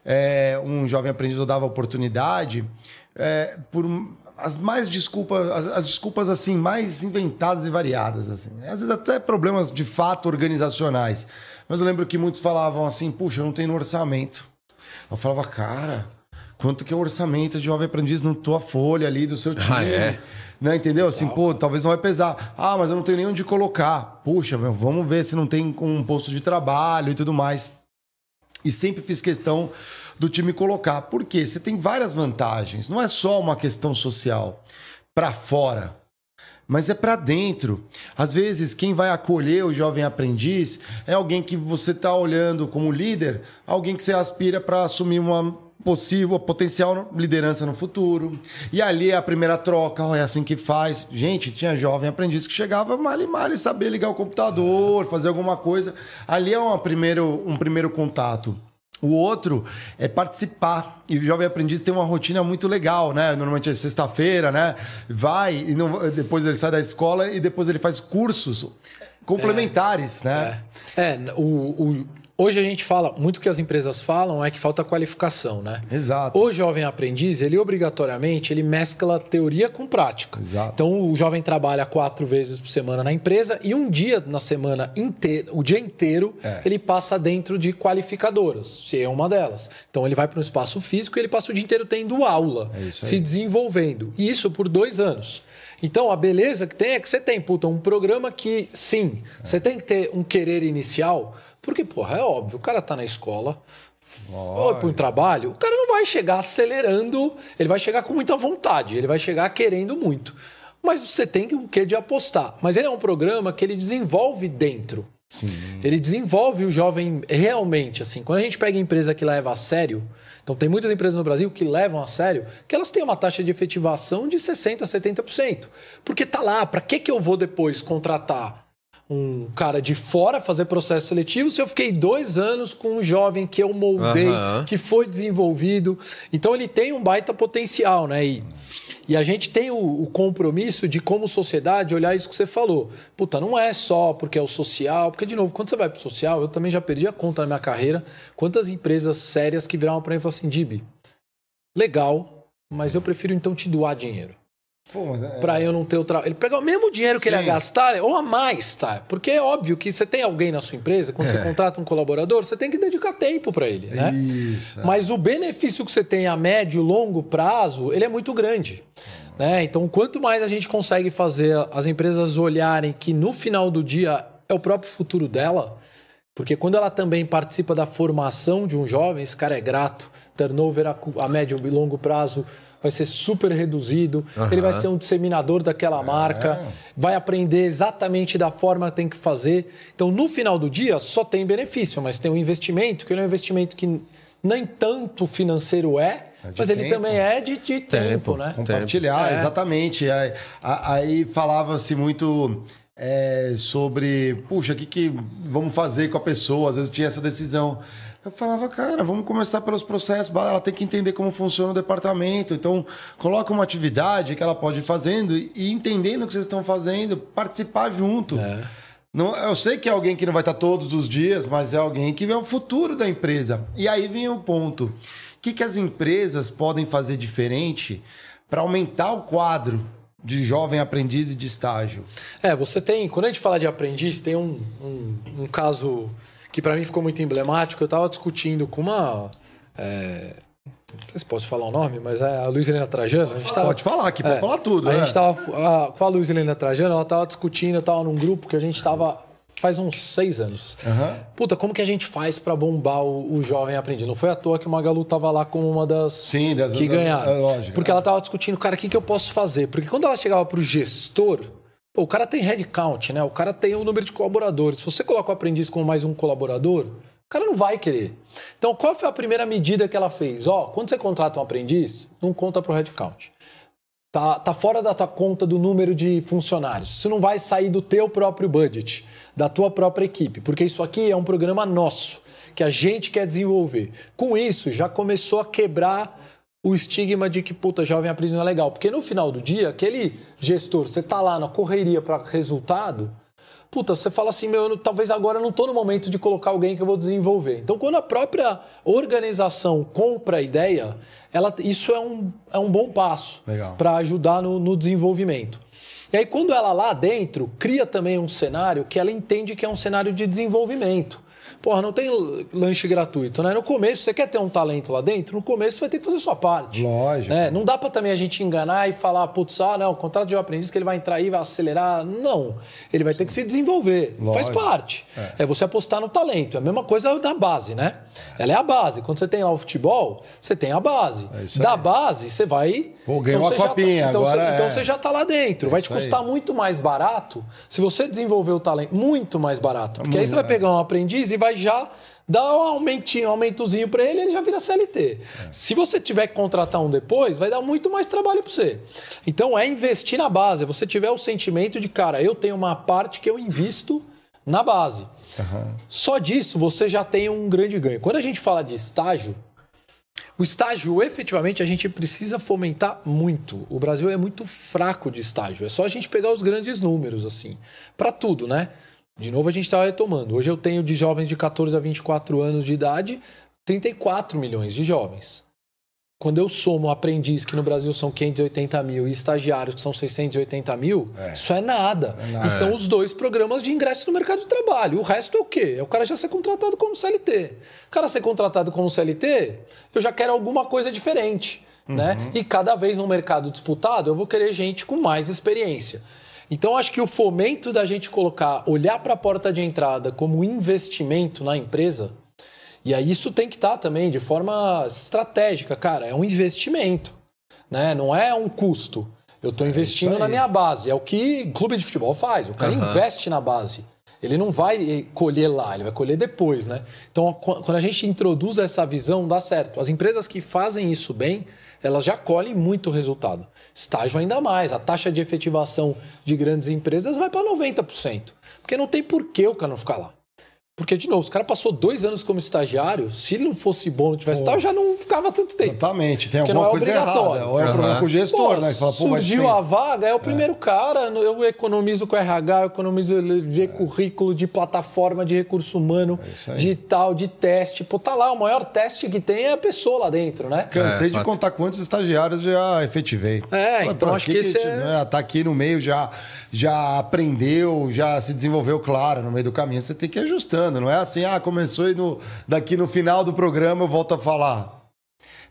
é, um jovem aprendiz dava oportunidade é, por as mais desculpas, as, as desculpas assim mais inventadas e variadas assim. Às vezes até problemas de fato organizacionais. Mas eu lembro que muitos falavam assim, puxa, eu não tenho orçamento. Eu falava, cara, quanto que é o orçamento de jovem aprendiz na tua folha ali do seu time? Ah, é? Né, entendeu? Assim, pô, talvez não vai pesar. Ah, mas eu não tenho nem onde colocar. Puxa, vamos ver se não tem um posto de trabalho e tudo mais. E sempre fiz questão do time colocar. Por quê? Você tem várias vantagens. Não é só uma questão social para fora, mas é para dentro. Às vezes, quem vai acolher o jovem aprendiz é alguém que você está olhando como líder, alguém que você aspira para assumir uma possível, potencial liderança no futuro. E ali é a primeira troca, é assim que faz. Gente, tinha jovem aprendiz que chegava mal e mal saber ligar o computador, fazer alguma coisa. Ali é uma primeiro, um primeiro contato. O outro é participar. E o jovem aprendiz tem uma rotina muito legal, né? Normalmente é sexta-feira, né? Vai e não, depois ele sai da escola e depois ele faz cursos complementares, né? É, o, o- hoje a gente fala, muito que as empresas falam é que falta qualificação, né? Exato. O jovem aprendiz, ele obrigatoriamente, ele mescla teoria com prática. Exato. Então o jovem trabalha quatro vezes por semana na empresa e um dia na semana inteira, o dia inteiro, É. ele passa dentro de qualificadoras, se é uma delas. Então ele vai para um espaço físico e ele passa o dia inteiro tendo aula, É se desenvolvendo. E isso por dois anos. Então a beleza que tem é que você tem, puta, um programa que, sim, você tem que ter um querer inicial, porque, porra, é óbvio, o cara tá na escola, foi para um trabalho, o cara não vai chegar acelerando, ele vai chegar com muita vontade, ele vai chegar querendo muito. Mas você tem que um quê de apostar. Mas ele é um programa que ele desenvolve dentro. Sim. Ele desenvolve o jovem realmente, assim. Quando a gente pega empresa que leva a sério, então tem muitas empresas no Brasil que levam a sério, que elas têm uma taxa de efetivação de 60%, 70%. Porque tá lá, para que, que eu vou depois contratar um cara de fora fazer processo seletivo se eu fiquei dois anos com um jovem que eu moldei, Aham. que foi desenvolvido. Então ele tem um baita potencial, né? E, e a gente tem o, o compromisso de, como sociedade, olhar isso que você falou. Puta, não é só porque é o social, porque, de novo, quando você vai pro social, eu também já perdi a conta na minha carreira. Quantas empresas sérias que viraram para mim e falaram assim, Dib, legal, mas eu prefiro então te doar dinheiro. Pô, é- Pra eu não ter o trabalho. Ele pega o mesmo dinheiro que ele ia Sim. gastar, ou a mais, tá? Porque é óbvio que você tem alguém na sua empresa, quando você contrata um colaborador, você tem que dedicar tempo para ele, né? Isso. é. Mas o benefício que você tem a médio e longo prazo, ele é muito grande. Né? Então, quanto mais a gente consegue fazer as empresas olharem que no final do dia é o próprio futuro dela, porque quando ela também participa da formação de um jovem, esse cara é grato, turnover a médio e longo prazo vai ser super reduzido, ele vai ser um disseminador daquela marca, vai aprender exatamente da forma que tem que fazer. Então, no final do dia, só tem benefício, mas tem um investimento, que ele é um investimento que nem tanto financeiro é, É mas ele tempo. também é de, de tempo, né? Compartilhar, É. exatamente. Aí, aí falava-se muito é, sobre, puxa, o que, que vamos fazer com a pessoa? Às vezes tinha essa decisão. Eu falava, cara, vamos começar pelos processos. Ela tem que entender como funciona o departamento. Então, coloca uma atividade que ela pode ir fazendo e entendendo o que vocês estão fazendo, participar junto. É. Não, eu sei que é alguém que não vai estar todos os dias, mas é alguém que é o futuro da empresa. E aí vem o ponto. O que, que as empresas podem fazer diferente para aumentar o quadro de jovem aprendiz e de estágio? É, você tem. Quando a gente fala de aprendiz, tem um, um, um caso que para mim ficou muito emblemático. Eu estava discutindo com uma. é, não sei se posso falar o nome, mas é a Luiz Helena Trajano. A gente tava, Pode falar aqui, pode É, falar tudo. A né? gente tava a- com a Luiz Helena Trajano, ela tava discutindo, eu tava num grupo que a gente tava faz uns seis anos. Aham. Puta, como que a gente faz pra bombar o, o jovem aprendiz? Não foi à toa que o Magalu tava lá como uma das Sim, das- que das- ganharam. é lógico. Porque ela tava discutindo, cara, o que, que eu posso fazer? Porque quando ela chegava pro gestor, pô, o cara tem headcount, né? O cara tem o número de colaboradores. Se você coloca o aprendiz como mais um colaborador, o cara não vai querer. Então, qual foi a primeira medida que ela fez? Ó, quando você contrata um aprendiz, não conta pro headcount. Tá, tá fora da tua conta do número de funcionários. Isso não vai sair do teu próprio budget, da tua própria equipe, porque isso aqui é um programa nosso, que a gente quer desenvolver. Com isso, já começou a quebrar o estigma de que, puta, jovem aprendiz não é legal. Porque no final do dia, aquele gestor, você tá lá na correria para resultado, puta, você fala assim, meu, eu talvez agora eu não estou no momento de colocar alguém que eu vou desenvolver. Então, quando a própria organização compra a ideia, ela, isso é um, é um bom passo para ajudar no, no desenvolvimento. E aí, quando ela lá dentro cria também um cenário que ela entende que é um cenário de desenvolvimento. Porra, não tem lanche gratuito, né? No começo, você quer ter um talento lá dentro? No começo, você vai ter que fazer sua parte. Lógico. né? Não dá para também a gente enganar e falar, putz, ah, não, o contrato de um aprendiz que ele vai entrar aí, vai acelerar. Não. Ele vai ter que se desenvolver. Faz Lógico. parte. É. você apostar no talento. É a mesma coisa da base, né? Ela é a base. Quando você tem lá o futebol, você tem a base. É isso da aí. base, você vai Pô, ganhou você a tá- copinha, então agora você, então é. você já tá lá dentro. vai te isso aí. custar muito mais barato se você desenvolver o talento. Muito mais barato. Porque aí você vai pegar um aprendiz e vai já dar um aumentinho, um aumentozinho pra ele, ele já vira CLT. Se você tiver que contratar um depois, vai dar muito mais trabalho pra você. Então é investir na base. Você tiver o sentimento de, cara, eu tenho uma parte que eu invisto na base. Só disso você já tem um grande ganho. Quando a gente fala de estágio, o estágio, efetivamente, a gente precisa fomentar muito. O Brasil é muito fraco de estágio. É só a gente pegar os grandes números, assim. Para tudo, né? De novo, a gente está retomando. Hoje eu tenho de jovens de 14 a 24 anos de idade, 34 milhões de jovens. Quando eu somo aprendiz, que no Brasil são 580 mil, e estagiários, que são 680 mil, isso é nada. E são os dois programas de ingresso no mercado de trabalho. O resto é o quê? É o cara já ser contratado como CLT. O cara ser contratado como CLT, eu já quero alguma coisa diferente. Né? E cada vez no mercado disputado, eu vou querer gente com mais experiência. Então, acho que o fomento da gente colocar, olhar para a porta de entrada como investimento na empresa, e aí isso tem que estar também de forma estratégica, cara, é um investimento, né? Não é um custo. Eu estou investindo aí. na minha base, é o que clube de futebol faz. O cara investe na base. Ele não vai colher lá, ele vai colher depois, né? Então, qu- quando a gente introduz essa visão, dá certo. As empresas que fazem isso bem, elas já colhem muito resultado. Estágio ainda mais. A taxa de efetivação de grandes empresas vai para 90%. Porque não tem por que o cara não ficar lá. Porque, de novo, os cara passou dois anos como estagiário, se ele não fosse bom, não tivesse estágio, já não ficava tanto tempo. Exatamente, tem alguma é coisa errada. Ou é um problema com o gestor, Pô, né? Fala, surgiu a vaga, é o primeiro cara. Eu economizo com RH, eu economizo de currículo, de plataforma, de recurso humano, É de tal, de teste. Pô, tá lá, o maior teste que tem é a pessoa lá dentro, né? Cansei É, de contar quantos estagiários já efetivei. É, Fala, então pô, acho que esse gente, é- né, tá aqui no meio, já, já aprendeu, já se desenvolveu, claro, no meio do caminho. Você tem que ir ajustando. Não é assim, ah, começou e no, daqui no final do programa eu volto a falar.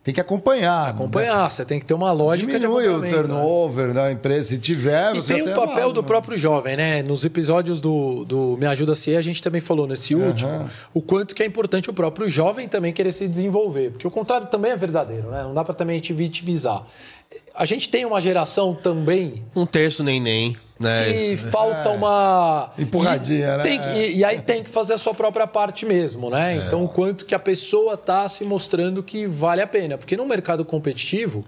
Tem que acompanhar. Acompanhar, você tem que ter uma lógica Diminui de o né? turnover da empresa. Se tiver, E você tem o papel avança, do né? próprio jovem, né? Nos episódios do, do Me Ajuda a Ser, a gente também falou nesse último o quanto que é importante o próprio jovem também querer se desenvolver. Porque o contrário também é verdadeiro, né? Não dá pra também a gente vitimizar. A gente tem uma geração também Um terço nem nem, né? que falta uma. Empurradinha, e né? tem e, e aí tem que fazer a sua própria parte mesmo, né? Então, o quanto que a pessoa tá se mostrando que vale a pena. Porque no mercado competitivo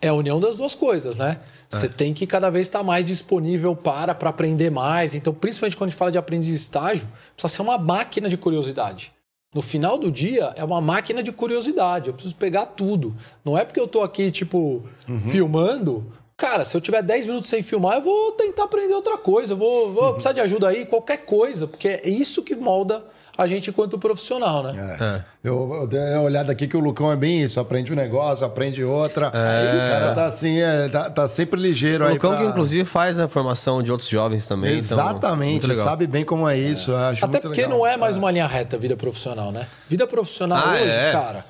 é a união das duas coisas, né? Você tem que cada vez estar mais disponível para para aprender mais. Então, principalmente quando a gente fala de aprendiz de estágio, precisa ser uma máquina de curiosidade. No final do dia, é uma máquina de curiosidade. Eu preciso pegar tudo. Não é porque eu tô aqui, tipo, filmando. Cara, se eu tiver 10 minutos sem filmar, eu vou tentar aprender outra coisa. Eu vou, vou precisar de ajuda aí, qualquer coisa. Porque é isso que molda a gente enquanto profissional, né? É. Eu, eu dei uma olhada aqui que o Lucão é bem isso. Aprende um negócio, aprende outra. É. O cara tá assim, é, tá, tá sempre ligeiro O aí. Lucão pra- que inclusive faz a formação de outros jovens também. então, Exatamente, legal. sabe bem como é isso. Até muito porque legal. não é mais uma linha reta vida profissional, né? Vida profissional Ah, hoje, é? cara.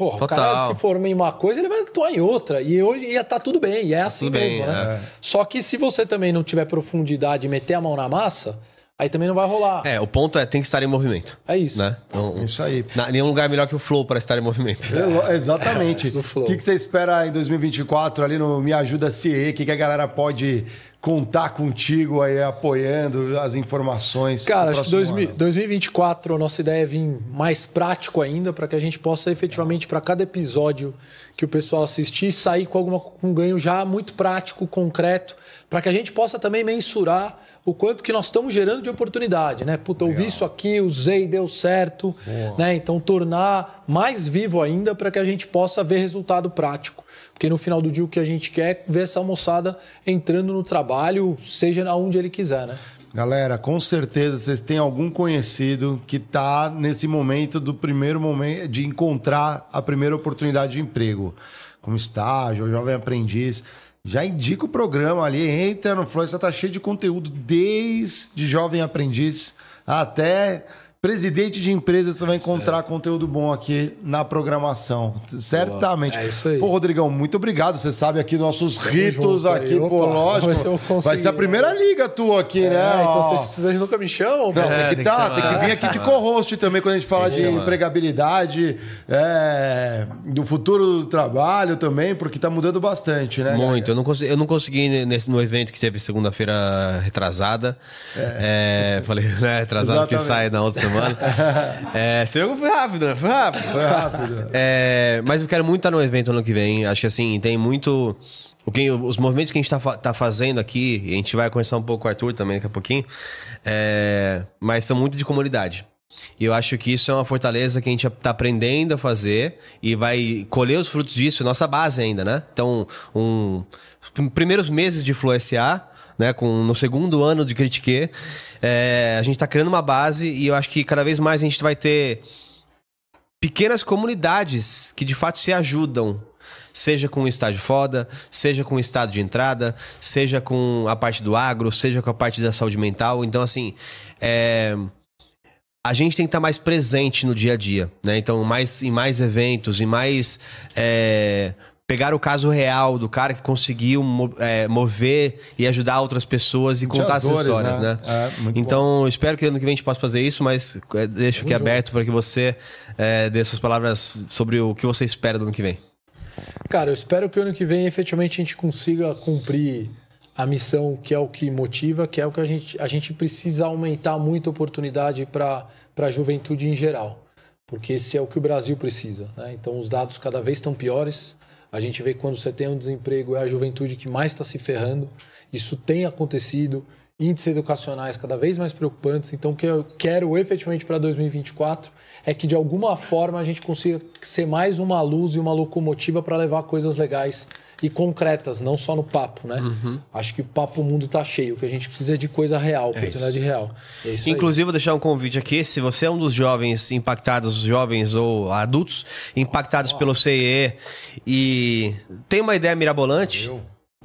Porra, o Total. cara se forma em uma coisa, ele vai atuar em outra. E hoje ia tá tudo bem, e é assim tudo bem, mesmo, né? é. Só que se você também não tiver profundidade e meter a mão na massa, aí também não vai rolar. É, o ponto é tem que estar em movimento. É isso. Né? Então, Isso aí. na- nenhum lugar melhor que o Flow para estar em movimento. Elo- Exatamente. O que, que você espera em 2024 ali no Me Ajuda CE? O que, que a galera pode contar contigo aí, apoiando as informações? Cara, acho que próximo 2000 ano? 2024 a nossa ideia é vir mais prático ainda, para que a gente possa efetivamente, para cada episódio que o pessoal assistir, sair com alguma com um ganho já muito prático, concreto, para que a gente possa também mensurar o quanto que nós estamos gerando de oportunidade, né? Puta, eu vi isso aqui, usei, deu certo, né? Então tornar mais vivo ainda para que a gente possa ver resultado prático. Porque no final do dia o que a gente quer é ver essa moçada entrando no trabalho, seja aonde ele quiser, né? Galera, com certeza vocês têm algum conhecido que está nesse momento do primeiro momento de encontrar a primeira oportunidade de emprego, como estágio, jovem aprendiz. Já indica o programa ali, entra no Flow, você tá cheio de conteúdo desde jovem aprendiz até presidente de empresa, você vai encontrar conteúdo bom aqui na programação. Certamente. É isso aí. Pô, Rodrigão, muito obrigado. Você sabe aqui nossos ritos junto aí. aqui, pô, Opa, lógico. vamos ver se eu consigo, vai ser a primeira liga tua aqui, né? É, então Ó. vocês, vocês nunca me chamam? Não, velho? tem, que tem que tá, chamar. tem que vir aqui de co-host também quando a gente fala de chamar. empregabilidade, é, do futuro do trabalho também, porque tá mudando bastante, né? Muito. Eu não, consegui, eu não consegui nesse, no evento que teve segunda-feira retrasada. É, falei, né? Retrasado que sai na outra semana. é, você viu que foi rápido, né? Foi rápido. Foi rápido. É, mas eu quero muito estar no evento ano que vem. Acho que assim, tem muito. O que, os movimentos que a gente está tá fazendo aqui, e a gente vai conversar um pouco com o Arthur também daqui a pouquinho, é, mas são muito de comunidade. E eu acho que isso é uma fortaleza que a gente está aprendendo a fazer e vai colher os frutos disso, nossa base ainda, né? Então, um, os prim- primeiros meses de Flow SA, né, com, no segundo ano de Critique, é, a gente está criando uma base e eu acho que cada vez mais a gente vai ter pequenas comunidades que de fato se ajudam. Seja com o estágio foda, seja com o estado de entrada, seja com a parte do agro, seja com a parte da saúde mental. Então, assim, é, a gente tem que estar mais presente no dia a dia, né? Então, mais, em mais eventos, em mais. é, pegar o caso real do cara que conseguiu é, mover e ajudar outras pessoas e contar as essas histórias, né? né? É, então, eu espero que ano que vem a gente possa fazer isso, mas é, deixo aqui aberto para que você é, dê suas palavras sobre o que você espera do ano que vem. Cara, eu espero que o ano que vem efetivamente a gente consiga cumprir a missão que é o que motiva, que é o que a gente, a gente precisa aumentar muito a oportunidade para a juventude em geral. Porque esse é o que o Brasil precisa. Né? Então os dados cada vez estão piores. A gente vê que quando você tem um desemprego é a juventude que mais está se ferrando. Isso tem acontecido. Índices educacionais cada vez mais preocupantes. Então o que eu quero efetivamente para 2024 é que de alguma forma a gente consiga ser mais uma luz e uma locomotiva para levar coisas legais e concretas, não só no papo, né? Acho que o papo o mundo tá cheio, o que a gente precisa é de coisa real, oportunidade real. É isso aí. Inclusive, vou deixar um convite aqui. Se você é um dos jovens impactados, jovens ou adultos impactados pelo CIE e tem uma ideia mirabolante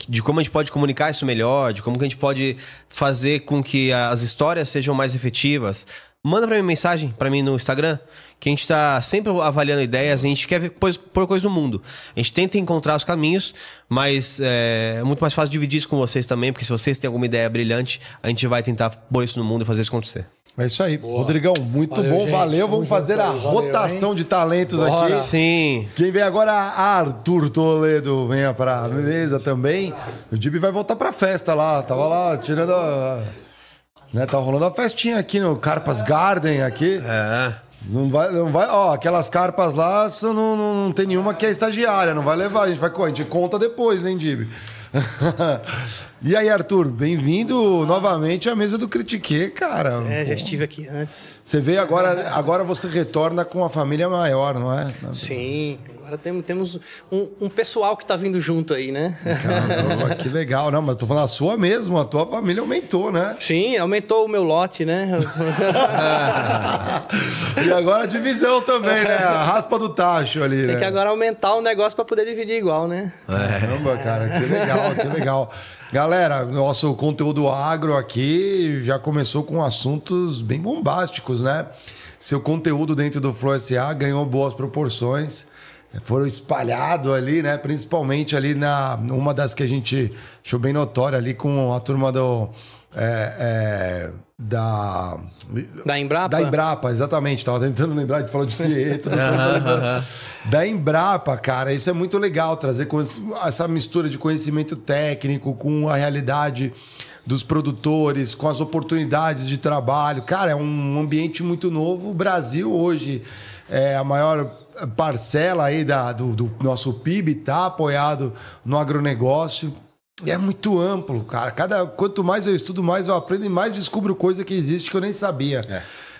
de como a gente pode comunicar isso melhor, de como que a gente pode fazer com que as histórias sejam mais efetivas, manda pra mim mensagem, pra mim no Instagram, que a gente tá sempre avaliando ideias, a gente quer ver coisa, pôr coisas no mundo. A gente tenta encontrar os caminhos, mas é, é muito mais fácil dividir isso com vocês também, porque se vocês têm alguma ideia brilhante, a gente vai tentar pôr isso no mundo e fazer isso acontecer. É isso aí. Rodrigão, muito Valeu, bom, gente. valeu. Tamo Vamos fazer a. Valeu, rotação de talentos Bora. aqui. Sim. Quem vem agora, Arthur Toledo, venha pra mesa também. O Dib vai voltar pra festa lá. Tava lá tirando a. Né, tava rolando a festinha aqui no Carpas Garden aqui. É. Não vai, não vai, ó, aquelas carpas lá são, não, não, não tem nenhuma que é estagiária, não vai levar, a gente vai, a gente conta depois, hein, Dib? e aí, Arthur, bem-vindo novamente à mesa do Critique, cara. É, já estive aqui antes. Você veio agora, agora você retorna com a família maior, não é? Sim, agora temos, temos um, um pessoal que tá vindo junto aí, né? Caramba, que legal. Não, mas tô falando a sua mesmo, a tua família aumentou, né? Sim, aumentou o meu lote, né? e agora a divisão também, né? A raspa do tacho ali, Tem né? que agora aumentar o negócio para poder dividir igual, né? Caramba, cara, que legal, que legal. Galera, nosso conteúdo agro aqui já começou com assuntos bem bombásticos, né? Seu conteúdo dentro do Flow SA ganhou boas proporções. Foram espalhados ali, né? Principalmente ali na uma das que a gente achou bem notória ali com a turma do. é, é, da. Da Embrapa? Da Embrapa, exatamente. Tava tentando lembrar de falar de CIE, tudo bem. Da Embrapa, cara, isso é muito legal, trazer essa mistura de conhecimento técnico com a realidade dos produtores, com as oportunidades de trabalho. Cara, é um ambiente muito novo. O Brasil hoje é a maior parcela aí da, do, do nosso PIB está apoiado no agronegócio. E é muito amplo, cara. Cada, quanto mais eu estudo, mais eu aprendo e mais descubro coisa que existe que eu nem sabia.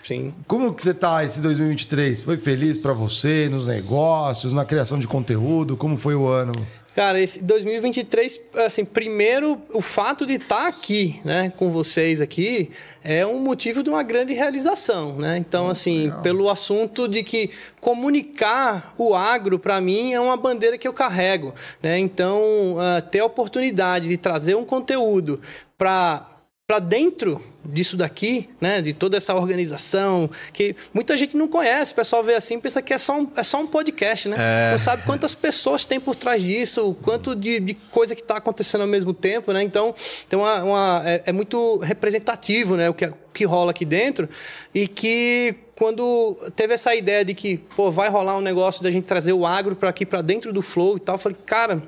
Sim. Como que você tá esse 2023? Foi feliz pra você nos negócios, na criação de conteúdo? Como foi o ano? Cara, esse 2023, assim, primeiro, o fato de estar aqui, né, com vocês aqui, é um motivo de uma grande realização, né? Então, assim, pelo assunto de que comunicar o agro, para mim, é uma bandeira que eu carrego, né? Então, ah, ter a oportunidade de trazer um conteúdo para para dentro disso daqui, né, de toda essa organização, que muita gente não conhece, o pessoal vê assim, pensa que é só um, é só um podcast, né? É. Não sabe quantas pessoas tem por trás disso, o quanto de, de coisa que está acontecendo ao mesmo tempo, né? Então, tem uma, uma- é, é muito representativo, né, o que, o que rola aqui dentro e que quando teve essa ideia de que, pô, vai rolar um negócio da gente trazer o agro para aqui para dentro do flow e tal, eu falei, cara,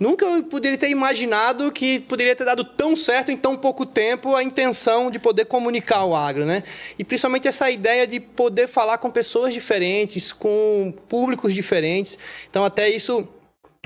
Nunca eu poderia ter imaginado que poderia ter dado tão certo em tão pouco tempo a intenção de poder comunicar o agro, né? E principalmente essa ideia de poder falar com pessoas diferentes, com públicos diferentes. Então, até isso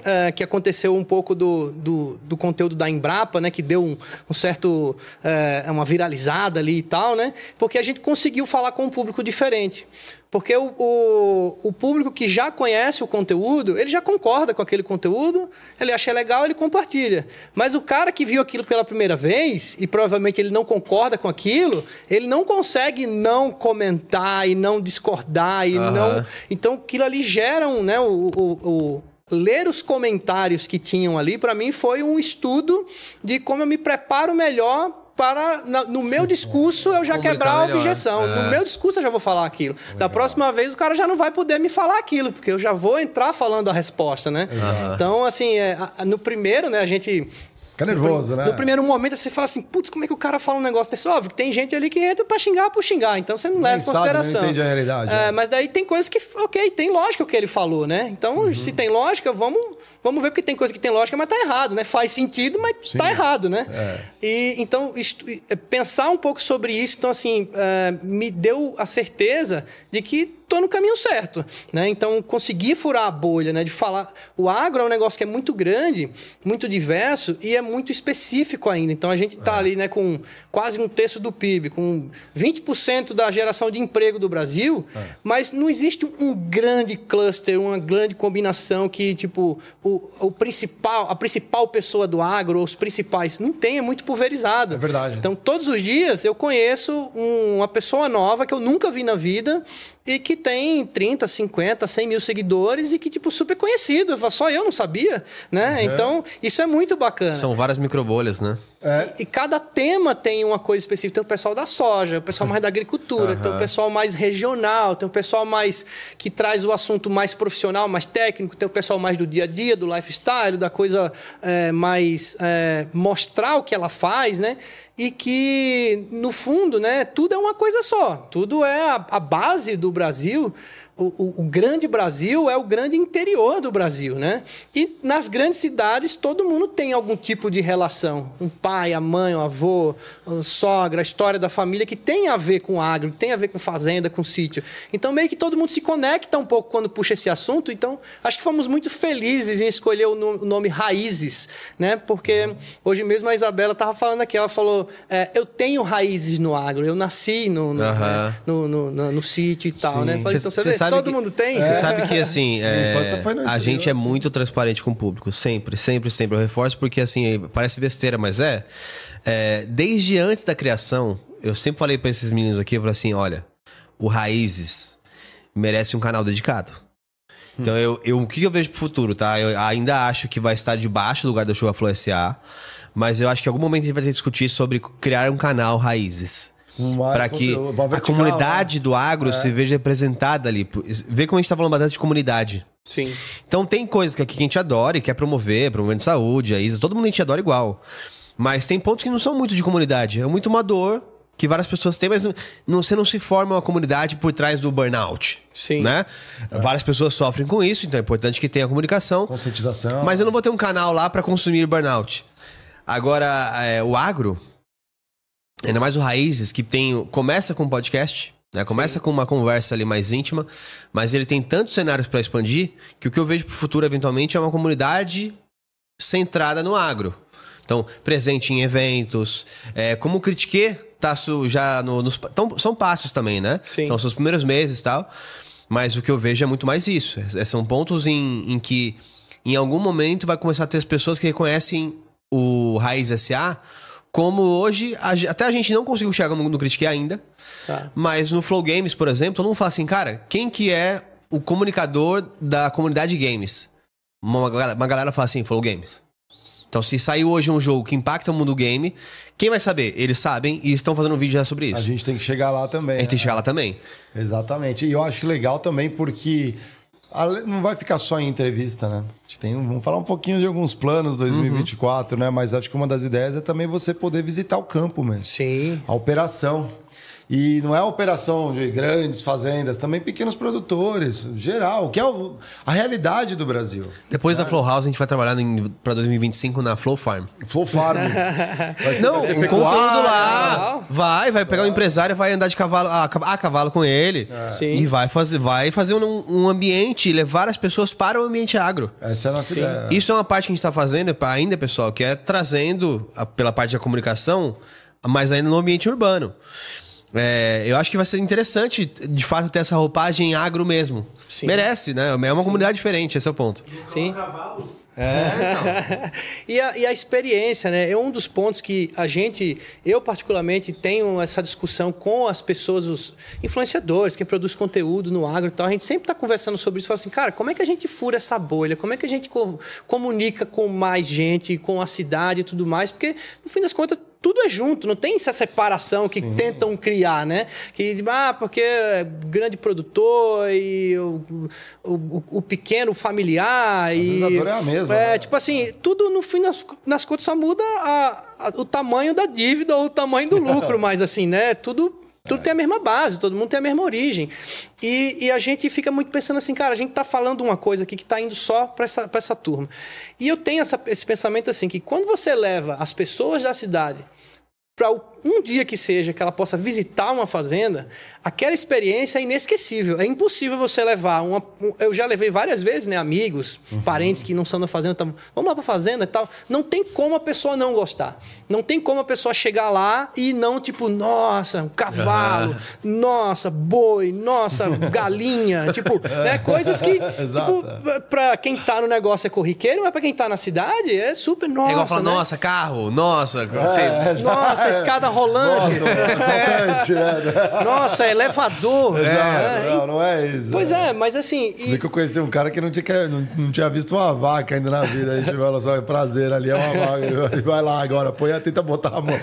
é, que aconteceu um pouco do, do, do conteúdo da Embrapa, né? Que deu um, um certo... é, uma viralizada ali e tal, né? Porque a gente conseguiu falar com um público diferente. Porque o, o, o público que já conhece o conteúdo, ele já concorda com aquele conteúdo, ele acha legal, ele compartilha. Mas o cara que viu aquilo pela primeira vez, e provavelmente ele não concorda com aquilo, ele não consegue não comentar e não discordar e Aham. não. Então aquilo ali gera um, né, o, o, o- ler os comentários que tinham ali para mim foi um estudo de como eu me preparo melhor para no meu discurso eu já quebrar a objeção. É. No meu discurso eu já vou falar aquilo. Da próxima vez o cara já não vai poder me falar aquilo, porque eu já vou entrar falando a resposta, né? Então, assim, é, no primeiro, né, a gente Fica nervoso, né? no primeiro momento você fala assim, putz, como é que o cara fala um negócio desse? Óbvio que tem gente ali que entra pra xingar por xingar, então você não leva em sabe, não consideração. entende a realidade, É, né? Mas daí tem coisas que, ok, tem lógica o que ele falou, né? Então, Uhum. se tem lógica, vamos, vamos ver, porque tem coisa que tem lógica, mas tá errado, né? Faz sentido, mas tá errado, né? É. E então, isto- é, pensar um pouco sobre isso, então, assim, é, me deu a certeza de que tô no caminho certo, né? Então, conseguir furar a bolha, né? De falar... O agro é um negócio que é muito grande, muito diverso e é muito específico ainda. Então, a gente tá ali, né, com quase um terço do PIB, com 20% da geração de emprego do Brasil, mas não existe um, um grande cluster, uma grande combinação que, tipo, o, o principal, a principal pessoa do agro, os principais, não tem, é muito pulverizado. É verdade. Então, todos os dias eu conheço um- uma pessoa nova que eu nunca vi na vida e que tem 30, 50, 100 mil seguidores e que, tipo, super conhecido. Só eu não sabia, né? Então, isso é muito bacana. São várias microbolhas, né? É, E cada tema tem uma coisa específica. Tem o pessoal da soja, o pessoal mais da agricultura, tem o pessoal mais regional, tem o pessoal mais que traz o assunto mais profissional, mais técnico, tem o pessoal mais do dia a dia, do lifestyle, da coisa é, mais é, mostrar o que ela faz, né? E que, no fundo, né, tudo é uma coisa só. Tudo é a, a base do Brasil. O, o- o grande Brasil é o grande interior do Brasil, né? E nas grandes cidades todo mundo tem algum tipo de relação. Um pai, a mãe, o avô, a sogra, a história da família que tem a ver com agro, que tem a ver com fazenda, com sítio. Então meio que todo mundo se conecta um pouco quando puxa esse assunto. Então acho que fomos muito felizes em escolher o no- o nome Raízes, né? Porque hoje mesmo a Isabela estava falando aqui, ela falou: é, eu tenho raízes no agro, eu nasci no, no, né, no, no- no- no sítio e tal, né? Eu falei, Cê- então você sabe todo que- mundo tem. Você sabe que, assim, é, a gente é muito transparente com o público. Sempre, sempre, sempre. Eu reforço porque, assim, parece besteira, mas é. É, desde antes da criação, eu sempre falei pra esses meninos aqui, eu falei assim, olha, o Raízes merece um canal dedicado. Então, eu, eu, o que eu vejo pro futuro, tá? Eu ainda acho que vai estar debaixo do lugar da Chuva Flow SA, mas eu acho que em algum momento a gente vai ter que discutir sobre criar um canal Raízes. Para que a comunidade né? do agro se veja representada ali. Vê como a gente tá falando bastante de comunidade. Sim. Então tem coisas que aqui que a gente adora e quer promover, promovendo saúde, a Isa, todo mundo a gente adora igual. Mas tem pontos que não são muito de comunidade. É muito uma dor que várias pessoas têm, mas não, você não se forma uma comunidade por trás do burnout. Sim. Né? Várias pessoas sofrem com isso, então é importante que tenha comunicação. Conscientização. Mas eu não vou ter um canal lá para consumir burnout. Agora, é, o agro, ainda mais o Raízes, que tem começa com podcast, né? Começa com uma conversa ali mais íntima, mas ele tem tantos cenários para expandir que o que eu vejo pro futuro eventualmente é uma comunidade centrada no agro. Então, presente em eventos, é, como o Critique tá já no- nos tão- são passos também, né? Sim. São seus primeiros meses e tal. Mas o que eu vejo é muito mais isso. É- são pontos em, em que, em algum momento, vai começar a ter as pessoas que reconhecem o Raiz SA como hoje, a até a gente não conseguiu chegar no, no Critique ainda, Tá. mas no Flow Games, por exemplo, todo mundo fala assim, cara, quem que é o comunicador da comunidade games? Uma, galera- uma galera fala assim, Flow Games. Então, se saiu hoje um jogo que impacta o mundo game, quem vai saber? Eles sabem e estão fazendo um vídeo já sobre isso. A gente tem que chegar lá também. A gente tem que né? chegar lá também. Exatamente. E eu acho legal também porque não vai ficar só em entrevista, né? A gente tem, um- vamos falar um pouquinho de alguns planos 2024, né? Mas acho que uma das ideias é também você poder visitar o campo mesmo. Sim. A operação. E não é operação de grandes fazendas, também pequenos produtores, geral, que é o- a realidade do Brasil. Depois da Flow House, a gente vai trabalhar pra 2025 na Flow Farm. Flow Farm. Vai ter- Não, um conteúdo lá. Vai, vai pegar um empresário, vai andar de cavalo a, a cavalo com ele. Sim. E vai fazer, vai fazer um, um ambiente, levar as pessoas para o ambiente agro. Essa é a nossa ideia. Isso é uma parte que a gente está fazendo ainda, pessoal, que é trazendo a- pela parte da comunicação, mas ainda no ambiente urbano. É, eu acho que vai ser interessante, de fato, ter essa roupagem agro mesmo. Sim. Merece, né? É uma comunidade diferente, esse é o ponto. Sim. e, a, e a experiência, né? É um dos pontos que a gente, eu particularmente, tenho essa discussão com as pessoas, os influenciadores, quem produz conteúdo no agro e tal. A gente sempre está conversando sobre isso. Fala assim, cara, como é que a gente fura essa bolha? Como é que a gente co- comunica com mais gente, com a cidade e tudo mais? Porque, no fim das contas, tudo é junto, não tem essa separação que tentam criar, né? Que, ah, porque é grande produtor e o, o, o pequeno familiar. e, vezes a dor é a mesma, É, né? tipo assim, tudo no fim das, nas contas só muda a- a- o tamanho da dívida ou o tamanho do lucro, mas assim, né? Tudo. Tudo tem a mesma base, todo mundo tem a mesma origem. E, e a gente fica muito pensando assim, cara, a gente tá falando uma coisa aqui que tá indo só para essa, pra essa turma. E eu tenho essa- esse pensamento assim, que quando você leva as pessoas da cidade para um dia que seja que ela possa visitar uma fazenda, aquela experiência é inesquecível. É impossível você levar uma. um- eu já levei várias vezes, né? Amigos, parentes que não são da fazenda, tavam, vamos lá para fazenda e tal. Não tem como a pessoa não gostar. Não tem como a pessoa chegar lá e não, tipo, nossa, um cavalo, nossa, boi, nossa, galinha. tipo, né? Coisas que, tipo, para quem tá no negócio é corriqueiro, mas para quem tá na cidade é super, nossa. é igual falar, né? nossa, carro, nossa, você- Nossa, escada rolante. Assaltante, né? Nossa, elevador. Exato. É. Não, não é isso. Pois é, mas assim. Se e- que eu conheci um cara que não tinha, não, não tinha visto uma vaca ainda na vida. A gente fala só, é prazer ali, é uma vaca. Vai lá agora, põe, tenta botar a mão.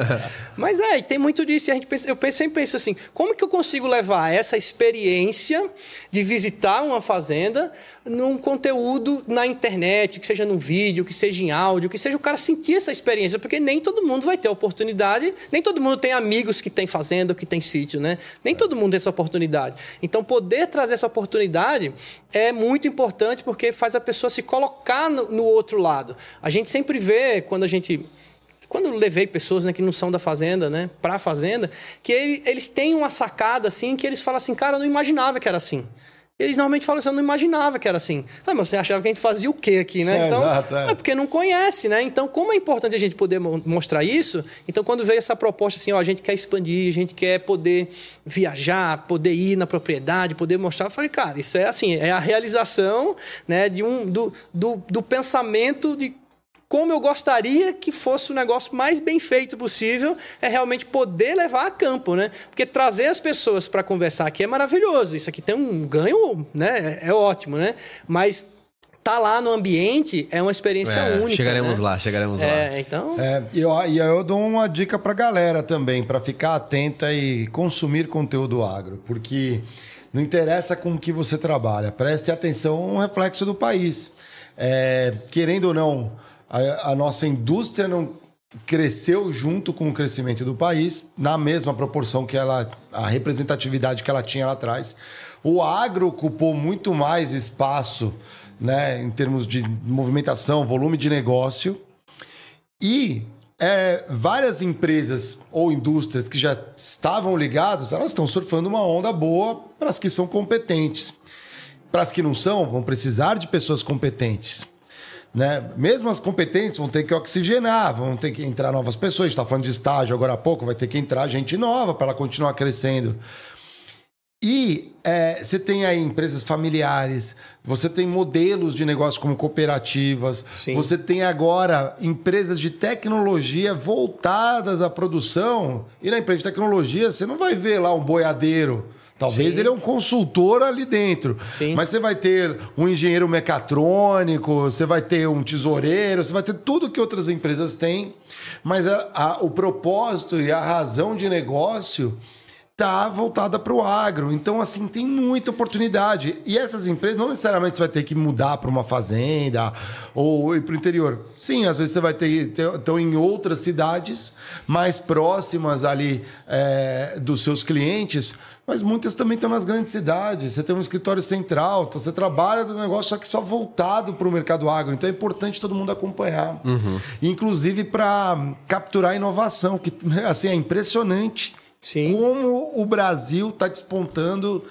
Mas é, e tem muito disso. A gente pensa, eu sempre penso assim: como que eu consigo levar essa experiência de visitar uma fazenda num conteúdo na internet, que seja num vídeo, que seja em áudio, que seja o cara sentir essa experiência, porque nem todo mundo vai ter oportunidade, nem todo mundo tem amigos que tem fazenda que tem sítio, né? Nem todo mundo tem essa oportunidade. Então, poder trazer essa oportunidade é muito importante porque faz a pessoa se colocar no, no outro lado. A gente sempre vê, quando a gente quando eu levei pessoas né, que não são da fazenda, né, para a fazenda, que ele- eles têm uma sacada assim, que eles falam assim, cara, eu não imaginava que era assim. Eles normalmente falam assim, eu não imaginava que era assim. Falei, mas você achava que a gente fazia o quê aqui, né? É, então, exato, é. é porque não conhece, né? Então, como é importante a gente poder mo- mostrar isso, então quando veio essa proposta assim, ó, a gente quer expandir, a gente quer poder viajar, poder ir na propriedade, poder mostrar, eu falei, cara, isso é assim, é a realização, né, de um do, do, do pensamento de como eu gostaria que fosse o negócio mais bem feito possível, é realmente poder levar a campo, né? Porque trazer as pessoas para conversar aqui é maravilhoso. Isso aqui tem um ganho, né? É, é ótimo, né? Mas tá lá no ambiente é uma experiência É, única. chegaremos né? lá, chegaremos lá. É, então. É, e eu, eu dou uma dica pra galera também, pra ficar atenta e consumir conteúdo agro, porque não interessa com o que você trabalha, preste atenção um reflexo do país. É, querendo ou não, a, a nossa indústria não cresceu junto com o crescimento do país, na mesma proporção que ela, a representatividade que ela tinha lá atrás. O agro ocupou muito mais espaço, né, em termos de movimentação, volume de negócio, e é, várias empresas ou indústrias que já estavam ligadas, elas estão surfando uma onda boa para as que são competentes. Para as que não são, vão precisar de pessoas competentes. Né? Mesmo as competentes vão ter que oxigenar, vão ter que entrar novas pessoas. A gente está falando de estágio agora há pouco, vai ter que entrar gente nova para ela continuar crescendo. E é, você tem aí empresas familiares, você tem modelos de negócio como cooperativas, Sim. você tem agora empresas de tecnologia voltadas à produção. E na empresa de tecnologia, você não vai ver lá um boiadeiro Talvez Sim. ele é um consultor ali dentro. Sim. Mas você vai ter um engenheiro mecatrônico, você vai ter um tesoureiro, você vai ter tudo que outras empresas têm. Mas a- a- o propósito e a razão de negócio tá voltada para o agro. Então, assim, tem muita oportunidade. E essas empresas, não necessariamente você vai ter que mudar para uma fazenda ou ir para o interior. Sim, às vezes você vai ter ter- estão em outras cidades mais próximas ali é, dos seus clientes, mas muitas também estão nas grandes cidades. Você tem um escritório central, então você trabalha do negócio, só que só voltado para o mercado agro. Então é importante todo mundo acompanhar. Inclusive para capturar inovação, que assim, é impressionante Sim. como o Brasil está despontando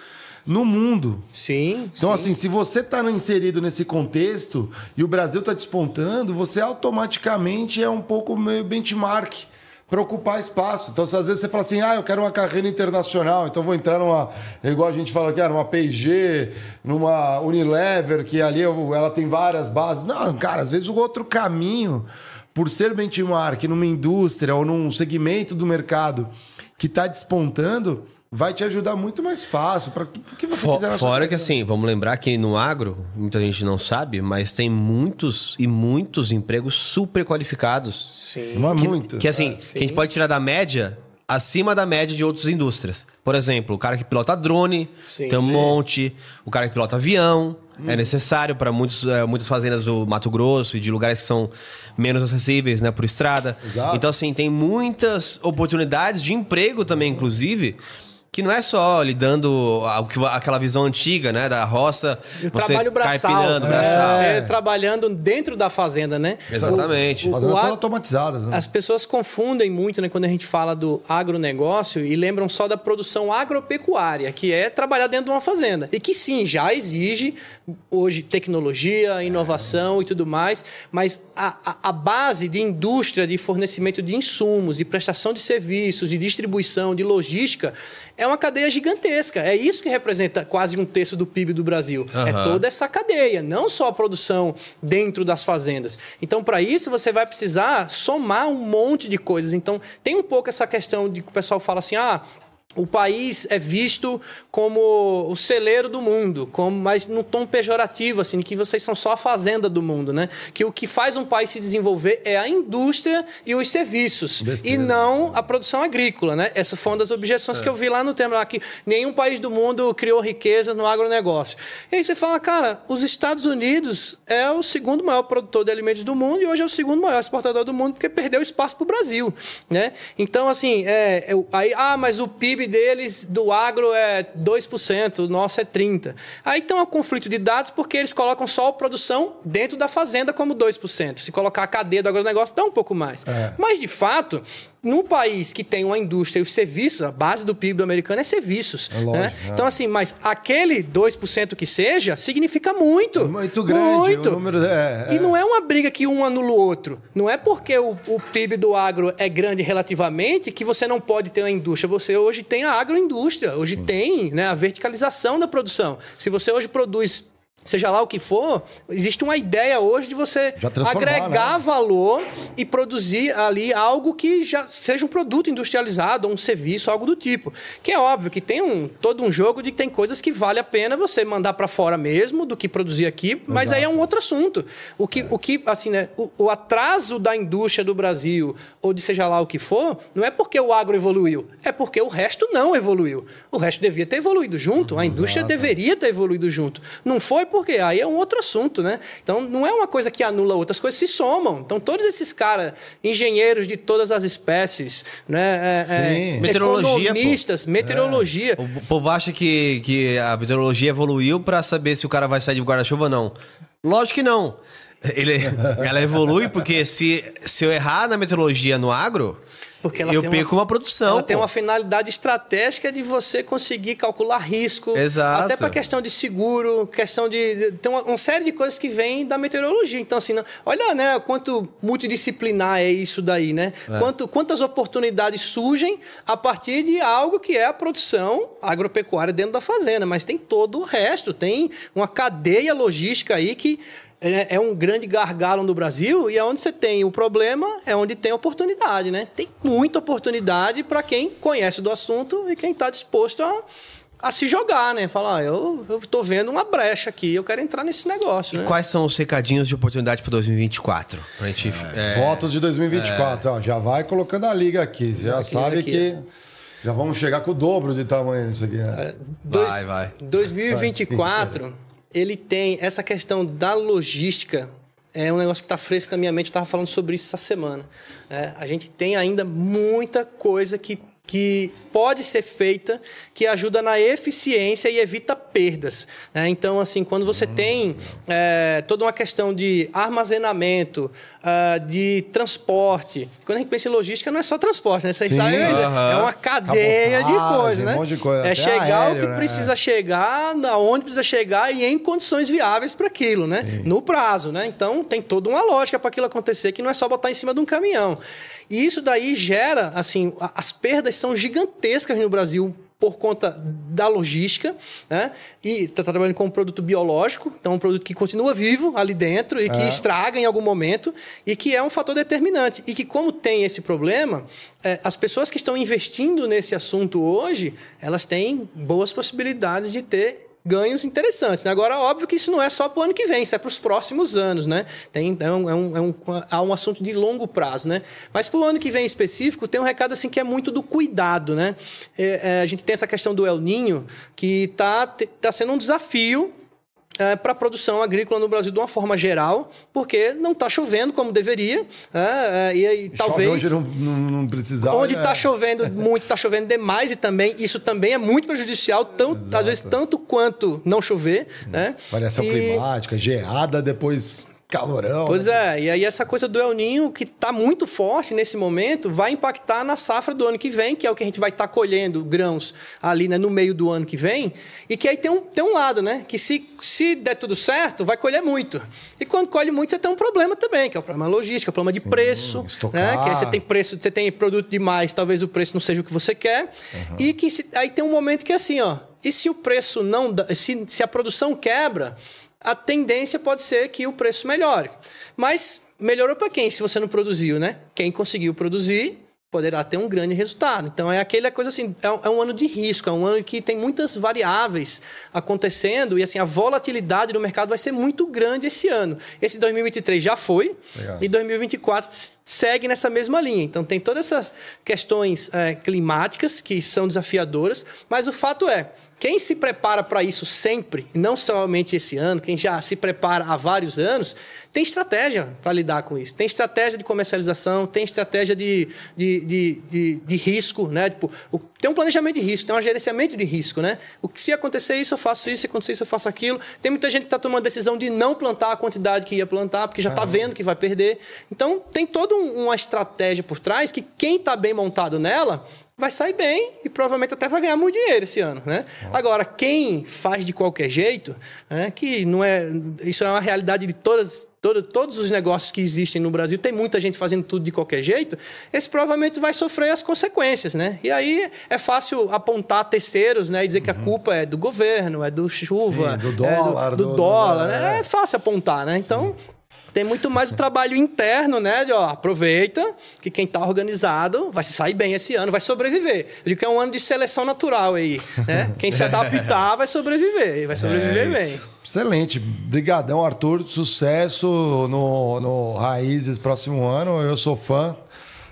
no mundo. Sim. Então, sim. assim, se você está inserido nesse contexto e o Brasil está despontando, você automaticamente é um pouco meio benchmark para ocupar espaço. Então, às vezes você fala assim, ah, eu quero uma carreira internacional, então vou entrar numa, igual a gente fala aqui, ah, numa P&G, numa Unilever, que ali ela tem várias bases. Não, cara, às vezes o outro caminho, por ser benchmark numa indústria ou num segmento do mercado que está despontando, vai te ajudar muito mais fácil para o que você Fo- quiser na sua Fora que assim, vamos lembrar que no agro, muita gente não sabe, mas tem muitos e muitos empregos super qualificados. Sim. Não é muito. Que assim, que a gente pode tirar da média acima da média de outras indústrias. Por exemplo, o cara que pilota drone, Sim, tem um sim. monte. O cara que pilota avião, é necessário para muitos, eh, muitas fazendas do Mato Grosso e de lugares que são menos acessíveis, né, por estrada. Exato. Então assim, tem muitas oportunidades de emprego também, inclusive, que não é só lidando ao que- aquela visão antiga, né, da roça, O você trabalho braçal. carpinando, É, braçal. Você trabalhando dentro da fazenda, né? Exatamente. O- o- Fazendas automatizadas, né? As pessoas confundem muito né, quando a gente fala do agronegócio e lembram só da produção agropecuária, que é trabalhar dentro de uma fazenda. E que sim, já exige hoje tecnologia, inovação e tudo mais, mas a, a- a base de indústria de fornecimento de insumos, de prestação de serviços, de distribuição, de logística, é uma cadeia gigantesca. É isso que representa quase um terço do PIB do Brasil. É Aham. toda essa cadeia, não só a produção dentro das fazendas. Então, para isso, você vai precisar somar um monte de coisas. Então, tem um pouco essa questão de que o pessoal fala assim: ah. O país é visto como o celeiro do mundo, como, mas num tom pejorativo, assim, que vocês são só a fazenda do mundo, né? Que o que faz um país se desenvolver é a indústria e os serviços, Besteira. e não a produção agrícola, né? Essa foi uma das objeções que eu vi lá no tema, lá, que nenhum país do mundo criou riqueza no agronegócio. E aí você fala, cara, os Estados Unidos é o segundo maior produtor de alimentos do mundo e hoje é o segundo maior exportador do mundo porque perdeu espaço para o Brasil, né? Então, assim, é, é, aí, ah, mas o PIB deles do agro é 2%, o nosso é 30%. Aí tem um conflito de dados porque eles colocam só a produção dentro da fazenda como 2%. Se colocar a cadeia do agronegócio, dá um pouco mais. É. Mas, de fato, num país que tem uma indústria e os serviços, a base do PIB do americano é serviços. É lógico, né? é. Então, assim, mas aquele 2% que seja, significa muito. Muito grande, Muito. número- é, E é. não é uma briga que um anula o outro. Não é porque o, o PIB do agro é grande relativamente que você não pode ter uma indústria. Você hoje tem a agroindústria, hoje tem né, a verticalização da produção. Se você hoje produz. Seja lá o que for, existe uma ideia hoje de você agregar né? valor e produzir ali algo que já seja um produto industrializado, ou um serviço, algo do tipo. Que é óbvio que tem um, todo um jogo de que tem coisas que vale a pena você mandar para fora mesmo do que produzir aqui, mas aí é um outro assunto. O que, o que assim, né, o, o atraso da indústria do Brasil, ou de seja lá o que for, não é porque o agro evoluiu, é porque o resto não evoluiu. O resto devia ter evoluído junto, a indústria deveria ter evoluído junto. Não foi porque aí é um outro assunto, né? Então não é uma coisa que anula outras coisas, se somam. Então todos esses caras, engenheiros de todas as espécies, né? é, Sim. é, Meteorologia, economistas, meteorologia. O povo acha que, que a meteorologia evoluiu pra saber se o cara vai sair de guarda-chuva ou não. Lógico que não. Ele, ela evolui porque se, se eu errar na meteorologia no agro, Porque ela eu tem perco uma- uma, produção. Ela tem pô. uma finalidade estratégica de você conseguir calcular risco. Exato. Até para questão de seguro, questão de. Tem uma, uma série de coisas que vêm da meteorologia. Então, assim, não- olha, né, quanto multidisciplinar é isso daí, né? É. Quanto, quantas oportunidades surgem a partir de algo que é a produção agropecuária dentro da fazenda. Mas tem todo o resto, tem uma cadeia logística aí que. É é um grande gargalo no Brasil e é onde você tem o problema, é onde tem oportunidade, né? Tem muita oportunidade para quem conhece do assunto e quem está disposto a a se jogar, né? Falar, ah, eu, eu tô vendo uma brecha aqui, eu quero entrar nesse negócio, né? Quais são os recadinhos de oportunidade para 2024? Pra gente, é, Votos de 2024, ó, já vai colocando a liga aqui. Já Aqui, sabe aqui. que já vamos chegar com o dobro de tamanho nisso aqui. Né? Dois- Vai, vai. 2024, ele tem essa questão da logística. É um negócio que está fresco na minha mente. Eu estava falando sobre isso essa semana. né? a gente tem ainda muita coisa que, que pode ser feita que ajuda na eficiência e evita perdas. né? Então, assim, quando você tem é, toda uma questão de armazenamento, ah, de transporte. Quando a gente pensa em logística, não é só transporte, né? Vocês Sim, sabem, mas é- aham. é uma cadeia de coisas, né? um monte de coisa, É chegar aéreo, o que né? precisa chegar, na onde precisa chegar e em condições viáveis para aquilo, né? No prazo, né? Então tem toda uma lógica para aquilo acontecer que não é só botar em cima de um caminhão. E isso daí gera, assim, as perdas são gigantescas no Brasil por conta da logística, né? E está trabalhando com um produto biológico, então um produto que continua vivo ali dentro e que É. estraga em algum momento e que é um fator determinante. E que, como tem esse problema, eh, as pessoas que estão investindo nesse assunto hoje, elas têm boas possibilidades de ter ganhos interessantes. né? Agora, óbvio que isso não é só para o ano que vem, isso é para os próximos anos, né? Tem, um, é um, é um, há um assunto de longo prazo, né? Mas para o ano que vem em específico, tem um recado assim que é muito do cuidado, né? É, é, a gente tem essa questão do El Ninho, que está tá sendo um desafio para a produção agrícola no Brasil de uma forma geral, porque não está chovendo como deveria, é, é, e aí Chove talvez Hoje não, não, não precisava. onde é. está chovendo muito, está chovendo demais e também isso também é muito prejudicial, tão, às vezes tanto quanto não chover, né? Variação E- climática, geada, depois calorão. Pois né? é, e aí essa coisa do El Ninho, que está muito forte nesse momento, vai impactar na safra do ano que vem, que é o que a gente vai estar colhendo grãos ali né, no meio do ano que vem, e que aí tem um, tem um lado, né? Que se, se der tudo certo, vai colher muito. E quando colhe muito, você tem um problema também, que é o problema logístico, é o problema de preço, estocar. né? Que aí você tem preço, você tem produto demais, talvez o preço não seja o que você quer. E que se- aí tem um momento que é assim, ó. E se o preço não dá, se, se a produção quebra, a tendência pode ser que o preço melhore. Mas melhorou para quem se você não produziu, né? Quem conseguiu produzir poderá ter um grande resultado. Então é aquela coisa assim, é um, é um ano de risco, é um ano que tem muitas variáveis acontecendo e assim a volatilidade do mercado vai ser muito grande esse ano. Esse 2023 já foi Legal. e 2024 segue nessa mesma linha. Então tem todas essas questões é, climáticas que são desafiadoras, mas o fato é quem se prepara para isso sempre, e não somente esse ano, quem já se prepara há vários anos, tem estratégia para lidar com isso. Tem estratégia de comercialização, tem estratégia de, de, de, de, de risco, né? Tipo, o- tem um planejamento de risco, tem um gerenciamento de risco, né? O que se acontecer isso, eu faço isso, se acontecer isso, eu faço aquilo. Tem muita gente que está tomando a decisão de não plantar a quantidade que ia plantar, porque já está vendo que vai perder. Então, tem toda um- uma estratégia por trás que quem está bem montado nela vai sair bem e provavelmente até vai ganhar muito dinheiro esse ano, né? Agora, quem faz de qualquer jeito, né, que não é... Isso é uma realidade de todas, todas, todos os negócios que existem no Brasil. Tem muita gente fazendo tudo de qualquer jeito. Esse provavelmente vai sofrer as consequências, né? E aí é fácil apontar terceiros, né? E dizer que a culpa é do governo, é do chuva, Sim, do é dólar, do, do- dólar, do- né? é. É fácil apontar, né? Então... Tem muito mais o trabalho interno, né? De, ó, aproveita que quem tá organizado vai se sair bem esse ano, vai sobreviver. Eu digo que é um ano de seleção natural aí, né? Quem se adaptar vai sobreviver, vai sobreviver bem. Excelente. Brigadão, Arthur. Sucesso no, no Raízes próximo ano. Eu sou fã.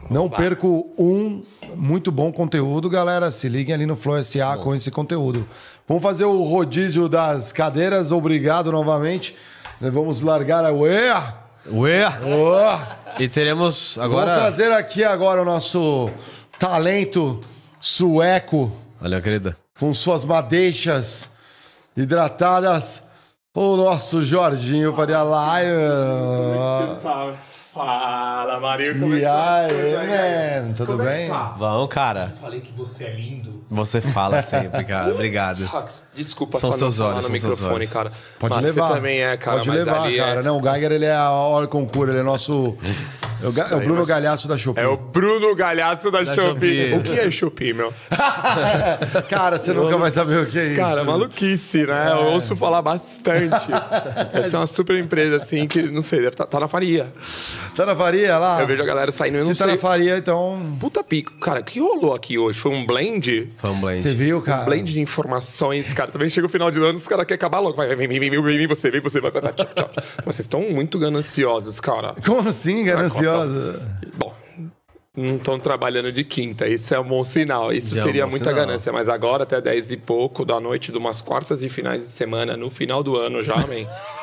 Não perco um muito bom conteúdo, galera. Se liguem ali no Flow SA com esse conteúdo. Vamos fazer o rodízio das cadeiras. Obrigado novamente. Nós Vamos largar a ué. Ué! Oh. E teremos Vamos agora. trazer aqui agora o nosso talento sueco Olha, querida. com suas madeixas hidratadas. O nosso Jorginho Faria Live. Fala, Maria, E aí, man? Tudo bem? Vamos, cara. Falei que você é lindo. Você fala sempre, cara. Obrigado. Desculpa São seus olhos, no são seus microfone, olhos. cara. Pode Mas levar. Você também é, cara. Pode mas levar, ali é- cara. Não, o Geiger ele é a hora concura, ele é nosso É o, é o Bruno Galhaço da Shopee. É o Bruno Galhaço da, Shopee. Shopee. O que é Shopee, meu? Cara, você nunca vai saber o que é isso. Cara, maluquice, né? Eu ouço falar bastante. Essa é uma super empresa, assim, que, não sei, deve estar tá na faria. Tá na faria lá? Eu vejo a galera saindo, eu não Se tá sei. na faria, então. Puta pico. Cara, o que rolou aqui hoje? Foi um blend? Foi um blend. Você viu, Um cara? blend de informações, cara. Também chega o final de ano, os caras querem acabar logo. Vai, vem, vem, vem, vem, vem, vem você, vem você, vai, vai, vai, tchau, tchau. Vocês estão muito gananciosos, cara. Como assim, gananciosa? Bom, não estão trabalhando de quinta, isso é um bom sinal. Isso Já é um seria muita sinal. ganância, mas agora até 10 e pouco da noite, de umas quartas e finais de semana, no final do ano já, man.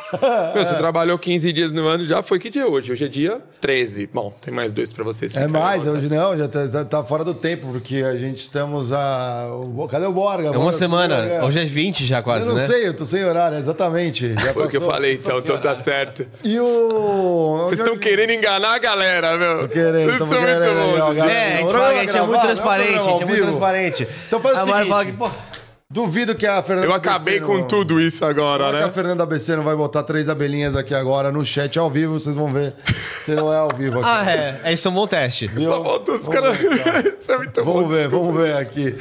Meu, você trabalhou 15 dias no ano, já foi que dia é hoje? Hoje é dia 13. Bom, tem mais dois pra vocês. É mais, hoje não, já tá, tá fora do tempo, porque a gente estamos a. o- Cadê o Borga? É uma Borga semana. Hoje é 20 já quase, Eu não né? sei, eu tô sem horário, exatamente. Já Foi o que eu falei, então, então tá certo. E o. Vocês estão querendo enganar a galera, meu. Tô querendo, Vocês são muito bons. É, a gente fala a gente é muito transparente, a gente é muito transparente. Então faz o A Mari seguinte. Duvido que a Fernanda Eu acabei ABC com não- tudo isso agora, Será que a né? Fernanda ABC não vai botar três abelhinhas aqui agora no chat ao vivo? Vocês vão ver se não é ao vivo aqui. Ah, é. É isso é um bom teste. Só volta os caras. Isso é muito Vamos bom. ver, vamos ver aqui.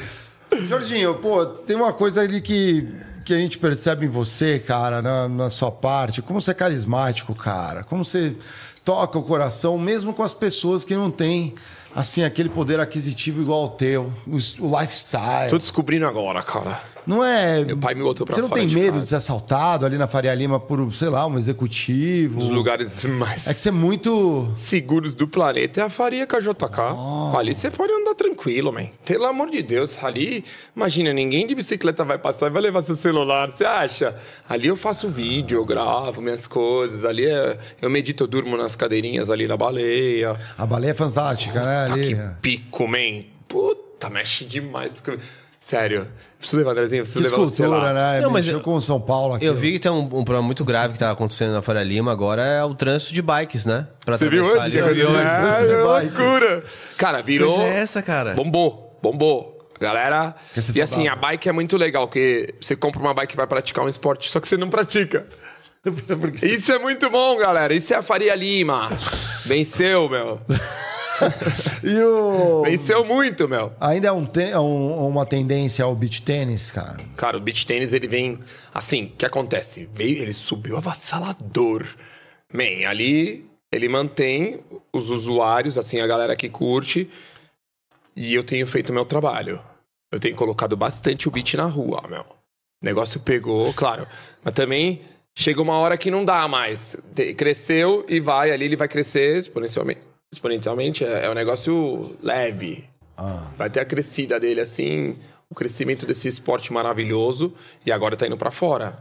Jorginho, pô, tem uma coisa ali que, que a gente percebe em você, cara, na, na sua parte. Como você é carismático, cara. Como você toca o coração, mesmo com as pessoas que não têm, assim, aquele poder aquisitivo igual ao teu. O, lifestyle. Tô descobrindo agora, cara. Não é... Meu pai me botou pra Você não tem de medo casa. de ser assaltado ali na Faria Lima por, sei lá, um executivo? Os lugares mais É que você é muito... seguros do planeta é a Faria com a JK. Ali você pode andar tranquilo, man. Pelo amor de Deus, ali, imagina, ninguém de bicicleta vai passar e vai levar seu celular, você acha? Ali eu faço vídeo, eu gravo minhas coisas, ali é, eu medito, eu durmo nas cadeirinhas ali na baleia. A baleia é fantástica, né? Tá Ali. que pico, man. Puta, mexe demais. Sério, preciso levar, Andrezinho, preciso Que levar você escultura, lá. né? Não, mas eu- com São Paulo aqui. Eu vi que tem um, um problema muito grave que tá acontecendo na Faria Lima agora, é o trânsito de bikes, né? Pra Você viu hoje? ali. que vi hoje, É, é loucura. Cara, virou... Coisa é essa, cara? Bombou, bombou. Galera, e assim, a bike é muito legal, porque você compra uma bike e vai praticar um esporte, só que você não pratica. Isso é muito bom, galera. Isso é a Faria Lima. Venceu, meu. E o... Venceu muito, meu. Ainda é, um te- é um- uma tendência ao beach tênis, cara. Cara, o beach tênis, ele vem... Assim, o que acontece? Ele subiu avassalador. Man, ali ele mantém os usuários, assim, a galera que curte. E eu tenho feito o meu trabalho. Eu tenho colocado bastante o beat na rua, meu. O negócio pegou, claro. Mas também chega uma hora que não dá mais. Cresceu e vai, ali ele vai crescer exponencialmente. Exponencialmente é, é um negócio leve. Vai ter a crescida dele, assim, o crescimento desse esporte maravilhoso. E agora tá indo pra fora.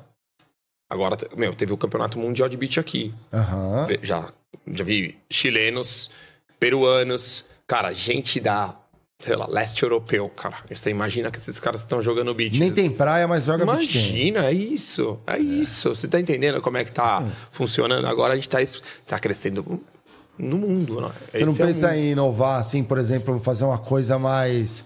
Agora, meu, teve o campeonato mundial de beat aqui. Ve- Já, já vi chilenos, peruanos, cara, gente da, sei lá, leste europeu, cara. Você imagina que esses caras estão jogando beat. Nem tem praia, mas joga beach tênis. Imagina, é isso, é isso. Você tá entendendo como é que tá funcionando? Agora a gente tá, tá crescendo no mundo, né? Você não Esse é pensa mundo. em inovar, assim, por exemplo, fazer uma coisa mais...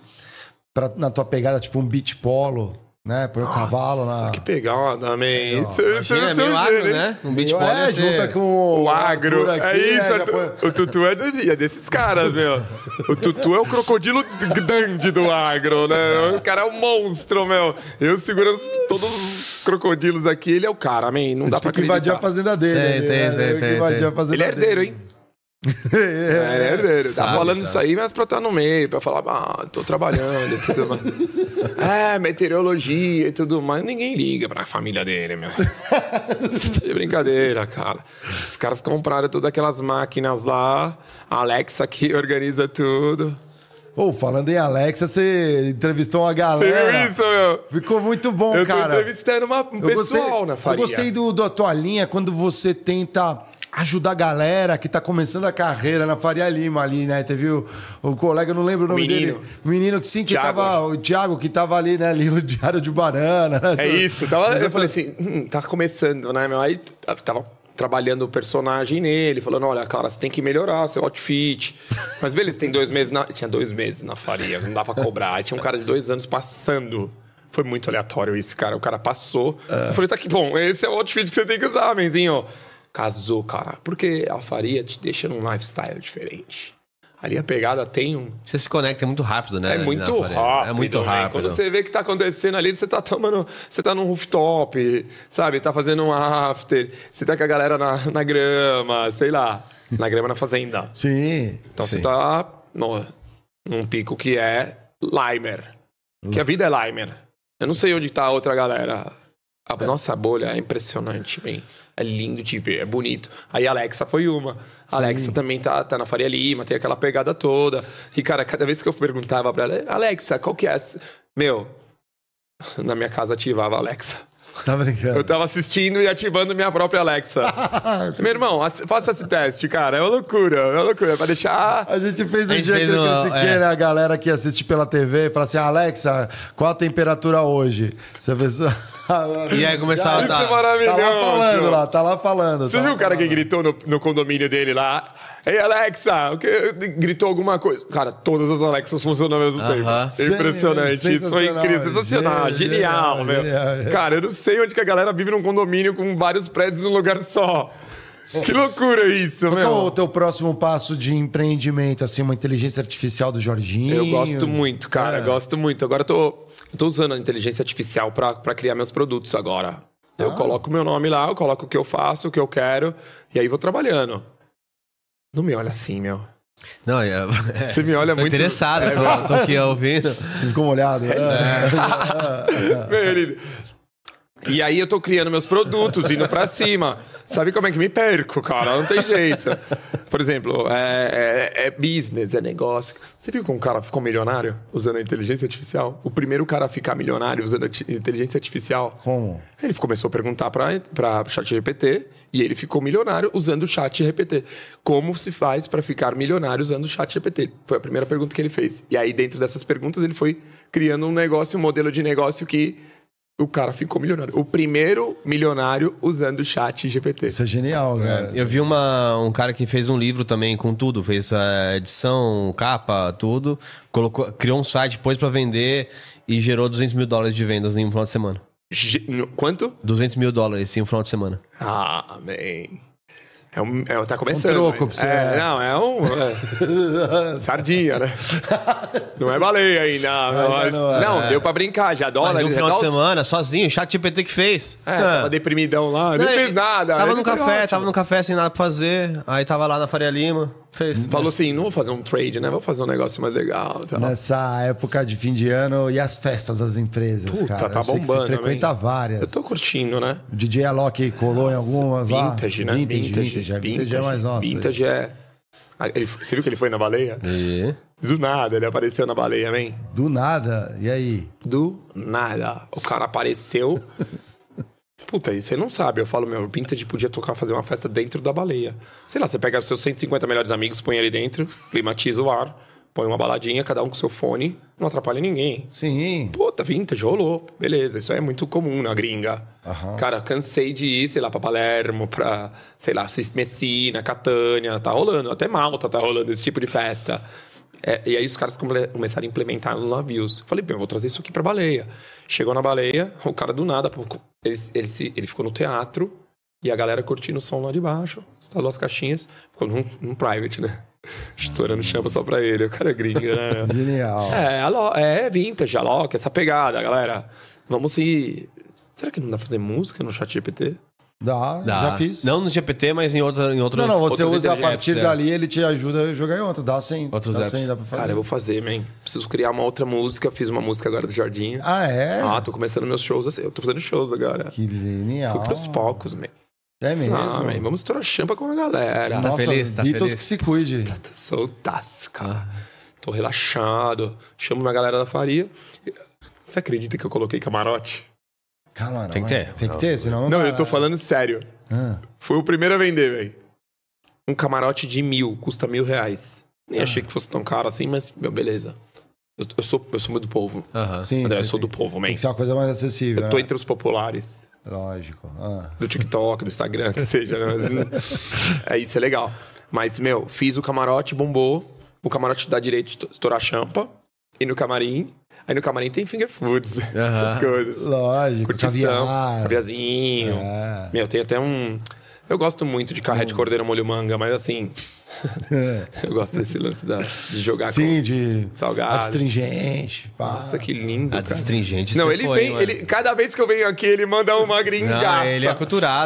Pra, na tua pegada, tipo um beach polo, né? Põe o cavalo na... Que pegada, man. Isso, isso Imagina, é é meio seu agro, né? Um beach é, ball ia ser- junta com O agro. Arthur é aqui, isso, né, põe- o Tutu é, do- é desses caras, meu. O Tutu é o crocodilo grande do agro, né? O cara é um monstro, meu. Eu segurando todos os crocodilos aqui, ele é o cara, man. Não dá pra Tem que invadir a acreditar. fazenda dele. Tem, tem, né? tem, que tem, invadir tem. a fazenda Ele é herdeiro, dele. hein? É, ele é herdeiro. Tá Sabe, falando sabe. isso aí, mas pra estar no meio, pra falar, ah, tô trabalhando e tudo mais. é, meteorologia e tudo mais. Ninguém liga pra família dele, meu. Você tá de brincadeira, cara. Os caras compraram todas aquelas máquinas lá. A Alexa aqui organiza tudo. Ô, falando em Alexa, você entrevistou uma Você galera. viu isso, meu? Ficou muito bom, Eu tô cara. entrevistando uma, um Eu pessoal gostei, na faria. Eu gostei do, da tua linha quando você tenta ajudar a galera que tá começando a carreira na Faria Lima ali, né? Teve o, o colega, eu não lembro o nome menino. dele. O menino que sim, que Thiago, tava. O Thiago, que tava ali, né? Ali, o Diário de Banana. né? É isso. Tava, Mas eu falei assim, hum, tá começando, né, meu? Aí tava trabalhando o personagem nele, falando, olha, cara, você tem que melhorar seu outfit. Mas beleza, tem dois meses na... Tinha dois meses na faria, não dá pra cobrar. Aí tinha um cara de dois anos passando. Foi muito aleatório isso, cara. O cara passou. Eu falei, tá aqui, bom, esse é o outfit que você tem que usar, menzinho. Casou, cara. Porque a faria te deixa num lifestyle diferente. Ali a pegada tem um. Você se conecta muito rápido, né? É muito parede. rápido. É muito né? rápido. Quando você vê que tá acontecendo ali, você tá tomando. Você tá num rooftop, sabe? Tá fazendo um after. Você tá com a galera na, na grama, sei lá. Na grama na fazenda. Sim. Então Sim. você tá no, num pico que é Limer. Que a vida é Limer. Eu não sei onde tá a outra galera. A nossa bolha é impressionante, man. É lindo de ver, é bonito. Aí a Alexa foi uma. A Alexa também tá, tá na Faria Lima, tem aquela pegada toda. E, cara, cada vez que eu perguntava pra ela, Alexa, qual que é? essa?" Meu, na minha casa ativava a Alexa. Tá brincando? Eu tava assistindo e ativando minha própria Alexa. Meu irmão, faça esse teste, cara. É uma loucura, é uma loucura. Pra deixar. A gente fez um A gente dia fez que uma- é. a galera que assiste pela TV e fala assim: Alexa, qual a temperatura hoje? Você vê só. E aí começava a Isso é dar. Tá lá falando lá, tá lá falando. Você tá viu o cara que gritou no, no condomínio dele lá? Ei, Alexa, o que? Gritou alguma coisa. Cara, todas as Alexas funcionam ao mesmo Aham. tempo. É impressionante. Isso foi incrível, sensacional, genial, genial, meu. genial. Cara, eu não sei onde que a galera vive num condomínio com vários prédios num lugar só. Que loucura isso, Qual é o teu próximo passo de empreendimento, assim, uma inteligência artificial do Jorginho? Eu gosto muito, cara, É. gosto muito. Agora eu tô, eu tô usando a inteligência artificial pra pra criar meus produtos agora. Eu Ah. coloco o meu nome lá, eu coloco o que eu faço, o que eu quero, e aí vou trabalhando. Não me olha assim, meu. Não, é, é, Você me olha muito- interessado, tô, tô aqui ouvindo. Você ficou molhado? É. Meu querido. E aí eu tô criando meus produtos, indo pra cima. Sabe como é que me perco, cara? Não tem jeito. Por exemplo, é, é- é business, é negócio. Você viu como um cara ficou milionário usando a inteligência artificial? O primeiro cara a ficar milionário usando a inteligência artificial. Como? Ele começou a perguntar para para chat GPT e ele ficou milionário usando o chat GPT. Como se faz para ficar milionário usando o chat GPT? Foi a primeira pergunta que ele fez. E aí dentro dessas perguntas ele foi criando um negócio, um modelo de negócio que o cara ficou milionário. O primeiro milionário usando o chat GPT. Isso é genial, cara. Eu vi uma, um cara que fez um livro também com tudo, fez a edição, capa, tudo, colocou, criou um site, pôs pra vender e gerou 200 mil dólares de vendas em um final de semana. Ge- Quanto? 200 mil dólares em um final de semana. Ah, man. É um, é, tá começando. troco né? pra você, É, é. Não, é um. é, sardinha, né? Não é baleia ainda. mas- não é. não, deu pra brincar, já dólar. Mas um já final de semana, sozinho, chat GPT que fez. É, Ah. tava deprimidão lá, não, fez nada. Tava no foi café, ótimo. tava no café sem nada pra fazer. Aí tava lá na Faria Lima, fez. Falou assim: não vou fazer um trade, né? Vou fazer um negócio mais legal. Tá? Nessa época de fim de ano e as festas das empresas, Puta, cara. tá Eu bombando, você frequenta várias. Eu tô curtindo, né? O DJ Alok colou em algumas lá. Vintage, né? Vintage, vintage. é, vintage é mais nossa. Vintage é. Ah, ele- você viu que ele foi na baleia? E... Do nada, ele apareceu na baleia, man. Do nada. E aí? Do nada. O cara apareceu. Puta, e você não sabe. Eu falo, meu, o Vintage podia tocar, fazer uma festa dentro da baleia. Sei lá, você pega os seus 150 melhores amigos, põe ali dentro, climatiza o ar, põe uma baladinha, cada um com seu fone, não atrapalha ninguém. Sim. Puta, vintage, rolou. Beleza, isso aí é muito comum na gringa. Cara, cansei de ir, sei lá, pra Palermo, pra, sei lá, Messina, Catânia, tá rolando. Até Malta tá rolando esse tipo de festa. É, e aí os caras come- começaram a implementar nos navios. Falei, bem, eu vou trazer isso aqui pra baleia. Chegou na baleia, o cara do nada, ele, ele, se- ele ficou no teatro e a galera curtindo o som lá de baixo, instalou as caixinhas, ficou num, num private, né? Estourando chama só pra ele. O cara é gringa, né? Genial. É, é vintage, Alok, essa pegada, galera. Vamos se. Será que não dá pra fazer música no chat GPT? Dá, Dá. já fiz. Não no GPT, mas em, outra, em outros. Não, não, você outros usa a partir é. dali, ele te ajuda a jogar em outros. Dá sim. Outros dá apps. sim, dá pra fazer. Cara, eu vou fazer, man. Preciso criar uma outra música. Fiz uma música agora do Jardim. Ah, é? Ah, tô começando meus shows assim. Eu tô fazendo shows agora. Que genial. Fui pros palcos, man. É mesmo. Ah, man, vamos estourar champa com a galera. Nossa, feliz, tá Beatles feliz? que se cuide. Tá soltaço, cara. Tô relaxado. Chamo uma galera da faria. Você acredita que eu coloquei camarote? Calma, não. Tem que ter. Tem que ter, senão não Não, dá. eu tô falando sério. Ah, Foi o primeiro a vender, velho. Um camarote de mil, custa mil reais. Nem achei que fosse tão caro assim, mas, meu, beleza. Eu, eu sou, eu sou muito do povo. Aham. sim, André, eu sou sim. do povo, man. Tem que ser uma coisa mais acessível. Eu tô né? entre os populares. Lógico. Ah. Do TikTok, do Instagram, que seja. Né? Mas, é isso, é legal. Mas, meu, fiz o camarote, bombou. O camarote dá direito de esto- estourar champa. E no camarim. Aí no camarim tem finger foods. Essas coisas. Lógico. Curtição. Caviar. Caviarzinho. É. Meu, tem até um. Eu gosto muito de carré de cordeiro molho manga, mas assim. eu gosto desse lance da, de jogar Sim, com de salgado. astringente. pá. Nossa, que lindo. A cara. Não, ele foi, vem. mano. Ele, cada vez que eu venho aqui, ele manda uma gringaça. Não, ele é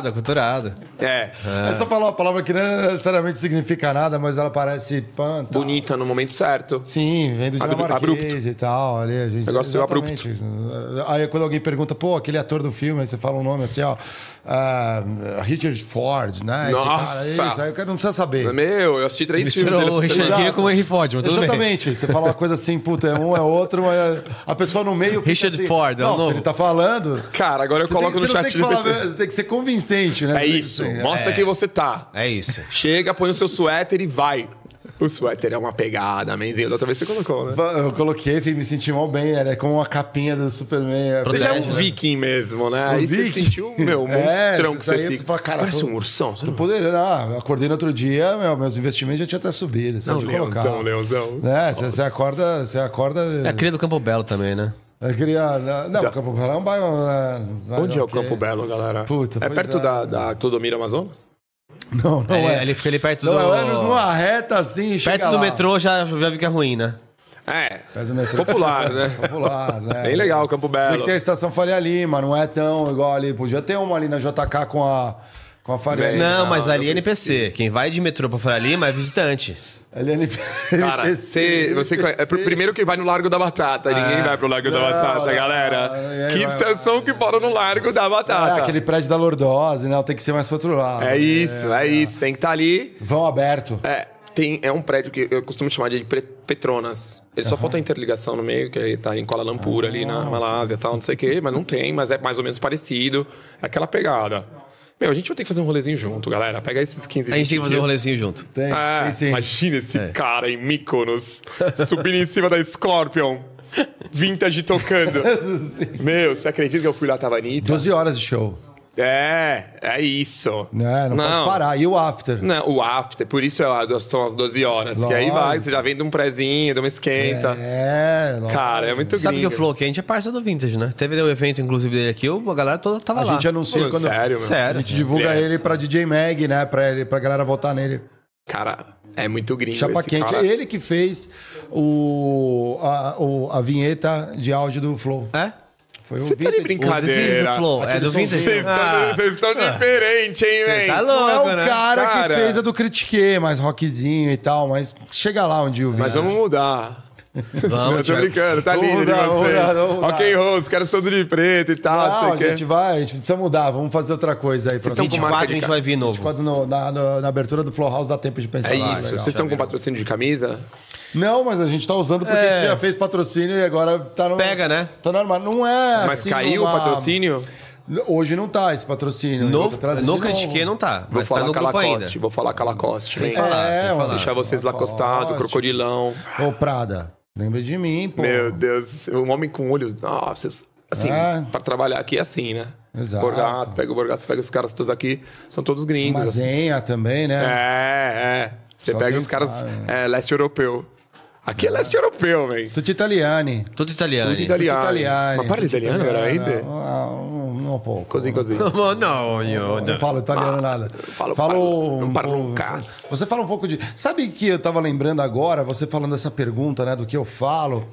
aculturado. É. É só falar uma palavra que não necessariamente significa nada, mas ela parece pan, tal. Bonita no momento certo. Sim, vem do dinamarquês e tal. Ali, a gente, Negócio exatamente. Aí quando alguém pergunta, pô, aquele ator do filme, aí você fala um nome assim, ó. ah, Richard Ford, né? Esse Nossa! cara, isso, aí o cara não precisa saber. Meu, eu assisti três filmes Misturou dele o Richard. Gere com o Henry Ford, mas tudo bem. Exatamente. Você fala uma coisa assim, puta, é um, é outro, mas a pessoa no meio. fica Richard assim, Ford, é o Não, novo. ele tá falando. Cara, agora eu Você, coloco tem, no chat tem que falar, você tem que ser convincente, né? É isso. Assim, Mostra que você tá. É isso. Chega, põe o seu suéter e vai. O suéter é uma pegada, menzinho. Da outra vez você colocou, né? Eu coloquei, fui me senti mal bem, era como uma capinha do Superman. Você já é um né? viking mesmo, né? Aí você viking? sentiu, meu, um É, monstrão que isso você aí fica. você fala, cara, Parece tô- um ursão. Você Tô não... podendo, ah, eu acordei no outro dia, meu, meus investimentos já tinham até subido. Só Não, de colocar. leãozão, leãozão. É, você, você acorda, você acorda. É a cria do Campo Belo também, né? Eu queria. Não, o Campo Belo é um bairro. é, Onde é o. Campo Belo, galera? Puta, é perto é. da, da Clodomiro Amazonas? Não, não Ele, é. ele fica ali perto Não, do. é numa reta assim, chega Perto do lá. metrô já, já fica ruim, né? É. Perto do metrô. Popular, né? Popular, né? Bem legal, Campo Se bem Belo. que tem a estação Faria Lima, não é tão igual ali. Podia ter uma ali na JK com a, com a Faria Lima. Não, mas não ali é NPC. Quem vai de metrô pra Faria Lima é visitante. Ali é. Cara, você, você conhe- é pro primeiro que vai no Largo da Batata. Ninguém vai pro Largo da Não, Batata, não, galera. não, que vai- estação que para no Largo da É, Batata. aquele prédio da Lordose, né? Tem que ser mais pro outro lado. É isso, é, isso. Tem que estar ali. Vão aberto. É, tem, é um prédio que eu costumo chamar de Petronas. Ele só falta a interligação no meio, que ele tá em Kuala Lumpur, ali na Malásia e tal, não sei o quê, mas não tem, mas é mais ou menos parecido. É aquela pegada. Meu, a gente vai ter que fazer um rolezinho junto, galera. Pegar esses 15 A gente tem que fazer um rolezinho junto. Tem, É, tem sim. imagina esse cara em Mykonos, subindo em cima da Scorpion, vintage tocando. Meu, você acredita que eu fui lá, tava Anitta? 12 horas de show. É, é isso. Né? Não, pode parar. E o after? Não, o after, por isso é a- são as 12 horas. Que aí Lógico. vai, você já vem de um prezinho, de uma esquenta. É, lógico. Cara, é muito Sabe que o Flow aqui, a gente é parça do Vintage, né? Teve o evento, inclusive, dele aqui, o- a galera toda tava A lá. gente anuncia Pô, quando. sério, meu. A Sério. gente divulga Ele é- ele pra DJ Mag, né? Pra, ele, pra galera votar nele. Cara, é muito gringo Chapa esse quente. cara. É ele que fez o, a, o- a vinheta de áudio do Flow. É? Foi um Você tá de vintage. brincadeira. O Flow, é do Vintage. Vocês estão Ah, estão diferentes, hein, Você velho? tá Não é louco, o né? cara, Cara. que fez a do Critique, mais rockzinho e tal, mas chega lá um dia o Mas vídeo. vamos mudar. Vamos, eu tô brincando, tá lindo mudar, vamos vocês. mudar, vamos mudar. Rock and roll, os caras todos de preto e tal, Não, não a sei o quê. gente vai, a gente precisa mudar, vamos fazer outra coisa aí. pra estão com gente. marca 24 de a gente vai vir novo. Quando no- na, na- na abertura do Flow House dá tempo de pensar. É lá, isso. legal. Vocês estão com patrocínio de camisa? Não, mas a gente tá usando porque É. a gente já fez patrocínio e agora tá no. Pega, né? Tá no armário. Não é Mas assim. caiu uma- o patrocínio? Hoje não tá esse patrocínio. No, trazer no de novo. Critique não tá, Vou mas tá falar no com a grupo ainda. Lacoste, vou falar com a Lacoste. Tem Vem. falar, É. Deixar vocês lá Lacoste. acostados, crocodilão. Ô, Prada, lembra de mim, pô. Meu Deus, um homem com olhos. Nossa, assim, É. pra trabalhar aqui é assim, né? Exato. Borgato, pega o Borgato, você pega os caras todos aqui, são todos gringos. assim. Mazenha também, né? É, é. Você Só pega os caras sabe. é, leste europeu. Aqui é leste europeu, velho. Tutti Italiani. Tudo hein? italiano. Italiani. Mas parla tutti italiano, italiano. veramente? Ah, um, um pouco. Così, così. Oh, não, Não não. falo italiano nada. falo- Falo não um parlo pouco- nunca. Você fala um pouco de. Sabe que eu tava lembrando agora, você falando essa pergunta, né, do que eu falo?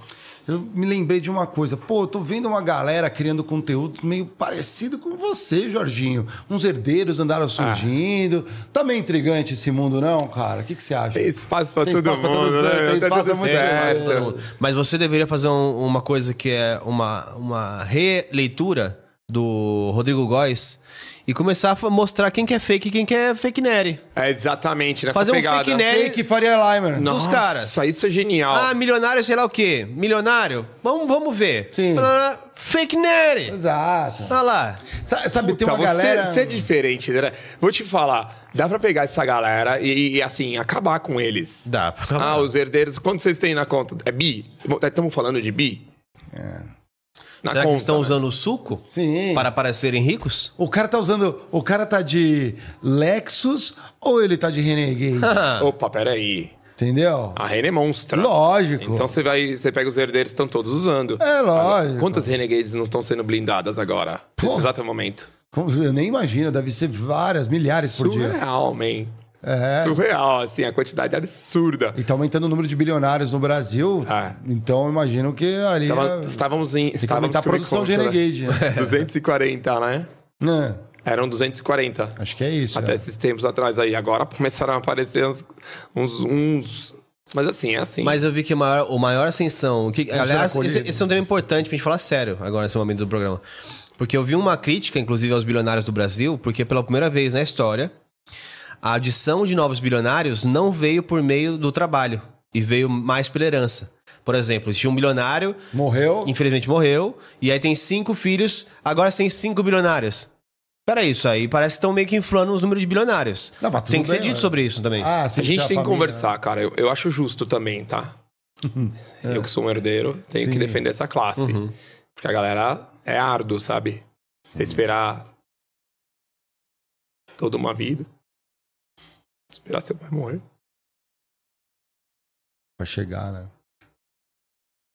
Eu me lembrei de uma coisa. Pô, eu tô vendo uma galera criando conteúdo meio parecido com você, Jorginho. Uns herdeiros andaram surgindo. Tá meio intrigante esse mundo, não, cara? O que, que você acha? Tem espaço pra Tem todo espaço pra mundo, todos, né? tem espaço tudo pra muito certo. Mas você deveria fazer um- uma coisa que é uma, uma releitura do Rodrigo Góes e começar a mostrar quem que é fake e quem que é fake nere. É exatamente nessa Fazer um pegada. fake nerd Fake Faria Limer. dos Nossa, caras. isso é genial. Ah, milionário, sei lá o quê. Milionário? Vamos, vamos ver. Sim. Ah, Fake nere. Exato. Olha lá. Sa- Sabe, tem uma você, galera. você é diferente, né? Vou te falar, dá pra pegar essa galera e, e, assim, acabar com eles. Dá pra acabar. Ah, os herdeiros, quantos vocês têm na conta? É bi? Estamos falando de bi? Na Será que eles estão né? usando o suco Sim. para parecerem ricos? O cara tá usando. O cara tá de Lexus ou ele tá de Renegade? Opa, peraí. Entendeu? A Rene é monstra. Lógico. Então você vai, você pega os herdeiros, estão todos usando. É lógico. Quantas Renegades não estão sendo blindadas agora? Nesse exato momento. Como- Eu nem imagino, deve ser várias, milhares por dia. Surreal, man. É. Surreal, assim, a quantidade absurda. E tá aumentando o número de bilionários no Brasil. É. Então eu imagino que ali. Tava- é- estávamos em. Estávamos a é produção de conta, né? Renegade. Né? 240, né? É, Eram 240. acho que é isso. Até é. esses tempos atrás aí. Agora começaram a aparecer uns. uns, uns- Mas assim, é assim. Mas eu vi que o maior, o maior ascensão. Que, ser aliás, esse, esse é um tema importante pra gente falar sério agora nesse momento do programa. Porque eu vi uma crítica, inclusive, aos bilionários do Brasil, porque pela primeira vez na história, a adição de novos bilionários não veio por meio do trabalho, e veio mais pela herança. Por exemplo, tinha um bilionário, Morreu. infelizmente morreu, e aí tem cinco filhos, agora você tem cinco bilionários. Peraí, isso aí parece que estão meio que inflando os números de bilionários. Não, mas tudo tem que ser bem, dito né? sobre isso também. Ah, a sim, gente é tem que família, conversar, cara. Eu, eu acho justo também, tá? Eu que sou um herdeiro, tenho Sim. que defender essa classe. Uhum. Porque a galera é árduo, sabe? Você esperar toda uma vida. Esperar seu pai morrer. Pra chegar, né?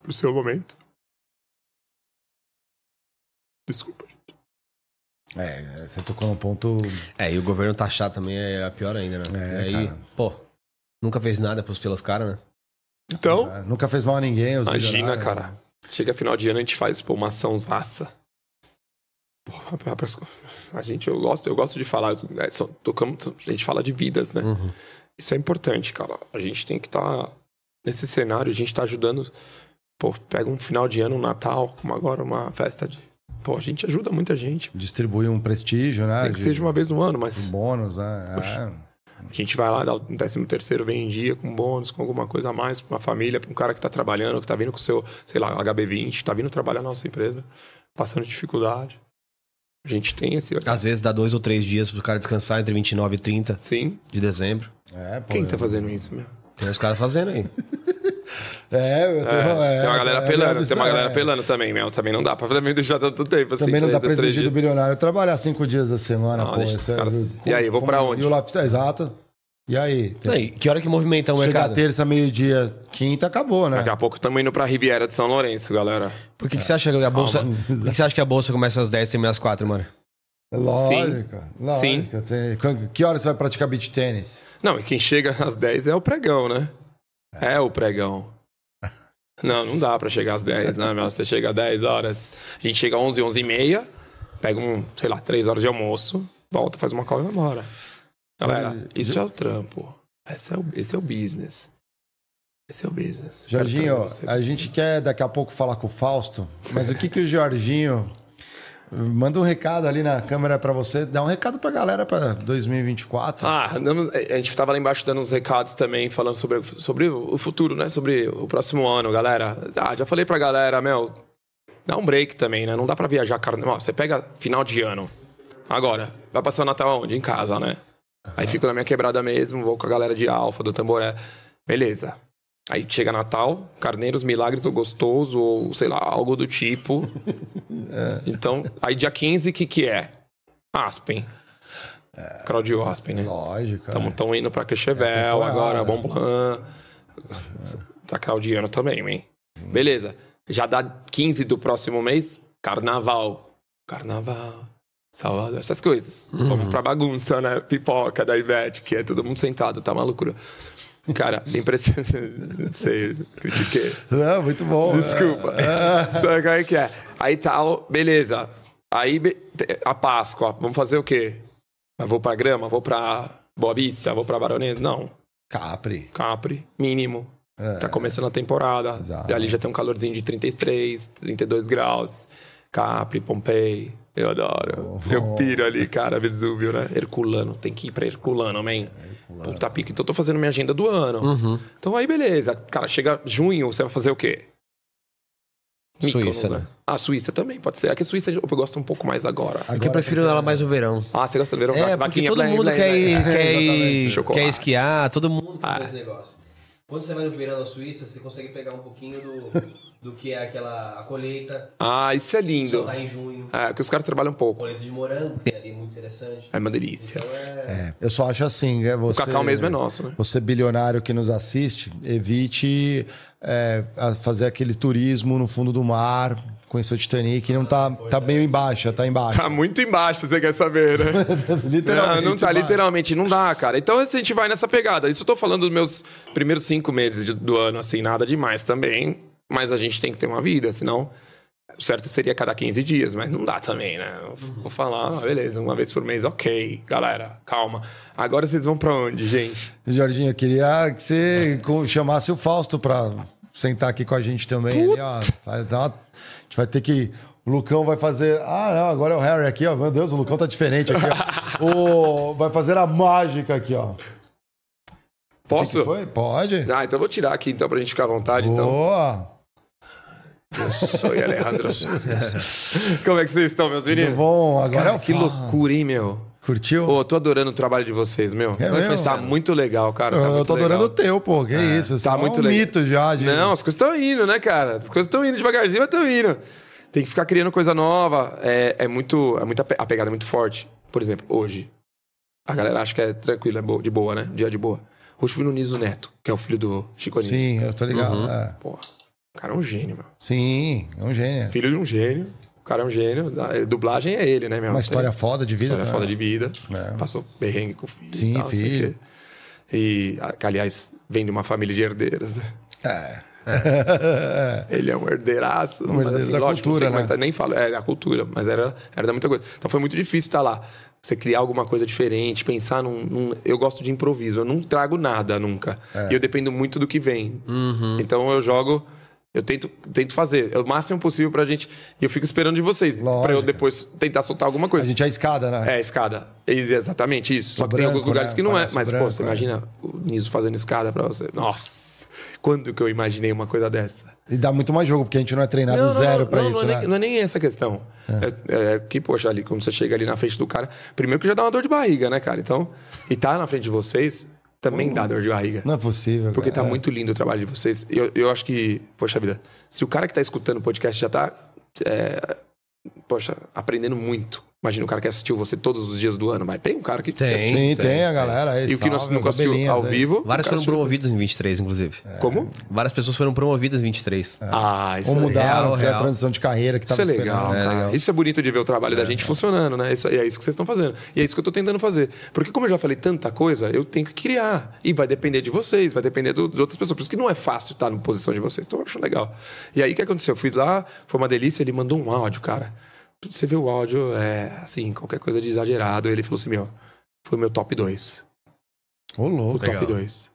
Pro seu momento. Desculpa. É, você tocou num ponto. É, e o governo taxar também é pior ainda, né? É, aí, cara. pô, nunca fez nada pros, pelos caras, né? Então, é, nunca fez mal a ninguém. Os imagina, cara. Chega final de ano, a gente faz pô, uma açãozaça. Pô, A gente, eu gosto, eu gosto de falar. é, só tocamos, a gente fala de vidas, né? Uhum. Isso é importante, cara. A gente tem que estar nesse cenário, a gente tá ajudando. Pô, pega um final de ano, um Natal, como agora, uma festa de. Pô, a gente ajuda muita gente. Distribui um prestígio, né? Nem que de- seja uma vez no ano, um mas bônus, né? É. a gente vai lá, dá um décimo terceiro, vem em dia com bônus, com alguma coisa a mais pra uma família, pra um cara que tá trabalhando, que tá vindo com o seu, sei lá, HB20, tá vindo trabalhar na nossa empresa, passando dificuldade. A gente tem esse. Às vezes dá dois ou três dias pro cara descansar entre 29 e 30 Sim. de dezembro. É, pô, Quem tá fazendo isso, meu? Tem os caras fazendo aí. É, eu tenho, É, é, tem uma galera é, pelando, é, tem uma galera é. pelando também, meu. Também não dá pra também deixar tanto tempo assim. Também não dá pra exigir do bilionário trabalhar cinco dias da semana, Não, pô. isso os caras- é- E aí, vou pra onde? E o lifestyle, exato. E aí? Tem- que hora que movimenta o Chega mercado? terça, meio-dia, quinta, acabou, né? Daqui a pouco estamos indo pra Riviera de São Lourenço, galera. Por que, que você acha que a bolsa. Por que, você acha que a bolsa começa às 10 e termina às 4, mano? Lógico, Sim. lógico. Tem- Que hora você vai praticar beach tênis? Não, e quem chega às 10 é o pregão, né? É o pregão. Não, não dá pra chegar às 10, né, meu? Você chega às 10 horas. A gente chega às 11, 11 e meia, pega um, sei lá, 3 horas de almoço, volta, faz uma call e vai embora. Galera, isso é o trampo. Esse é o, esse é o business. Esse é o business. Jorginho, Quero trazer a gente quer daqui a pouco falar com o Fausto, mas o que que o Jorginho manda um recado ali na câmera pra você, dá um recado pra galera pra 2024. Ah, a gente tava lá embaixo dando uns recados também, falando sobre, sobre o futuro, né? Sobre o próximo ano, galera. Ah, já falei pra galera, meu, dá um break também, né? Não dá pra viajar carnaval. Você pega final de ano. Agora, vai passar o Natal onde? Em casa, né? Aí fico na minha quebrada mesmo, vou com a galera de Alfa, do Tamboré. Beleza. Aí chega Natal, Carneiros, Milagres ou Gostoso, ou sei lá, algo do tipo. Então, aí dia 15, o que que é? Aspen. Claudio Aspen, né? Lógico. é. Estamos indo pra Quechevel, É agora Bom Blanc. Tá claudiano também, hein? Beleza. Já dá 15 do próximo mês, carnaval. Carnaval. Salvador, essas coisas. Vamos pra bagunça, né? Pipoca da Ivete, que é todo mundo sentado, tá uma loucura. Cara, impressionante. Não sei, critiquei. Não, muito bom. Desculpa. Sabe como é que é? Aí tal, beleza. Aí a Páscoa, vamos fazer o quê? Eu vou pra Grama, vou pra Boa Vista, vou pra Baronesa? Não, Capri. Capri, mínimo. É. Tá começando a temporada. Exato. E ali já tem um calorzinho de 33, 32 graus. Capri, Pompei. Eu adoro. Eu piro ali, cara, Vesúvio, né? Herculano. Tem que ir pra Herculano, man. Puta pica. Então eu tô fazendo minha agenda do ano. Uhum. Então aí, beleza. Cara, chega junho, você vai fazer o quê? Suíça, né? A Suíça também, pode ser. Aqui a Suíça eu gosto um pouco mais agora. É que eu prefiro ela mais no verão. Ah, você gosta do verão? É, porque Vaquinha, todo blé, mundo blé, quer blé. ir, quer, ir, Chocolate. quer esquiar, todo mundo Ah. esse negócio. Quando você vai no verão na Suíça, você consegue pegar um pouquinho do, do que é aquela a colheita. Ah, isso é Só lindo. tá em junho. É, que os caras trabalham pouco. Colheita de morango, tem ali muito interessante. É uma delícia. Então é. É, eu só acho assim, é você, O cacau mesmo é nosso, né? Você bilionário que nos assiste, evite é, a fazer aquele turismo no fundo do mar, conhecer o Titanic, não tá, tá meio embaixo, tá embaixo. Tá muito embaixo, você quer saber, né? literalmente. Não, não tá, embaixo. literalmente, não dá, cara. Então a gente vai nessa pegada. Isso eu tô falando dos meus primeiros cinco meses de- do ano, assim, nada demais também. Mas a gente tem que ter uma vida, senão. O certo seria cada 15 dias, mas não dá também, né? Eu Vou falar, ah, beleza, uma vez por mês, ok, galera, calma. Agora vocês vão pra onde, gente? Jorginho, eu queria que você chamasse o Fausto pra sentar aqui com a gente também. Ali, ó. A gente vai ter que. O Lucão vai fazer. Ah, não, agora é o Harry aqui, ó. Meu Deus, o Lucão tá diferente aqui, ó. O... Vai fazer a mágica aqui, ó. Que Posso? que foi? Pode. Ah, então eu vou tirar aqui então pra gente ficar à vontade. Então. Eu sou Alejandro Santos. Como é que vocês estão, meus meninos? Tudo bom? Agora Cara, é o que loucura, hein, meu? Curtiu? Pô, eu tô adorando o trabalho de vocês, meu. É mesmo? Tá muito legal, cara. eu, tá eu muito tô adorando o legal. teu, pô. Que isso? Você Tá é muito um legal. mito já. De... Não, as coisas estão indo, né, cara? As coisas estão indo devagarzinho, mas estão indo. Tem que ficar criando coisa nova. É, é muito. É muito ape- a pegada é muito forte. Por exemplo, hoje. A galera acha que é tranquilo, é de boa, né? Dia de boa. Hoje fui no Niso Neto, que é o filho do Chico. Sim, eu tô ligado. Uhum. é. Pô, o cara é um gênio, meu. Sim, é um gênio. Filho de um gênio. O cara é um gênio. A dublagem é ele, né, meu? Uma história foda de vida. História né? foda de vida. É. Passou perrengue com o filho. Sim, e tal, filho. E, que, aliás, vem de uma família de herdeiras. né? É. Ele é um herdeiraço. Um mas, herdeiro assim, da lógico, cultura, é né? tá, nem falo, é da cultura, mas era, era da muita coisa. Então foi muito difícil estar lá. Você criar alguma coisa diferente, pensar num, num- Eu gosto de improviso, eu não trago nada nunca. É. E eu dependo muito do que vem. Uhum. Então eu jogo. Eu tento, tento fazer o máximo possível pra gente. E eu fico esperando de vocês. Pra eu depois tentar soltar alguma A coisa. gente é a escada, né? É, escada. Ex- Exatamente isso. Só O que tem alguns lugares né? que não é. Palhaço Mas, branco, pô, você é. imagina o Niso fazendo escada pra você. Nossa! Quando que eu imaginei uma coisa dessa? E dá muito mais jogo, porque a gente não é treinado zero pra não, isso, não é né? nem, não é nem essa questão. É. é que, poxa, ali, quando você chega ali na frente do cara, primeiro que já dá uma dor de barriga, né, cara? Então, e tá na frente de vocês também dá dor de barriga. Não é possível. Porque tá cara. muito lindo o trabalho de vocês. Eu, eu acho que, poxa vida, se o cara que tá escutando o podcast já tá, é, poxa, aprendendo muito. Imagina o cara que assistiu você todos os dias do ano, mas tem um cara que Tem. assistiu. Sim, tem a galera aí. E o que nós nunca as assistiu ao aí. vivo. Várias foram promovidas em 23, inclusive. Como? Várias pessoas foram promovidas em 23. Ah, isso Ou é mudaram, real, foi a transição de carreira que Isso tava é legal, esperando. cara. legal. Isso é bonito de ver o trabalho da gente funcionando, né? Isso, e é isso que vocês estão fazendo. E é isso que eu tô tentando fazer. Porque como eu já falei tanta coisa, eu tenho que criar. E vai depender de vocês, vai depender do- de outras pessoas. Por isso que não é fácil estar na posição de vocês. Então eu acho legal. E aí o que aconteceu? Eu fui lá, foi uma delícia, ele mandou um áudio, cara. Você vê o áudio, é assim, qualquer coisa de exagerado. Ele falou assim, meu, foi o meu top 2. Ô, O louco. top 2.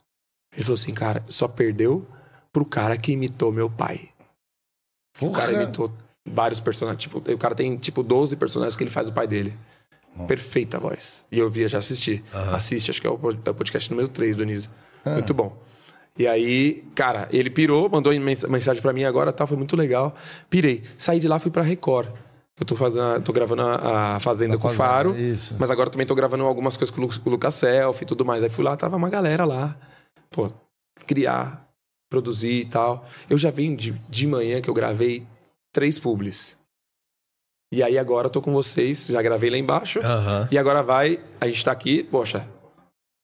Ele falou assim, cara, só perdeu pro cara que imitou meu pai. O cara Porra. imitou vários personagens. Tipo, o cara tem, tipo, 12 personagens que ele faz o pai dele. Perfeita a voz. E eu via, já assisti. Assiste, acho que é o é o podcast número 3 do Niso. Muito bom. E aí, cara, ele pirou, mandou mens- mensagem pra mim agora, tá, foi muito legal. Pirei. Saí de lá, fui pra Record. Eu tô fazendo, tô gravando a, a Fazenda com o Faro. isso. Mas agora também tô gravando algumas coisas com o com o Lucas Selfie e tudo mais. Aí fui lá, tava uma galera lá. Pô, criar, produzir e tal. Eu já vim de, de manhã que eu gravei três publis. E aí agora eu tô com vocês, já gravei lá embaixo. Aham. E agora vai, a gente tá aqui, poxa.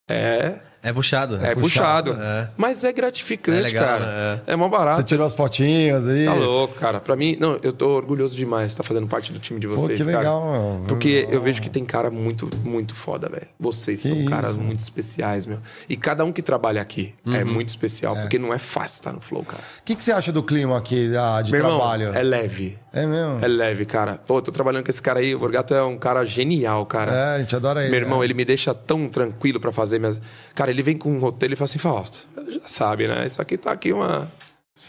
É, É puxado. é, puxado. É. Mas é gratificante, É legal, cara. né? É mó barato. Você tirou as fotinhas aí. Tá louco, cara. Pra mim, não, eu tô orgulhoso demais de estar fazendo parte do time de Pô, vocês, que cara. legal, meu. Porque eu vejo que tem cara muito, muito foda, velho. Vocês Que são isso. caras muito especiais, meu. E cada um que trabalha aqui é muito especial, porque não é fácil estar no Flow, cara. O que, que você acha do clima aqui ah, de Meu irmão, trabalho? é leve. É mesmo? É leve, cara. Pô, tô trabalhando com esse cara aí. O Borgato é um cara genial, cara. É, a gente adora ele. Meu irmão, né? ele me deixa tão tranquilo pra fazer minhas. Cara, ele vem com um roteiro e fala assim: Fausto, já sabe, né? Isso aqui tá aqui uma.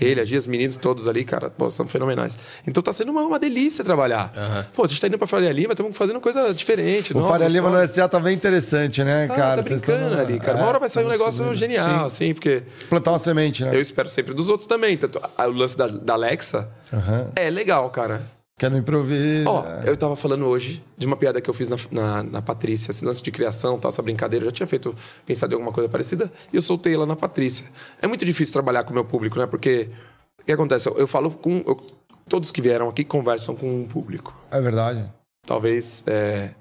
Ele, a Gia, os meninos todos ali, cara, pô, são fenomenais. Então tá sendo uma, uma delícia trabalhar. Pô, a gente tá indo pra Faria Lima, estamos fazendo coisa diferente. O nova, Faria Lima no. SA tá bem interessante, né, Ah, cara? tá brincando ali, cara. É, Uma hora vai sair um tão negócio genial, Sim. assim, porque Plantar uma semente, né? eu espero sempre dos outros também. Tanto, a- o lance da, da Alexa Aham. é legal, cara. Quer no improviso. Ó, eu tava falando hoje de uma piada que eu fiz na, na, na Patrícia, esse lance de criação, tal, essa brincadeira. Eu já tinha feito, pensado em alguma coisa parecida, e eu soltei ela na Patrícia. É muito difícil trabalhar com o meu público, né? Porque O que acontece? Eu, eu falo com. eu- todos que vieram aqui conversam com o público. É verdade. Talvez. É,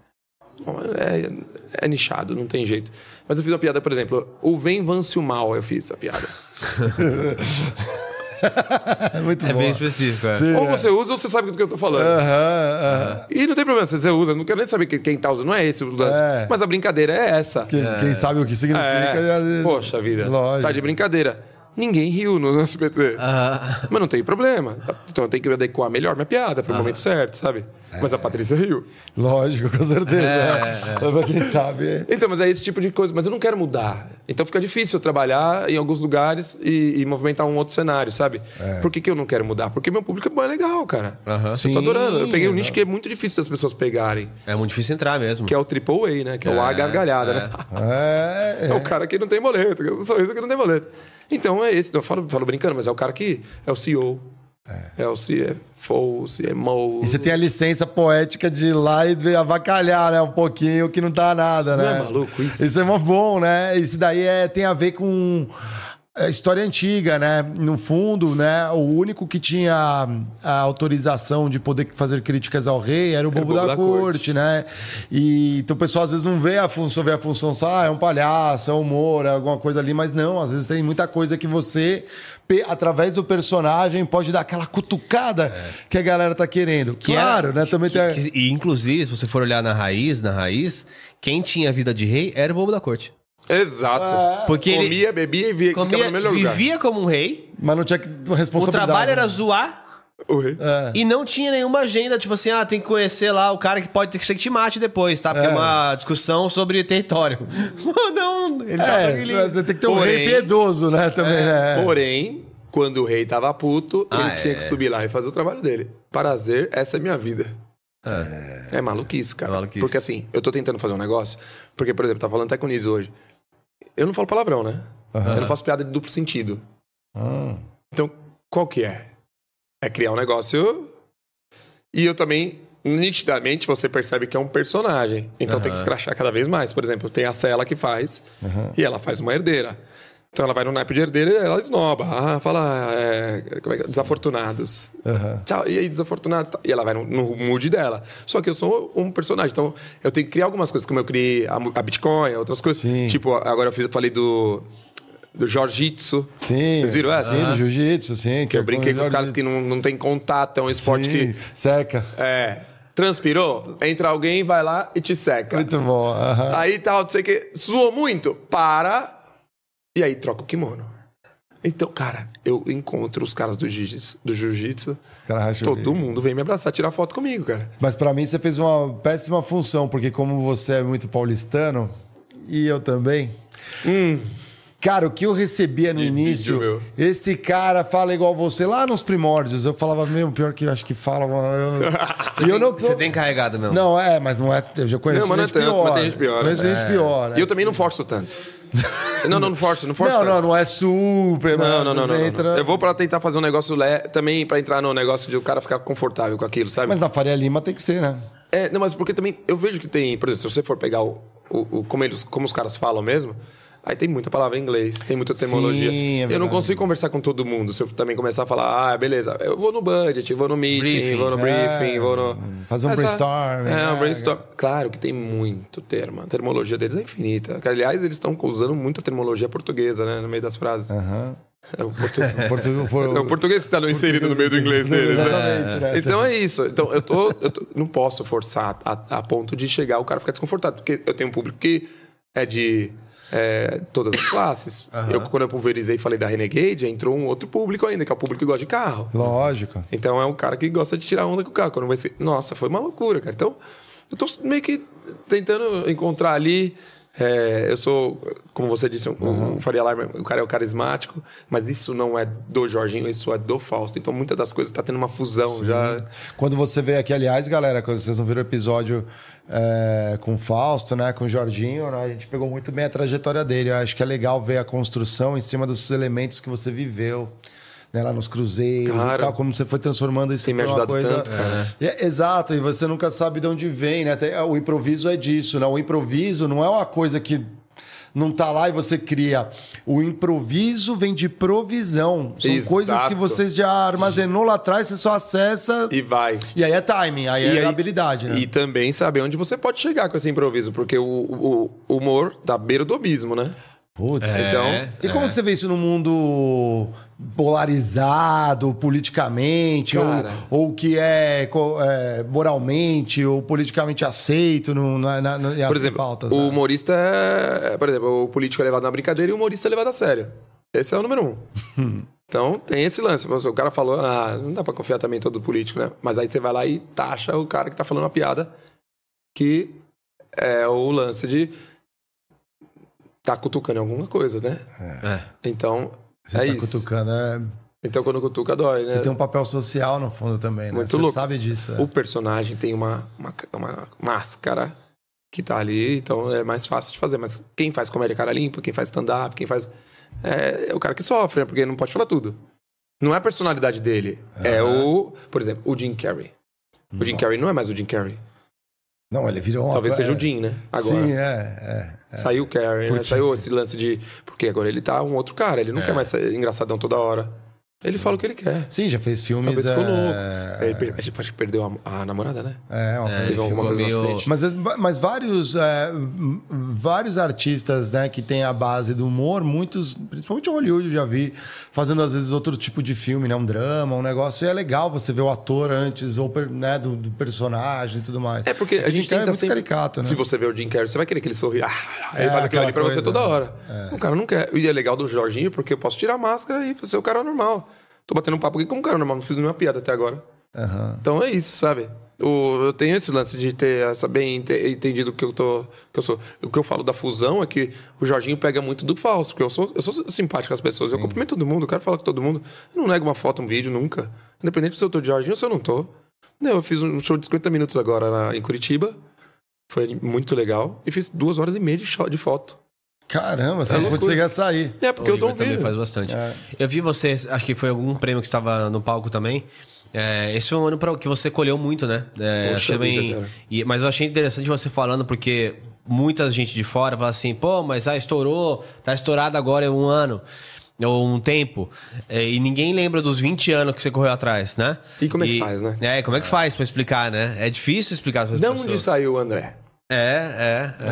é, é nichado, não tem jeito. Mas eu fiz uma piada, por exemplo, o Vem Vance o Mal, eu fiz a piada. É muito É bom. bem específico, é. Sim, ou é. você usa ou você sabe do que eu tô falando. Aham, aham. E não tem problema se você usa, eu não quero nem saber que- quem tá usando, não é esse o lance. É. Mas a brincadeira é essa. Quem, quem sabe o que significa. É. Poxa vida, Lógico. tá de brincadeira. Ninguém riu no SBT. Mas não tem problema. Então eu tenho que adequar melhor minha piada pro momento certo, sabe? Mas a Patrícia riu. Lógico, com certeza. É, pra quem sabe. é. Então, mas é esse tipo de coisa. Mas eu não quero mudar. Então fica difícil eu trabalhar em alguns lugares e, e movimentar um outro cenário, sabe? Por que, que eu não quero mudar? Porque meu público é é legal, cara. Eu Sim, tô adorando. Eu peguei um é nicho que é muito difícil das pessoas pegarem. É muito difícil entrar mesmo. Que é o triple A, né? Que é, o A gargalhada, né? É, É o cara que não tem boleto, que é o sorriso que não tem boleto. Então é esse, eu falo, falo brincando, mas é o cara que é o CEO. É, o CFO, o CMO. E você tem a licença poética de ir lá e avacalhar, né? Um pouquinho que não dá nada, né? Não é maluco isso? Isso é mó bom, né? Isso daí é, tem a ver com a história antiga, né? No fundo, né? O único que tinha a autorização de poder fazer críticas ao rei era o bobo, da, corte, né? E então o pessoal às vezes não vê a função, vê a função só, ah, é um palhaço, é humor, é alguma coisa ali, mas não, às vezes tem muita coisa que você, através do personagem, pode dar aquela cutucada que a galera tá querendo. Que claro, era- né? Também que- tem. que- e inclusive, se você for olhar na raiz, na raiz, quem tinha vida de rei era o bobo da corte. Exato. Porque ele Comia, bebia e via, comia, no melhor lugar. vivia como um rei, Mas não tinha que- o responsabilidade. trabalho era né? zoar O rei. e não tinha nenhuma agenda, tipo assim, ah, tem que conhecer lá o cara que pode ter que ser que te mate depois, tá? Porque é, É. uma discussão sobre território. não, ele tá É, tem que ter um Porém- rei piedoso, né? Também, né? Porém, quando o rei tava puto, Ah, ele tinha é. que subir lá e fazer o trabalho dele. Prazer, essa é minha vida. É, maluquice, cara. É maluquice. Porque assim, eu tô tentando fazer um negócio. Porque, por exemplo, tá falando até com o Niz hoje. Eu não falo palavrão, né? Eu não faço piada de duplo sentido. Ah. Então, qual que é? É criar um negócio. E eu também, nitidamente, você percebe que é um personagem. Então tem que escrachar cada vez mais. Por exemplo, tem a Cela que faz, e ela faz uma herdeira. Então ela vai no naipe de herdeira e ela esnoba. Ah, fala, é, como é que é? Desafortunados. Tchau, e aí, desafortunados? Tal. E ela vai no, no mood dela. Só que eu sou um personagem. Então eu tenho que criar algumas coisas, como eu criei a, a Bitcoin, outras coisas. Sim. Tipo, agora eu fiz, eu falei do. Do Jiu-Jitsu. Sim. Vocês viram essa? Sim, do jiu-jitsu, sim. Que eu brinquei com os caras que não, não tem contato, é um esporte Sim, que. Seca. É. Transpirou? Entra alguém, vai lá e te seca. Muito bom. aham. Aí tal, não sei o que. Suou muito? Para. E aí troca o kimono. Então, cara, eu encontro os caras do jiu-jitsu. Do o todo mundo vem me abraçar, tirar foto comigo, cara. Mas pra mim você fez uma péssima função, porque como você é muito paulistano, e eu também. Cara, o que eu recebia no Que início, vídeo, esse cara fala igual você lá nos primórdios. Eu falava, meu, pior que eu acho que fala. Eu... e eu não tô... Você tem carregado mesmo. Não, é, mas não é. Eu já conheço Não, mas não é gente tanto, pior. mas tem gente pior, né? gente pior. E eu também não forço tanto. não, não, não forço, não forço Não, não, não é super. Não, não, não, não, entra- não. Eu vou pra tentar fazer um negócio le... também pra entrar no negócio de o cara ficar confortável com aquilo, sabe? Mas na Faria Lima tem que ser, né? É, não, mas porque também eu vejo que tem, por exemplo, se você for pegar o, o, o- como, eles, como os caras falam mesmo, aí tem muita palavra em inglês, tem muita terminologia. Sim, é eu não consigo conversar com todo mundo. Se eu também começar a falar, ah, beleza, eu vou no budget, vou no meeting, Briefing. vou no briefing, É, vou no. fazer um Essa- brainstorm, É, né? um brainstorm. Claro que tem muito termo. A terminologia deles é infinita. Aliás, eles estão usando muita terminologia portuguesa, né, no meio das frases. Aham. É o português. Portu- for- É o português que está inserido no meio do inglês deles, né? Exatamente, né? Então é isso. Então eu, tô, eu tô- não posso forçar a, a ponto de chegar o cara ficar desconfortável. Porque eu tenho um público que é de é, todas as classes. Eu, quando eu pulverizei e falei da Renegade, entrou um outro público ainda, que é o público que gosta de carro. Lógico. Então é um cara que gosta de tirar onda com o carro. Quando vai ser... Nossa, foi uma loucura, cara. Então eu tô meio que tentando encontrar ali. é, eu sou, como você disse, um, um Faria Alarme, o cara é o carismático, mas isso não é do Jorginho, isso é do Fausto. Então muitas das coisas tá tendo uma fusão já. Quando você veio aqui, aliás, galera, quando vocês não viram o episódio é, com o Fausto, né, com o Jorginho, né, a gente pegou muito bem a trajetória dele. Eu acho que é legal ver a construção em cima dos elementos que você viveu. Né, lá nos cruzeiros Claro. e tal, como você foi transformando isso em uma coisa. tanto, cara. É, exato, e você nunca sabe de onde vem, né? O improviso é disso, né? O improviso não é uma coisa que não tá lá e você cria. O improviso vem de provisão. São Exato. coisas que você já armazenou lá atrás, você só acessa. E vai. E aí é timing, aí E é aí- habilidade, né? E também saber onde você pode chegar com esse improviso, porque o, o- o humor tá beira do abismo, né? Putz, Então, E como que você vê isso no mundo polarizado, politicamente, ou, Cara. ou que é, é, moralmente ou politicamente aceito no, na, na, na, por exemplo, pautas, o né? humorista é. Por exemplo, o político é levado na brincadeira e o humorista é levado a sério. Esse é o número um. então, tem esse lance. O cara falou, ah, não dá pra confiar também em todo político, né? Mas aí você vai lá e taxa o cara que tá falando uma piada que é o lance de tá cutucando em alguma coisa, né? Então, Você é tá isso. cutucando, é- Então, quando cutuca, dói, né? Você tem um papel social no fundo também, né? Muito você louco. sabe disso. é. O personagem tem uma, uma, uma máscara que tá ali, então é mais fácil de fazer. Mas quem faz comédia cara limpa, quem faz stand-up, quem faz. É, é o cara que sofre, né? Porque não pode falar tudo. Não é a personalidade dele. É o. Por exemplo, o Jim Carrey. O Jim Carrey não é mais o Jim Carrey. Não, ele virou uma... Talvez seja é. o Jim, né? Agora. Sim, é. é. Saiu o Carrey, né? Saiu esse lance de. Porque agora ele tá um outro cara, ele não quer mais ser engraçadão toda hora. Ele fala o que ele quer. Sim, já fez filmes... Talvez ficou é, louco. Ele per- acho que perdeu a, a namorada, né? É, uma coisa alguma coisa meio-. Mas, mas vários, é, vários artistas né, que têm a base do humor, muitos, principalmente em Hollywood, eu já vi, fazendo às vezes outro tipo de filme, né, um drama, um negócio. E é legal você ver o ator antes ou, né, do, do personagem e tudo mais. É porque a gente tenta é muito sempre... caricato, né? Se você vê o Jim Carrey, você vai querer que ele sorria. Ah, ele É, faz aquilo ali pra você coisa, toda né? hora. O cara não quer. E é legal do Jorginho, porque eu posso tirar a máscara e ser o cara normal. Tô batendo um papo aqui com um cara normal, não fiz nenhuma piada até agora. Aham. Então é isso, sabe? Eu tenho esse lance de ter essa bem ente- entendido o que eu tô. Que eu sou. O que eu falo da fusão é que o Jorginho pega muito do falso, porque eu sou, eu sou simpático com as pessoas. Eu cumprimento todo mundo, eu quero falar com todo mundo. Eu não nego uma foto, um vídeo, nunca. Independente se eu tô de Jorginho ou se eu não tô. Não, eu fiz um show de 50 minutos agora na- em Curitiba. Foi muito legal. E fiz duas horas e meia de, shot, de foto. Caramba, você É não loucura. conseguia sair. É, porque O eu dou um também faz bastante. Eu vi você, acho que foi algum prêmio que estava no palco também. É, esse foi um ano pra, que você colheu muito, né? É, também, vida, cara. e- mas eu achei interessante você falando, porque muita gente de fora fala assim, pô, mas ah, estourou, tá estourado agora é um ano. Ou um tempo. É, e ninguém lembra dos 20 anos que você correu atrás, né? E como é que faz, né? É, como é que faz pra explicar, né? É difícil explicar para as De pessoas. onde saiu o André? É, é, é.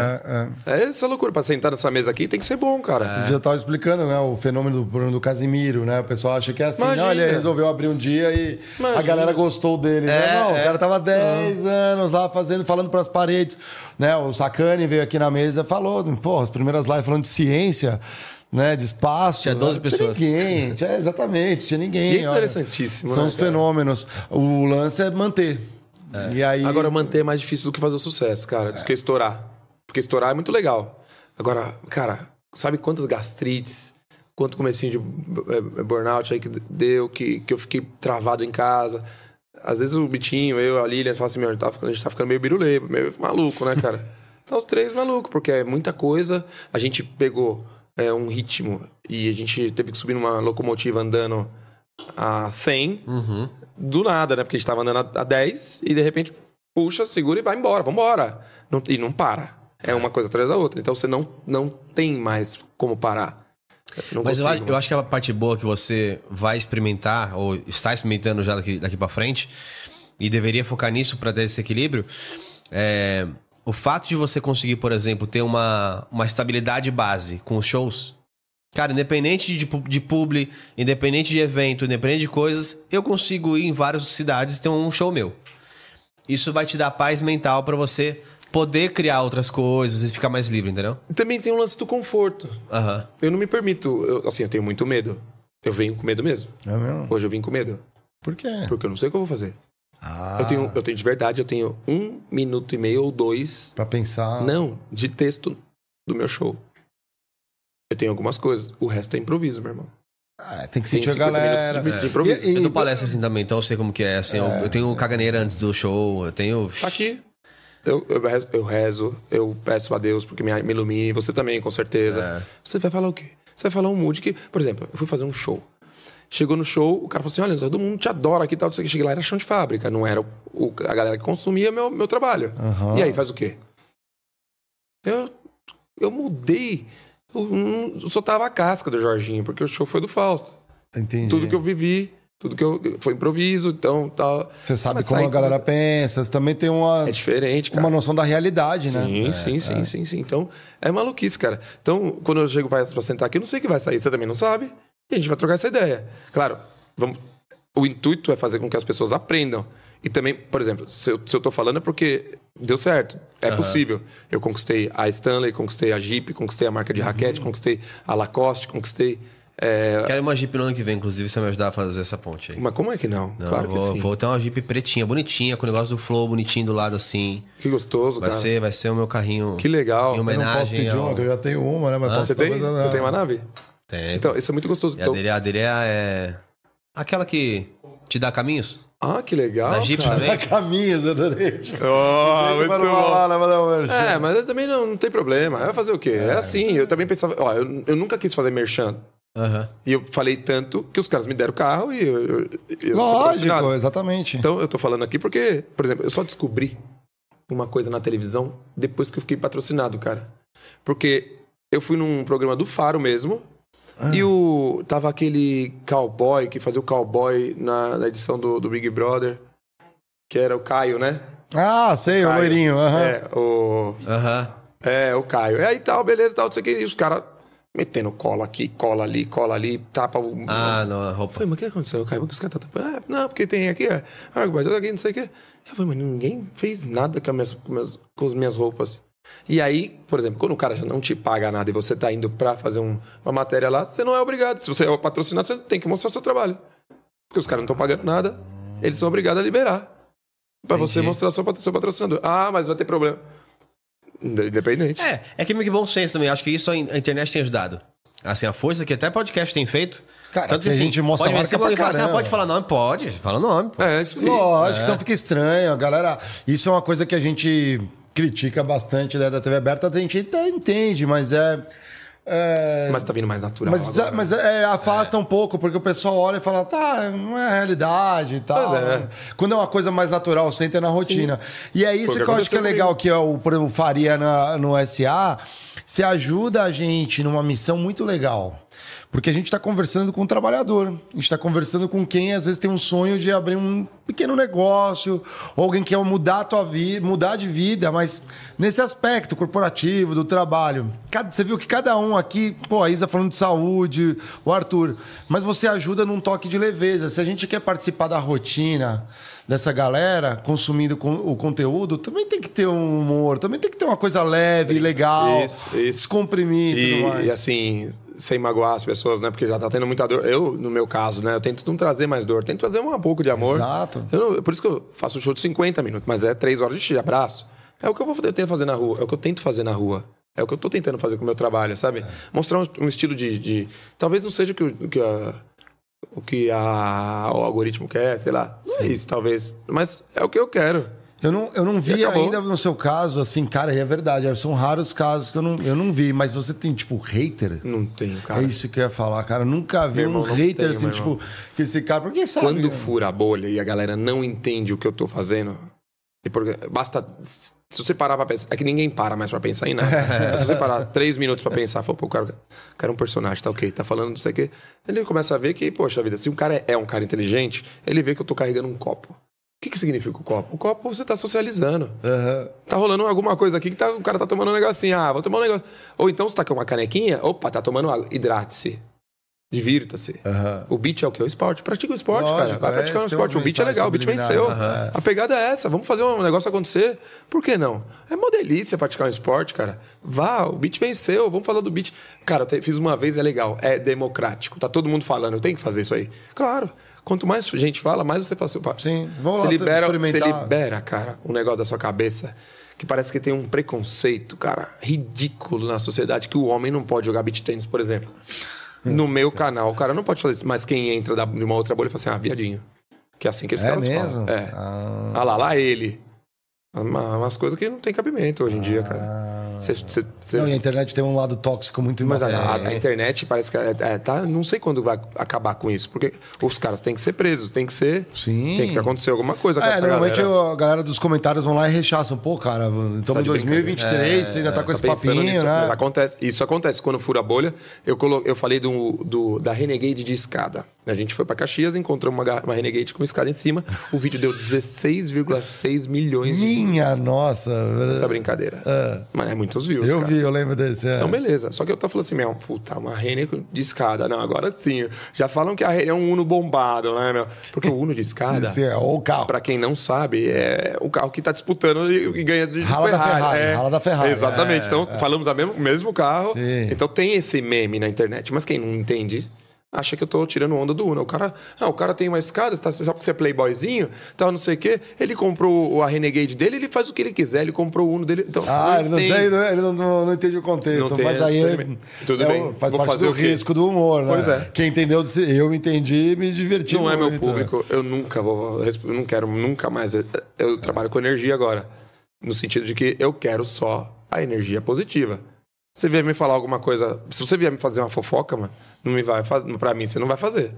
É, é. É essa loucura. Pra sentar nessa mesa aqui tem que ser bom, cara. Você já estava explicando né, o fenômeno do Bruno do Casimiro, né? O pessoal acha que é assim, Imagina. não, ele resolveu abrir um dia e a Imagina. galera gostou dele. É, não, não, é. o cara tava 10 anos lá fazendo, falando pras paredes. Né? O Sacani veio aqui na mesa e falou, pô, as primeiras lives falando de ciência, né? De espaço. Tinha 12 Não pessoas. Tinha ninguém, tinha, exatamente, tinha ninguém. E é olha. interessantíssimo, São né, os cara? fenômenos. O lance é manter. E aí... Agora, manter é mais difícil do que fazer o sucesso, cara. Do que estourar. Porque estourar é muito legal. Agora, cara, sabe quantas gastrites, quanto comecinho de eh, burnout aí que deu, que, que eu fiquei travado em casa. Às vezes o Bitinho, eu, a Lilian, fala assim, meu, a gente tá, ficando- a gente tá ficando meio birulê, meio maluco, né, cara? Tá os três malucos, porque é muita coisa. A gente pegou é, um ritmo e a gente teve que subir numa locomotiva andando a 100 do nada, né? Porque a gente tava andando a, a 10 e de repente puxa, segura e vai embora, vambora. Não, e não para. É uma coisa atrás da outra. Então você não, não tem mais como parar. Mas eu, consigo. acho- eu acho que a parte boa que você vai experimentar, ou está experimentando já daqui, daqui para frente, e deveria focar nisso para ter esse equilíbrio, é o fato de você conseguir, por exemplo, ter uma, uma estabilidade base com os shows. Cara, independente de, de publi, independente de evento, independente de coisas, eu consigo ir em várias cidades e ter um show meu. Isso vai te dar paz mental para você poder criar outras coisas e ficar mais livre, entendeu? E também tem um lance do conforto. Aham. Eu não me permito. eu- assim, eu tenho muito medo. Eu venho com medo mesmo. É mesmo? Hoje eu vim com medo. Por quê? Porque eu não sei o que eu vou fazer. Ah, Eu, tenho, eu tenho de verdade, eu tenho um minuto e meio ou dois Pra pensar... Não, de texto do meu show. Eu tenho algumas coisas. O resto é improviso, meu irmão. Ah, tem que Tem sentir a 50 galera. de- de improviso. E- e- Eu dou palestra assim também, então eu sei como que é. Assim, eu, eu tenho caganeira antes do show, eu tenho. Tá aqui. Eu, eu, rezo, eu rezo, eu peço a Deus porque me, me ilumine. Você também, com certeza. É. Você vai falar o quê? Você vai falar um mood que... Por exemplo, eu fui fazer um show. Chegou no show, o cara falou assim, olha, todo mundo te adora aqui e tal. não sei o que. Cheguei lá, era chão de fábrica. Não era o, a galera que consumia meu, meu trabalho. Aham. E aí, faz o quê? Eu, eu mudei soltava a casca do Jorginho, porque o show foi do Fausto. Entendi. Tudo que eu vivi, tudo que eu. Foi improviso, então tal. Você sabe Mas como a galera tudo- pensa, você também tem uma, É diferente, cara. uma noção da realidade, né? Sim, sim, sim, sim, sim. Então, é maluquice, cara. Então, quando eu chego pra, pra sentar aqui, eu não sei o que vai sair, você também não sabe. E a gente vai trocar essa ideia. Claro, vamos... o intuito é fazer com que as pessoas aprendam. E também, por exemplo, se eu, se eu tô falando é porque deu certo. É possível. Eu conquistei a Stanley, conquistei a Jeep, conquistei a marca de raquete, conquistei a Lacoste, conquistei. é, Quero uma Jeep no ano que vem, inclusive, se você me ajudar a fazer essa ponte aí. Mas como é que não? Não, claro vou, que sim. vou ter uma Jeep pretinha, bonitinha, com o negócio do flow bonitinho do lado assim. Que gostoso, Vai cara. ser, vai ser o meu carrinho. Que legal. Em Eu não posso homenagem pedir ao... uma, que eu já tenho uma, né? Mas posso Você tem, você tem uma nave? Tem. Então, isso é muito gostoso. E a Então, dele, a dele é, é aquela que te dá caminhos. Ah, que legal. Na Jeep cara. também? Caminhos, adorei. Tipo, Oh, muito bom. vai lá, né? É, mas eu também não, não tem problema. Vai fazer o quê? É, assim, eu também pensava. Ó, eu, eu nunca quis fazer merchan. Aham. E eu falei tanto que os caras me deram carro e eu. eu, eu Lógico, exatamente. Então eu tô falando aqui porque, por exemplo, eu só descobri uma coisa na televisão depois que eu fiquei patrocinado, cara. Porque eu fui num programa do Faro mesmo. E o. Tava aquele cowboy que fazia o cowboy na, na edição do, do Big Brother. Que era o Caio, né? Ah, sei, o Caio. loirinho. aham. É, o. Aham. É, o Caio. E aí tal, beleza, tal, não sei o que. E os caras metendo cola aqui, cola ali, cola ali, tapa o. Ah, não, a roupa. falei, mas o que aconteceu, Caio? Por que os caras estão tapando? Ah, não, porque tem aqui, ó. Argumento aqui, não sei o quê. Eu falei, mas ninguém fez nada com, as minhas, com, minhas- com as minhas roupas. E aí, por exemplo, quando o cara já não te paga nada e você tá indo pra fazer um- uma matéria lá, você não é obrigado. Se você é patrocinado, você tem que mostrar seu trabalho. Porque os caras não estão pagando nada, eles são obrigados a liberar. Pra você mostrar seu, seu patrocinador. Ah, mas vai ter problema. Independente. É, é que meio que bom senso também. Acho que isso a in- a internet tem ajudado. Assim, a força que até podcast tem feito. Cara, que a gente mostra pode a marca pode falar assim, ah, pode falar nome? Pode, fala nome. pô. É, isso. Lógico, então fica estranho. A galera. Isso é uma coisa que a gente critica bastante né, da TV aberta. A gente até entende, mas é. é- Mas tá vindo mais natural. Mas, agora. mas é, afasta um pouco, porque o pessoal olha e fala, tá, não é a realidade e tal. É. Quando é uma coisa mais natural, você entra na rotina. E é isso Foi que, eu acho que é legal, que é o, o Faria na- no SA, você ajuda a gente numa missão muito legal. Porque a gente está conversando com um trabalhador, a gente está conversando com quem às vezes tem um sonho de abrir um pequeno negócio, ou alguém que quer mudar a tua vida, mudar de vida, mas nesse aspecto corporativo, do trabalho. Cada- Você viu que cada um aqui, pô, a Isa falando de saúde, o Arthur, mas você ajuda num toque de leveza. Se a gente quer participar da rotina dessa galera consumindo con- o conteúdo, também tem que ter um humor, também tem que ter uma coisa leve, legal, Isso, isso. descomprimir e tudo mais. E, e assim, sem magoar as pessoas, né? Porque já tá tendo muita dor. Eu, no meu caso, né? Eu tento não trazer mais dor, tento trazer um pouco de amor. Exato. Eu não- por isso que eu faço um show de 50 minutos, mas é três horas de abraço. É o que eu vou eu tento fazer na rua, é o que eu tento fazer na rua. É o que eu tô tentando fazer com o meu trabalho, sabe? Mostrar um, um estilo de, de- Talvez não seja o que, o- o que a. O que a, o algoritmo quer, sei lá. Não é isso, talvez. Mas é o que eu quero. Eu não, eu não vi ainda no seu caso, assim, cara, e é verdade. São raros casos que eu não, eu não vi, mas você tem, tipo, hater? Não tenho, cara. É isso que eu ia falar, cara. Eu nunca vi irmão, um hater tenho, assim, tipo, que esse cara. Porque sabe. Quando né? fura a bolha e a galera não entende o que eu tô fazendo, e porque basta. Se você parar pra pensar. É que ninguém para mais pra pensar em nada. Se você parar três minutos pra pensar, fala, pô, o cara, o cara é um personagem, tá ok, tá falando não sei o quê. Ele começa a ver que, poxa vida, se um cara é um cara inteligente, ele vê que eu tô carregando um copo. O que, que significa o copo? O copo você tá socializando. Aham. Tá rolando alguma coisa aqui que tá- o cara tá tomando um negocinho. Ah, vou tomar um negócio. Ou então você tá com uma canequinha, opa, tá tomando água. Hidrate-se. Divirta-se. Aham. O beat é o quê? O esporte. Pratica o esporte, Lógico, cara. Vai é, praticar um esporte. O beat é legal, o beat venceu. subliminares. A pegada é essa. Vamos fazer um negócio acontecer. Por que não? É uma delícia praticar um esporte, cara. Vá, o beat venceu. Vamos falar do beat. Cara, eu fiz uma vez, é legal. É democrático. Tá todo mundo falando. Eu tenho que fazer isso aí. Claro. Quanto mais gente fala, mais você fala assim, opa, Sim, vamos você lá libera, você libera, cara, um negócio da sua cabeça que parece que tem um preconceito, cara, ridículo na sociedade que o homem não pode jogar beat tênis, por exemplo. No meu canal, o cara não pode fazer isso, mas quem entra da- numa outra bolha fala assim, ah, viadinho. Que é assim que eles É caras mesmo? falam. É. Ah. Ah lá, lá ele. Uma- umas coisas que não tem cabimento hoje em dia, cara. Você- você- você- Não, e a internet tem um lado tóxico muito mas a, a- a internet parece que é, é, tá. Não sei quando vai acabar com isso. Porque os caras têm que ser presos, tem que ser. Sim. Tem que acontecer alguma coisa com É, essa normalmente galera. eu- a galera dos comentários vão lá e rechaçam. Pô, cara, estamos em de 2023, você ainda tá com Tá esse papinho, nisso, né? acontece, isso acontece quando fura a bolha. Eu, colo, eu falei do, do- da Renegade de escada. A gente foi pra Caxias, encontrou uma, uma Renegade com escada em cima. O vídeo deu 16,6 milhões de views Minha nossa. nessa brincadeira. Mas é muitos views, Eu cara. vi, eu lembro desse. é. Então, beleza. Só que eu tava falando assim, meu, puta, uma Rene de escada. Não, agora sim. Já falam que a Rene é um Uno bombado, né, meu? Porque o Uno de escada, Sim, sim, é o carro. pra quem não sabe, é o carro que tá disputando e, e ganha de Rala da Ferrari, É, rala da Ferrari. Exatamente. então, falamos o mesmo, mesmo carro. Sim. Então tem esse meme na internet. Mas quem não entende... Acha que eu tô tirando onda do Uno. O cara, ah, o cara tem uma escada, tá, só porque você é playboyzinho, tal, não sei o quê. Ele comprou a Renegade dele, ele faz o que ele quiser, ele comprou o Uno dele. Então, Ah, ele não, tem, ele não, não, não entende o contexto. Não tem mas aí é. Tudo é bem, faz vou parte fazer do risco do humor, né? Pois é. Quem entendeu, eu me entendi e me diverti Não é meu muito. público. Eu nunca vou. Eu não quero nunca mais. Eu trabalho com energia agora. No sentido de que eu quero só a energia positiva. Você vier me falar alguma coisa. Se você vier me fazer uma fofoca, mano, não me vai fazer. Pra mim, você não vai fazer.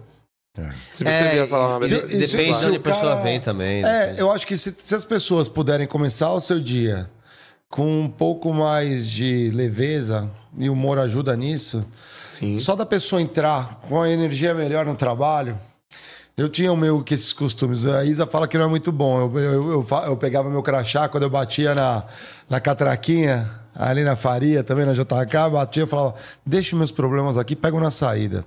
Se você É, vier falar uma se- Depende isso de onde a pessoa cara- vem também. É, depende. eu acho que se, se as pessoas puderem começar o seu dia com um pouco mais de leveza e o humor ajuda nisso, Sim. só da pessoa entrar com a energia melhor no trabalho. Eu tinha o meu que esses costumes. A Isa fala que não é muito bom. Eu, eu, eu, eu pegava meu crachá quando eu batia na, na catraquinha, ali na Faria, também na JK, batia e falava: deixa meus problemas aqui, pego na saída.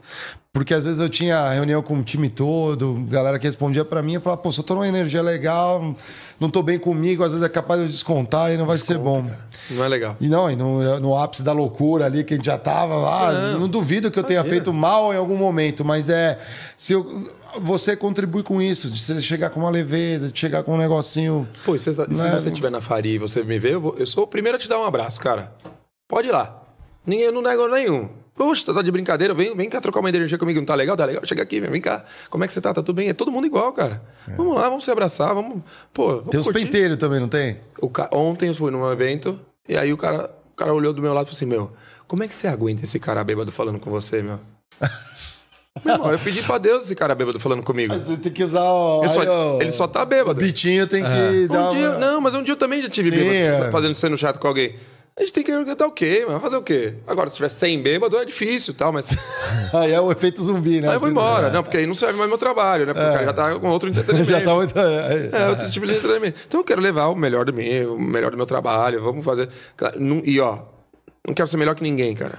Porque às vezes eu tinha reunião com o time todo, galera que respondia pra mim, eu falava, pô, se eu tô numa energia legal, não tô bem comigo, às vezes é capaz de eu descontar e não vai ser bom. Não é legal. E não, e no, no ápice da loucura ali que a gente já tava lá, eu não duvido que eu tenha feito mal em algum momento, mas é. Se eu- você contribui com isso, de você chegar com uma leveza, de chegar com um negocinho. Pô, e se, se Não é- você estiver na faria e você me ver, eu, vou- eu sou o primeiro a te dar um abraço, cara. Pode ir lá. Ninguém, eu não nego nenhum. Poxa, tá de brincadeira, vem, vem cá trocar uma energia comigo, não tá legal? Tá legal? Chega aqui, vem cá. Como é que você tá? Tá tudo bem? É todo mundo igual, cara. Vamos lá, vamos se abraçar, vamos. Pô, vamos Tem curtir. penteiros também, não tem? O ca- Ontem eu fui num evento e aí o cara, o cara olhou do meu lado e falou assim: Meu, como é que você aguenta esse cara bêbado falando com você, meu? meu irmão, eu pedi pra Deus esse cara bêbado falando comigo. Você tem que usar o. Ele só, ele só tá O bêbado. bitinho tem que dar. Um dia, uma- não, mas um dia eu também já tive Sim, bêbado, é. fazendo sendo chato com alguém. A gente tem que tá ok, mas fazer o quê? Agora, se tiver 100 bêbado, é difícil tal, mas. Aí é o efeito zumbi, né? aí eu vou Você- embora. Não, porque aí não serve mais meu trabalho, né? Porque o cara já tá com outro entretenimento. Já tá muito. é, É, outro tipo de entretenimento. Então eu quero levar o melhor de mim, o melhor do meu trabalho. Vamos fazer. E ó, não quero ser melhor que ninguém, cara.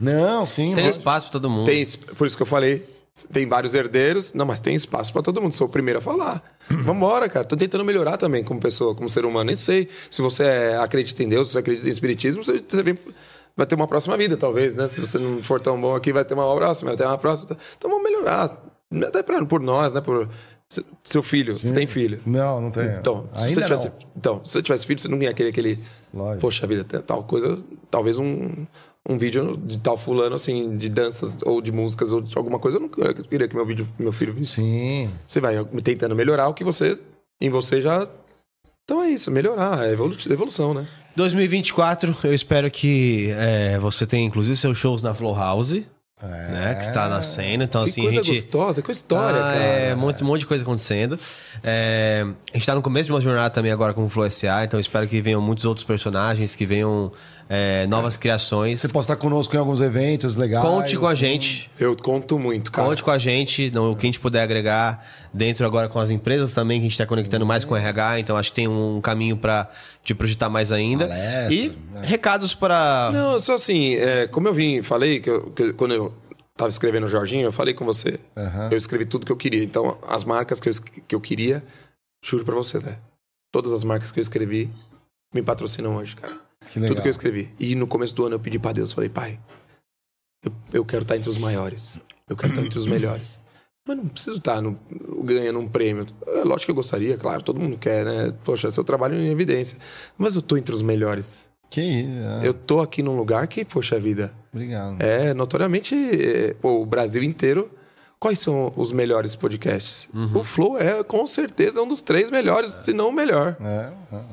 Não, sim. Tem mas- espaço pra todo mundo. Tem, por isso que eu falei, tem vários herdeiros, não, mas tem espaço pra todo mundo. Sou o primeiro a falar. Vambora, cara. Tô tentando melhorar também como pessoa, como ser humano. Nem sei se você é- acredita em Deus, se você acredita em espiritismo, você, você vem- vai ter uma próxima vida, talvez, né? Se você não for tão bom aqui, vai ter uma próxima, vai ter uma próxima. Então vamos melhorar. Até pra, por nós, né? Por se- seu filho, você tem filho. Não, não tem. Então, se Ainda você tivesse, não. então, se você tivesse filho, você não ia querer aquele. Lógico. Poxa vida, tal coisa. Talvez um, um vídeo de tal fulano, assim, de danças ou de músicas ou de alguma coisa. Eu não eu queria que meu, vídeo, meu filho visse. Sim. Você vai tentando melhorar o que você. Em você já. Então é isso, melhorar. É evolu- evolução, né? 2024, eu espero que é, você tenha inclusive seus shows na Flow House. Né, que está nascendo. Então, que assim, coisa a gente. gostosa, que história, Ah, cara. É, um monte, um monte de coisa acontecendo. É, a gente tá no começo de uma jornada também agora com o Flow SA, então espero que venham muitos outros personagens, que venham é, novas criações. Você pode estar conosco em alguns eventos legais. Conte com a assim. gente. Eu conto muito, cara. Conte com a gente, no, o que a gente puder agregar dentro agora com as empresas também, que a gente está conectando mais com o RH, então acho que tem um caminho para te projetar mais ainda. Palestra, e né? recados para. Não, só assim, é, como eu vim, falei que, eu- que quando eu tava escrevendo o Jorginho, eu falei com você. Aham. Eu escrevi tudo que eu queria. Então, as marcas que eu, que eu queria, juro pra você, né? Todas as marcas que eu escrevi me patrocinam hoje, cara. Tudo que eu escrevi. E no começo do ano eu pedi pra Deus, falei, pai, eu, eu quero estar entre os maiores. Eu quero estar entre os melhores. Mas não preciso estar no, ganhando um prêmio. É lógico que eu gostaria, claro, todo mundo quer, né? Poxa, seu trabalho em evidência. Mas eu tô entre os melhores. Que isso. é. Eu tô aqui num lugar que, poxa vida, Obrigado. é notoriamente é, pô, o Brasil inteiro. Quais são os melhores podcasts? O Flow é com certeza um dos três melhores, se não o melhor. É, é.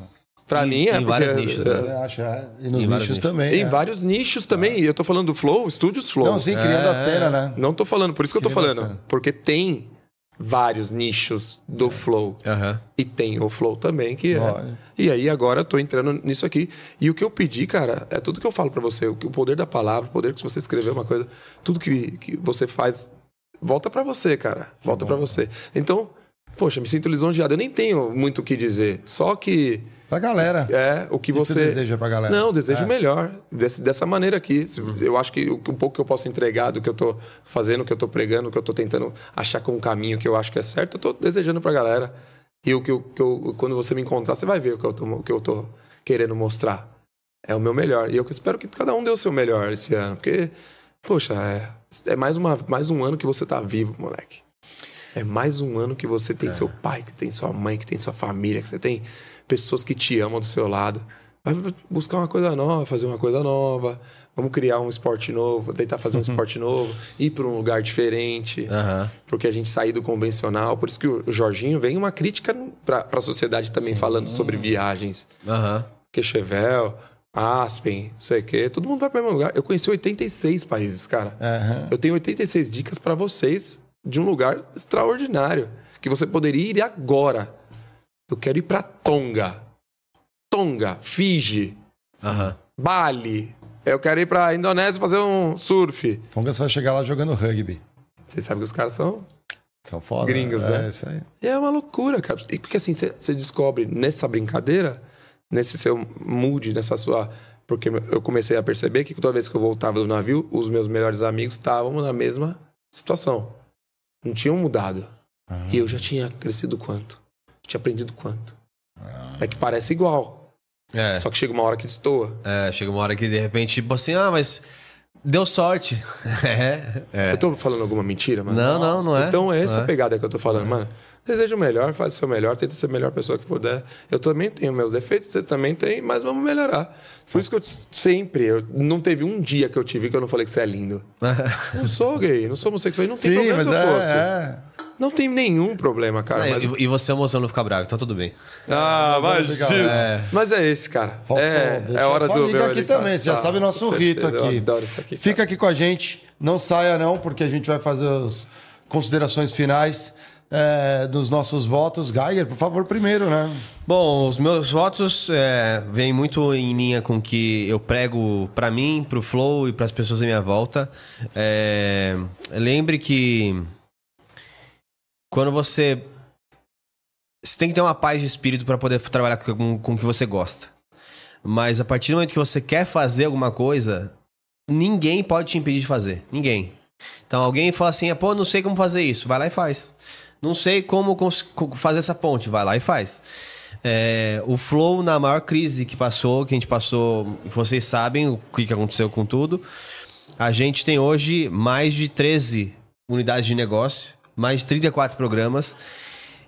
Pra Em- mim é em vários porque, nichos, é, né? Eu acho, é. E nos Em vários nichos nichos. também. Em é. vários nichos também. E eu tô falando do Flow, Estúdios Flow. Não, sim, criando a cena, né? Não tô falando, por isso que eu tô Criando falando. Porque tem vários nichos do Flow. Aham. E tem o Flow também, que é. E aí agora eu tô entrando nisso aqui. E o que eu pedi, cara, é tudo que eu falo pra você. O poder da palavra, o poder que você escrever uma coisa, tudo que, que você faz, volta pra você, cara. Volta pra você. Então, poxa, me sinto lisonjeado. Eu nem tenho muito o que dizer. Só que Pra galera. é o que, que você... você deseja pra galera? Não, desejo É. melhor. Desse- dessa maneira aqui. Se- Eu acho que o, que- um pouco que eu posso entregar do que eu tô fazendo, o que eu tô pregando, o que eu tô tentando achar como um caminho que eu acho que é certo, eu tô desejando pra galera. E o que eu, que eu- quando você me encontrar, você vai ver o que eu tô, o que eu tô querendo mostrar. É o meu melhor. E eu espero que cada um dê o seu melhor esse ano. Porque, poxa, é, é mais, uma, mais um ano que você tá vivo, moleque. É mais um ano que você tem seu pai, que tem sua mãe, que tem sua família, que você tem pessoas que te amam do seu lado. Vai buscar uma coisa nova, fazer uma coisa nova. Vamos criar um esporte novo, tentar fazer um esporte novo, ir para um lugar diferente. Aham. Porque a gente sair do convencional. Por isso que o Jorginho vem uma crítica para a sociedade também falando sobre viagens. Aham. Quechevel, Aspen, não sei o quê. Todo mundo vai para o mesmo lugar. Eu conheci 86 países, cara. Aham. Eu tenho 86 dicas para vocês de um lugar extraordinário que você poderia ir agora. Eu quero ir para Tonga. Tonga, Fiji, Aham. Bali. Eu quero ir para Indonésia fazer um surf. Tonga você vai chegar lá jogando rugby. Vocês sabem que os caras são São foda. Gringos, é, né? isso aí. E é uma loucura, cara. E porque assim, você descobre nessa brincadeira, nesse seu mood, nessa sua. Porque eu comecei a perceber que toda vez que eu voltava do navio, os meus melhores amigos estavam na mesma situação. Não tinham mudado. E eu já tinha crescido quanto? Tinha aprendido quanto? É que parece igual. É. Só que chega uma hora que destoa. É, chega uma hora que de repente, tipo assim, ah, mas deu sorte. é, é. Eu tô falando alguma mentira, mano? Não, não, não é. Então é essa a pegada que eu tô falando, mano. Deseja o melhor, faz o seu melhor, tenta ser a melhor pessoa que puder. Eu também tenho meus defeitos, você também tem, mas vamos melhorar. Por isso que eu sempre, eu, não teve um dia que eu tive que eu não falei que você é lindo. Não sou gay, não sou homossexual, e não tem Sim, problema se eu fosse. é, é. Não tem nenhum problema, cara. É, mas- e, e você é moção não ficar bravo, então tudo bem. Ah, é imagina. legal, é. Mas é esse, cara. Faustão, é, é hora só do liga meu aqui também, você já Ah, sabe nosso com rito certeza, aqui. Eu adoro isso aqui. Fica aqui com a gente, não saia não, porque a gente vai fazer as considerações finais é, dos nossos votos. Geiger, por favor, primeiro, né? Bom, os meus votos é, vêm muito em linha com o que eu prego pra mim, pro Flow e pras pessoas à minha volta. É, lembre que quando você. Você tem que ter uma paz de espírito pra poder trabalhar com, com o que você gosta. Mas a partir do momento que você quer fazer alguma coisa, ninguém pode te impedir de fazer. Ninguém. Então alguém fala assim, pô, não sei como fazer isso. Vai lá e faz. Não sei como fazer essa ponte. Vai lá e faz. É, o Flow, na maior crise que passou, que a gente passou, vocês sabem o que que aconteceu com tudo, a gente tem hoje mais de 13 unidades de negócio, mais de 34 programas.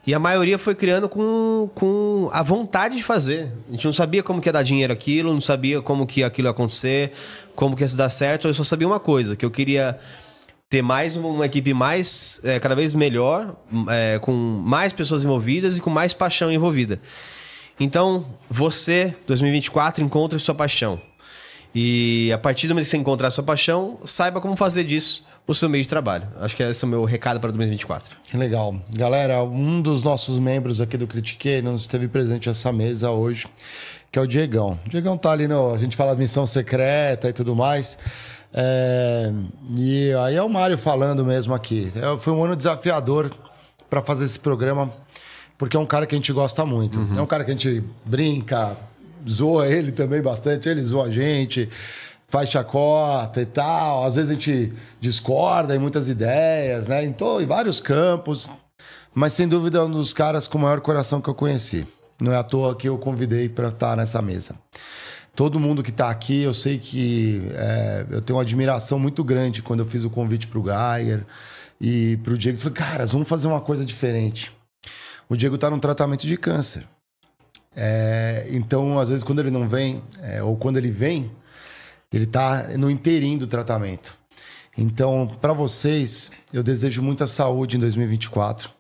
E a maioria foi criando com, com a vontade de fazer. A gente não sabia como que ia dar dinheiro aquilo, não sabia como que aquilo ia acontecer, como que ia dar certo. Eu só sabia uma coisa, que eu queria ter mais uma, equipe mais, é, cada vez melhor, é, com mais pessoas envolvidas e com mais paixão envolvida. Então, você, 2024, encontre sua paixão. E a partir do momento que você encontrar sua paixão, saiba como fazer disso o seu meio de trabalho. Acho que esse é o meu recado para 2024. Que legal. Galera, um dos nossos membros aqui do Critiquei não esteve presente nessa mesa hoje, que é o Diegão. O Diegão tá ali no. A gente fala missão secreta e tudo mais. É, e aí é o Mário falando mesmo aqui. É, foi um ano desafiador para fazer esse programa, porque é um cara que a gente gosta muito. É um cara que a gente brinca, zoa ele também bastante, ele zoa a gente, faz chacota e tal. Às vezes a gente discorda em muitas ideias, né? Em, em vários campos. Mas sem dúvida é um dos caras com o maior coração que eu conheci. Não é à toa que eu convidei para estar nessa mesa. Todo mundo que está aqui, eu sei que é, eu tenho uma admiração muito grande quando eu fiz o convite para o Geiger e para o Diego. Falei, caras, vamos fazer uma coisa diferente. O Diego está num tratamento de câncer. É, então, às vezes, quando ele não vem, é, ou quando ele vem, ele está no inteirinho do tratamento. Então, para vocês, eu desejo muita saúde em 2024.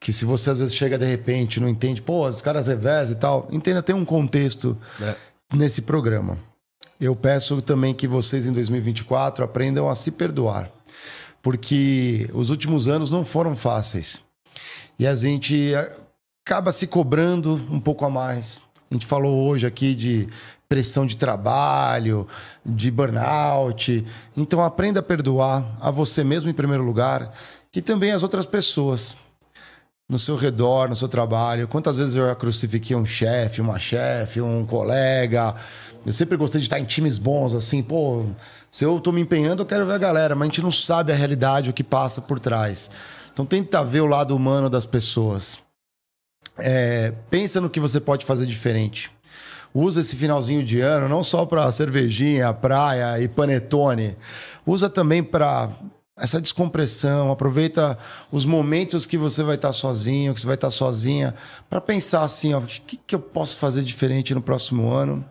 que se você às vezes chega de repente, não entende, pô, os caras revezam e tal, entenda, tem um contexto nesse programa. Eu peço também que vocês em 2024 aprendam a se perdoar, porque os últimos anos não foram fáceis. E a gente acaba se cobrando um pouco a mais. A gente falou hoje aqui de pressão de trabalho, de burnout. Então aprenda a perdoar a você mesmo em primeiro lugar e também as outras pessoas no seu redor, no seu trabalho. Quantas vezes eu já crucifiquei um chefe, uma chefe, um colega. Eu sempre gostei de estar em times bons, assim, pô, se eu tô me empenhando, eu quero ver a galera, mas a gente não sabe a realidade, o que passa por trás. Então tenta ver o lado humano das pessoas. É, pensa no que você pode fazer diferente. Usa esse finalzinho de ano não só para cervejinha, praia e panetone. Usa também para essa descompressão. Aproveita os momentos que você vai estar sozinho, que você vai estar sozinha, para pensar assim: ó, o que, que eu posso fazer diferente no próximo ano?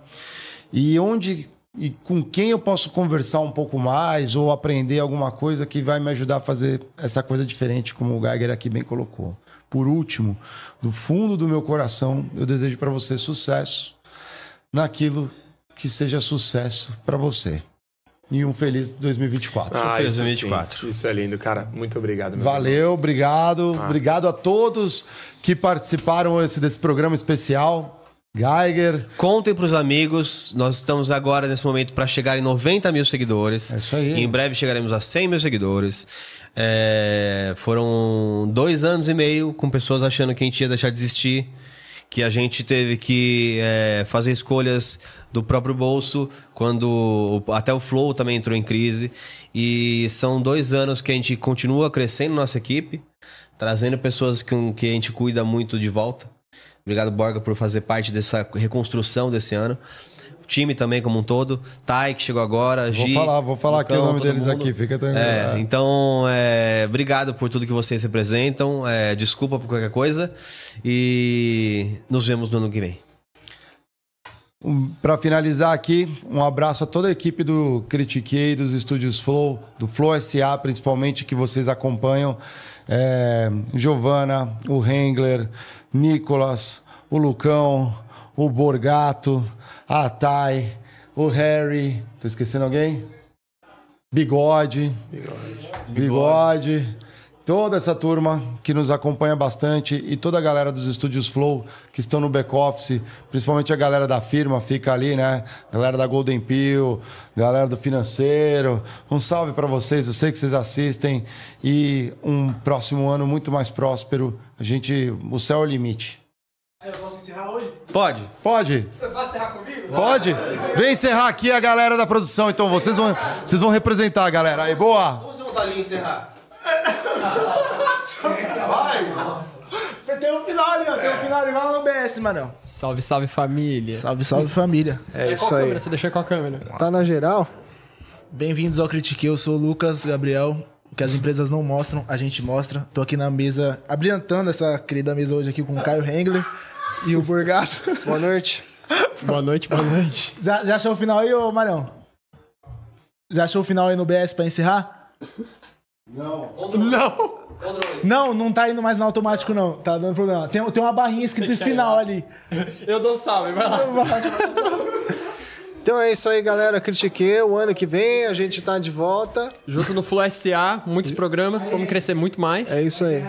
E onde e com quem eu posso conversar um pouco mais ou aprender alguma coisa que vai me ajudar a fazer essa coisa diferente, como o Geiger aqui bem colocou. Por último, do fundo do meu coração, eu desejo para você sucesso naquilo que seja sucesso para você. E um feliz 2024. Ah, feliz isso 2024. sim. Isso é lindo, cara. Muito obrigado. meu Valeu, obrigado. Ah. Obrigado a todos que participaram esse, desse programa especial. Geiger. Contem pros amigos. Nós estamos agora, nesse momento, para chegar em 90 mil seguidores. É isso aí. Em breve chegaremos a 100 mil seguidores. É, foram dois anos e meio com pessoas achando que a gente ia deixar de existir. Que a gente teve que é, fazer escolhas do próprio bolso, quando até o Flow também entrou em crise. E são dois anos que a gente continua crescendo nossa equipe, trazendo pessoas com que a gente cuida muito de volta. Obrigado, Borga, por fazer parte dessa reconstrução desse ano. Time também como um todo. Tai, que chegou agora. Vou Gi, falar, vou falar aqui o Lucão, nome deles mundo. aqui, fica tranquilo. É, É. então, é, obrigado por tudo que vocês representam. É, desculpa por qualquer coisa. E nos vemos no ano que vem. Para finalizar aqui, um abraço a toda a equipe do Critiquei, dos Estúdios Flow, do Flow SA, principalmente, que vocês acompanham. É, Giovana, o Hengler, Nicolas, o Lucão, o Borgato, a Thay, o Harry. Tô esquecendo alguém? Bigode. Bigode. Toda essa turma que nos acompanha bastante e toda a galera dos estúdios Flow que estão no back-office, principalmente a galera da firma fica ali, né? Galera da Golden Pill, galera do financeiro. Um salve para vocês, eu sei que vocês assistem e um próximo ano muito mais próspero. A gente, o céu é o limite. Pode? Pode? Pode? Vem encerrar aqui a galera da produção, então vocês vão, vocês vão representar a galera. Aí, boa! Vamos voltar ali e encerrar. Tem um final ali, ó. Tem um final ali. Vai lá no BS, mano. Salve, salve família. Salve, salve família. É isso Qual aí. câmera? Você deixou qual câmera? Tá na geral? Bem-vindos ao Critique. Eu sou o Lucas Gabriel. O que as empresas não mostram, a gente mostra. Tô aqui na mesa, abrilhantando essa querida mesa hoje aqui com o Caio Hengler e o Burgato. Boa noite. Boa noite, boa noite. Já, já achou o final aí, ô Marião? Já achou o final aí no BS pra encerrar? Não! Não, não tá indo mais no automático, não. Tá dando problema. Tem, tem uma barrinha escrito final ali. Eu dou um salve, vai lá. Então é isso aí, galera. Critiquei. O ano que vem a gente tá de volta. Junto no Flow SA, muitos programas, vamos crescer muito mais. É isso aí.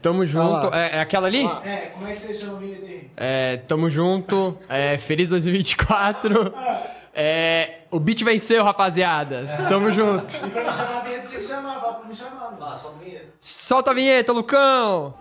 Tamo junto. É, é aquela ali? É, como é que você chama o vídeo aí? É, tamo junto. É, feliz 2024. É, o beat venceu, rapaziada. Tamo junto. Pra me chamar a vinheta, tem que chamar. Fala pra me chamar. Solta a vinheta, Lucão!